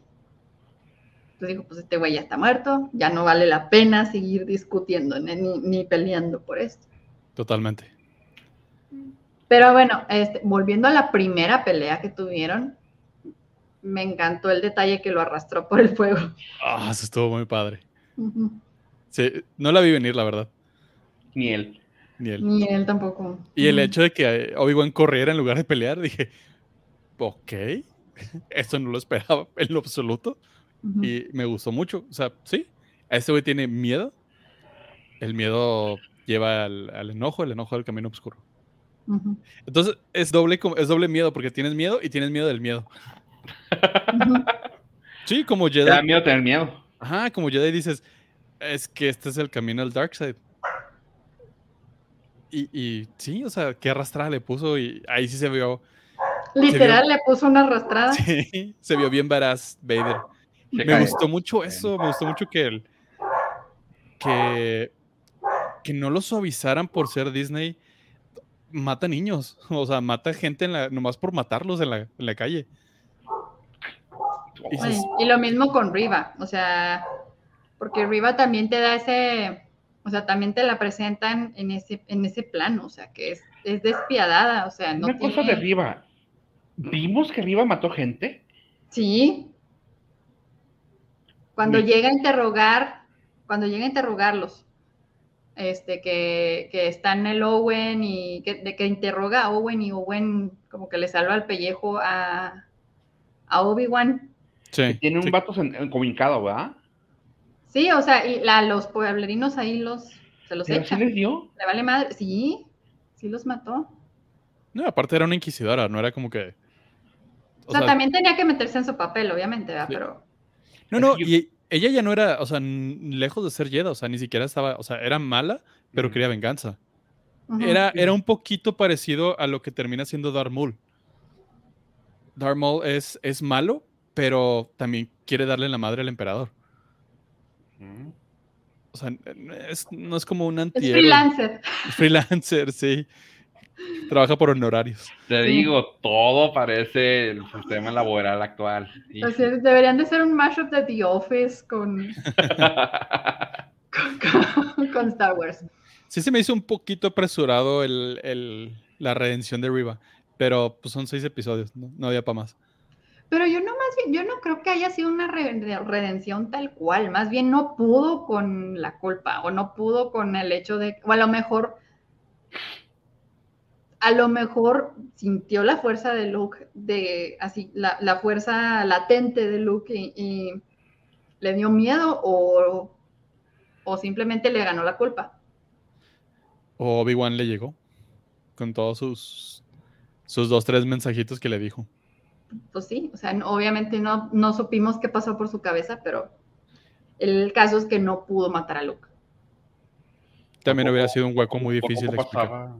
Entonces dijo, pues este güey ya está muerto, ya no vale la pena seguir discutiendo ni, peleando por esto. Totalmente. Pero bueno, este, volviendo a la primera pelea que tuvieron, me encantó el detalle que lo arrastró por el fuego. Ah, eso estuvo muy padre. Sí, no la vi venir, la verdad. Ni él. Ni él. Ni él tampoco. Y el hecho de que Obi-Wan corriera en lugar de pelear, dije, ok, [LAUGHS] esto no lo esperaba en lo absoluto. Y me gustó mucho. O sea, sí, este güey tiene miedo. El miedo lleva al, al enojo, el enojo al camino oscuro. Entonces es doble, es doble miedo porque tienes miedo y tienes miedo del miedo. Sí, como Te da Jedi. miedo tener miedo. Ajá, como Jedi dices, es que este es el camino al dark side. Y, y sí, o sea, qué arrastrada le puso y ahí sí se vio, Literal, le puso una arrastrada. [LAUGHS] sí, se vio bien varaz Vader. Se Me cae. gustó mucho eso, me gustó mucho que el, que, que no lo suavizaran por ser Disney. Mata niños, [LAUGHS] o sea, mata gente en la, nomás por matarlos en la, en la calle. Y dices, Bueno, y lo mismo con Riva, o sea, porque Riva también te da ese, o sea, también te la presentan en ese, en ese plano, o sea, que es, es despiadada, o sea, no Una cosa de Riva. ¿Vimos que Riva mató gente? Sí. Cuando llega a interrogar, cuando llega a interrogarlos, este, que, que está en el Owen y que, de que interroga a Owen y Owen como que le salva el pellejo a, a Obi-Wan. Sí. Tiene un vato encomincado, ¿verdad? Sí, o sea, y la, los pueblerinos ahí los, se los echan. les dio? Le vale madre, sí, sí los mató. No, aparte era una inquisidora, no era como que... O, sea, también tenía que meterse en su papel, obviamente, ¿verdad? Pero... No, no, y ella ya no era, o sea, lejos de ser Jedi, o sea, ni siquiera estaba, o sea, era mala, pero quería venganza. Era, era un poquito parecido a lo que termina siendo Darth Maul. Darth Maul es, es malo, pero también quiere darle la madre al emperador. O sea, no es como un anti. Es freelancer. Freelancer, [LAUGHS] sí. Trabaja por honorarios. Te digo, todo parece el sistema laboral actual. Así deberían de ser un mashup de The Office [LAUGHS] con, con, Star Wars. Sí se me hizo un poquito apresurado el, la redención de Riva, pero pues son seis episodios, no, había para más. Pero yo no más bien, yo no creo que haya sido una redención tal cual, más bien no pudo con la culpa o no pudo con el hecho de, o a lo mejor a lo mejor sintió la fuerza de Luke, de así, la, fuerza latente de Luke y, le dio miedo o, o, simplemente le ganó la culpa. O Obi-Wan le llegó con todos sus, sus dos, tres mensajitos que le dijo. Pues sí, o sea, obviamente no, no supimos qué pasó por su cabeza, pero el caso es que no pudo matar a Luke. También hubiera sido un hueco muy difícil de explicar.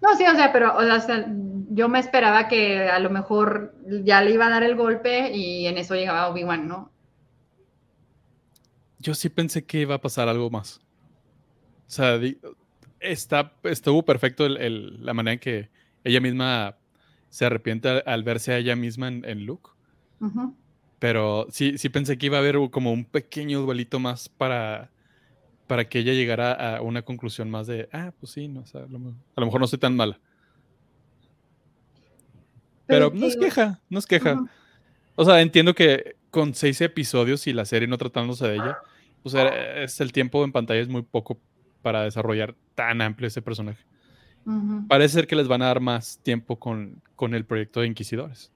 No, sí, o sea, pero o sea, yo me esperaba que a lo mejor ya le iba a dar el golpe y en eso llegaba Obi-Wan, ¿no? Yo sí pensé que iba a pasar algo más. O sea, está, estuvo perfecto la manera en que ella misma se arrepiente al, verse a ella misma en, Luke. Pero sí, sí pensé que iba a haber como un pequeño duelito más para para que ella llegara a una conclusión más de, ah, pues sí, no, a, lo, mejor no soy tan mala. Pero, no es queja, no es queja. O sea, entiendo que con seis episodios y la serie no tratándose de ella, pues es el tiempo en pantalla es muy poco para desarrollar tan amplio ese personaje. Parece ser que les van a dar más tiempo con, con el proyecto de Inquisidores.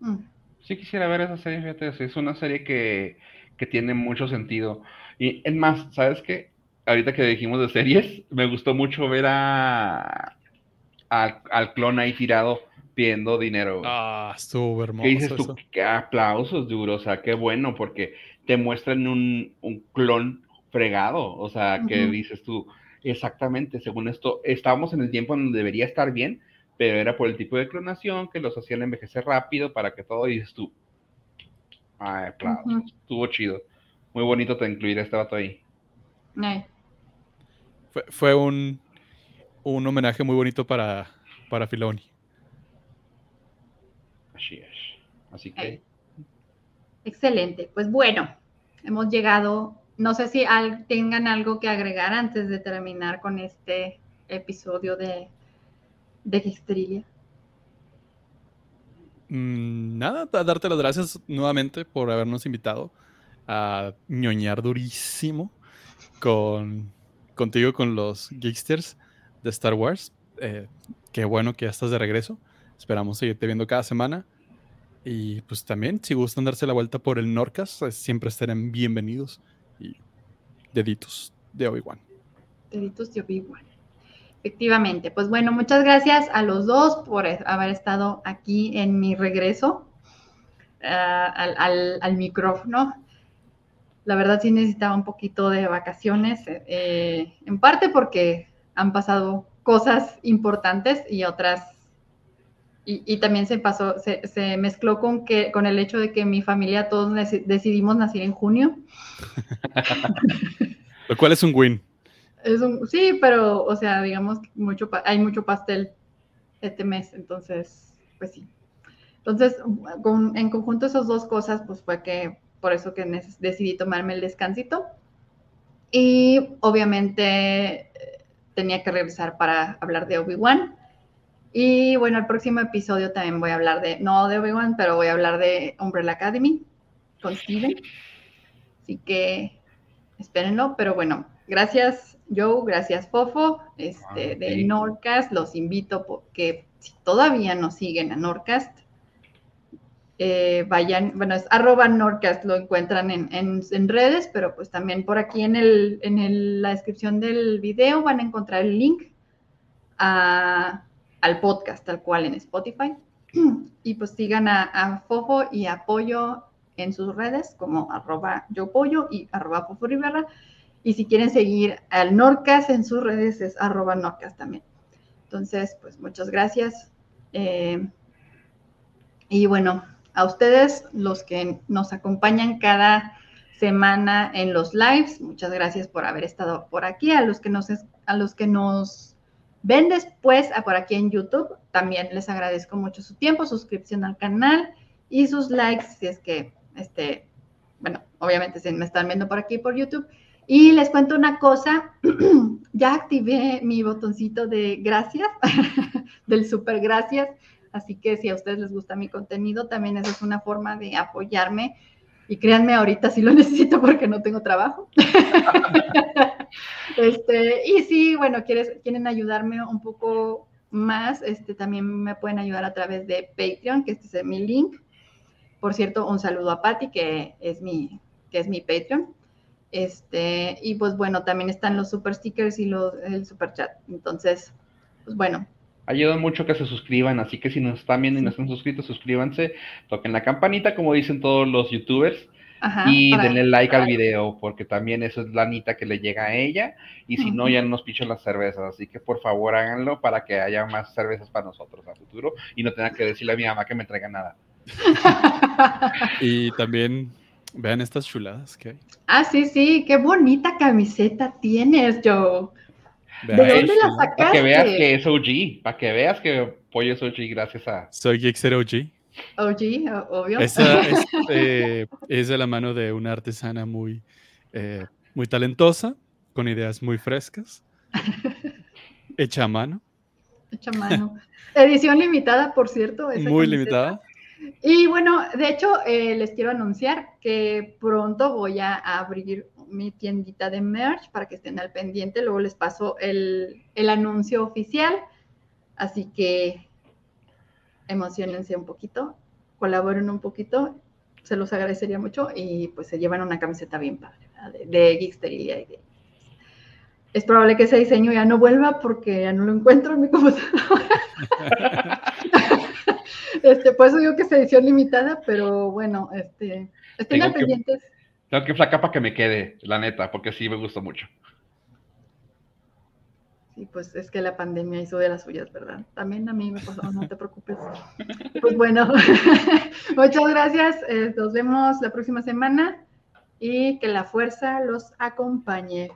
Mm. Sí quisiera ver esa serie, fíjate, es una serie que, que tiene mucho sentido. Y es más, ¿sabes qué? Ahorita que dijimos de series, me gustó mucho ver a, al clon ahí tirado pidiendo dinero. Ah, estuvo hermoso. ¿Qué dices tú? Qué aplausos, duro. O sea, qué bueno, porque te muestran un, clon fregado. O sea, que dices tú, exactamente, según esto, estábamos en el tiempo en donde debería estar bien, pero era por el tipo de clonación que los hacían envejecer rápido para que todo, dices tú, ay, aplausos, estuvo chido muy bonito te incluir a este vato ahí. Fue, un, un, homenaje muy bonito para, para Filoni. Así es. Así que. Excelente. Pues bueno, hemos llegado. No sé si tengan algo que agregar antes de terminar con este episodio de, de Gestrilia. Mm, nada, darte las gracias nuevamente por habernos invitado a ñoñar durísimo con, contigo con los Geeksters de Star Wars. Eh, qué bueno que ya estás de regreso. Esperamos seguirte viendo cada semana. Y pues también, si gustan darse la vuelta por el Norcas, eh, siempre estarán bienvenidos. Y deditos de Obi-Wan. Deditos de Obi-Wan. Efectivamente. Pues bueno, muchas gracias a los dos por haber estado aquí en mi regreso eh, al, al, al, micrófono la verdad sí necesitaba un poquito de vacaciones, eh, en parte porque han pasado cosas importantes y otras, y, también se pasó, se, mezcló con, que, con el hecho de que mi familia todos decidimos nacer en junio. [LAUGHS] Lo cual es un win. Es un, sí, pero, o sea, digamos, mucho, hay mucho pastel este mes, entonces, pues sí. Entonces, en conjunto esas dos cosas, pues fue que por eso que decidí tomarme el descansito. Y obviamente tenía que regresar para hablar de Obi-Wan. Y bueno, el próximo episodio también voy a hablar de, no de Obi-Wan, pero voy a hablar de Umbrella Academy con Steven. Así que espérenlo, pero bueno, gracias Joe, gracias Fofo, este, ah, de Norcast. Los invito porque si todavía no siguen a Norcast, eh, vayan, bueno, es arroba Norcast, lo encuentran en, redes, pero pues también por aquí en, el, en la descripción del video van a encontrar el link al podcast, tal cual en Spotify. [CLEARS THROAT] Y pues sigan a, Fofo y Apoyo en sus redes como arroba yo pollo y arroba Fofo Rivera. Y si quieren seguir al Norcas en sus redes es arroba Norcas también. Entonces, pues muchas gracias. Eh, y bueno, a ustedes, los que nos acompañan cada semana en los lives, muchas gracias por haber estado por aquí. A los que nos, a los que nos ven después por aquí en YouTube, también les agradezco mucho su tiempo, suscripción al canal y sus likes, si es que, este, bueno, obviamente si me están viendo por aquí por YouTube. Y les cuento una cosa, [CLEARS THROAT] ya activé mi botoncito de gracias, [LAUGHS] del super gracias, así que si a ustedes les gusta mi contenido, también esa es una forma de apoyarme. Y créanme, ahorita sí lo [LAUGHS] necesito porque no tengo trabajo. [LAUGHS] este, y si, bueno, quieres, quieren ayudarme un poco más, este, también me pueden ayudar a través de Patreon, que este es mi link. Por cierto, un saludo a Patti, que es mi, que es mi Patreon. Este, y pues bueno, también están los super stickers y los, el super chat. Entonces, pues bueno. Ayuda mucho que se suscriban, así que si nos están viendo y no están suscritos, suscríbanse, toquen la campanita, como dicen todos los youtubers, y denle like al video, porque también eso es la anita que le llega a ella, y si no, ya no nos pichan las cervezas, así que por favor háganlo para que haya más cervezas para nosotros a futuro y no tenga que decirle a mi mamá que me traiga nada. [LAUGHS] y también Vean estas chuladas que hay. Ah, sí, sí, qué bonita camiseta tienes, Joe. ¿De dónde la sacaste? Para que veas que es OG, para que veas que Pollo es OG gracias a... Soy Gixer OG. OG, obvio. Esa es, [LAUGHS] eh, es, de la mano de una artesana muy, eh, muy talentosa, con ideas muy frescas, [LAUGHS] hecha a mano. Hecha a mano. Edición limitada, por cierto. muy limitada. Y bueno, de hecho, eh, les quiero anunciar que pronto voy a abrir mi tiendita de merch para que estén al pendiente. Luego les paso el, anuncio oficial. Así que emocionense un poquito, colaboren un poquito, se los agradecería mucho y pues se llevan una camiseta bien padre de, de Geeksteria. Es probable que ese diseño ya no vuelva porque ya no lo encuentro en mi computadora. [LAUGHS] este, por eso digo que es edición limitada, pero bueno, este, estén al pendientes. Tengo que flacar para que me quede, la neta, porque sí me gustó mucho. Sí, pues es que la pandemia hizo de las suyas, ¿verdad? También a mí me pasó, no te preocupes. Pues bueno, [LAUGHS] muchas gracias. Eh, nos vemos la próxima semana y que la fuerza los acompañe.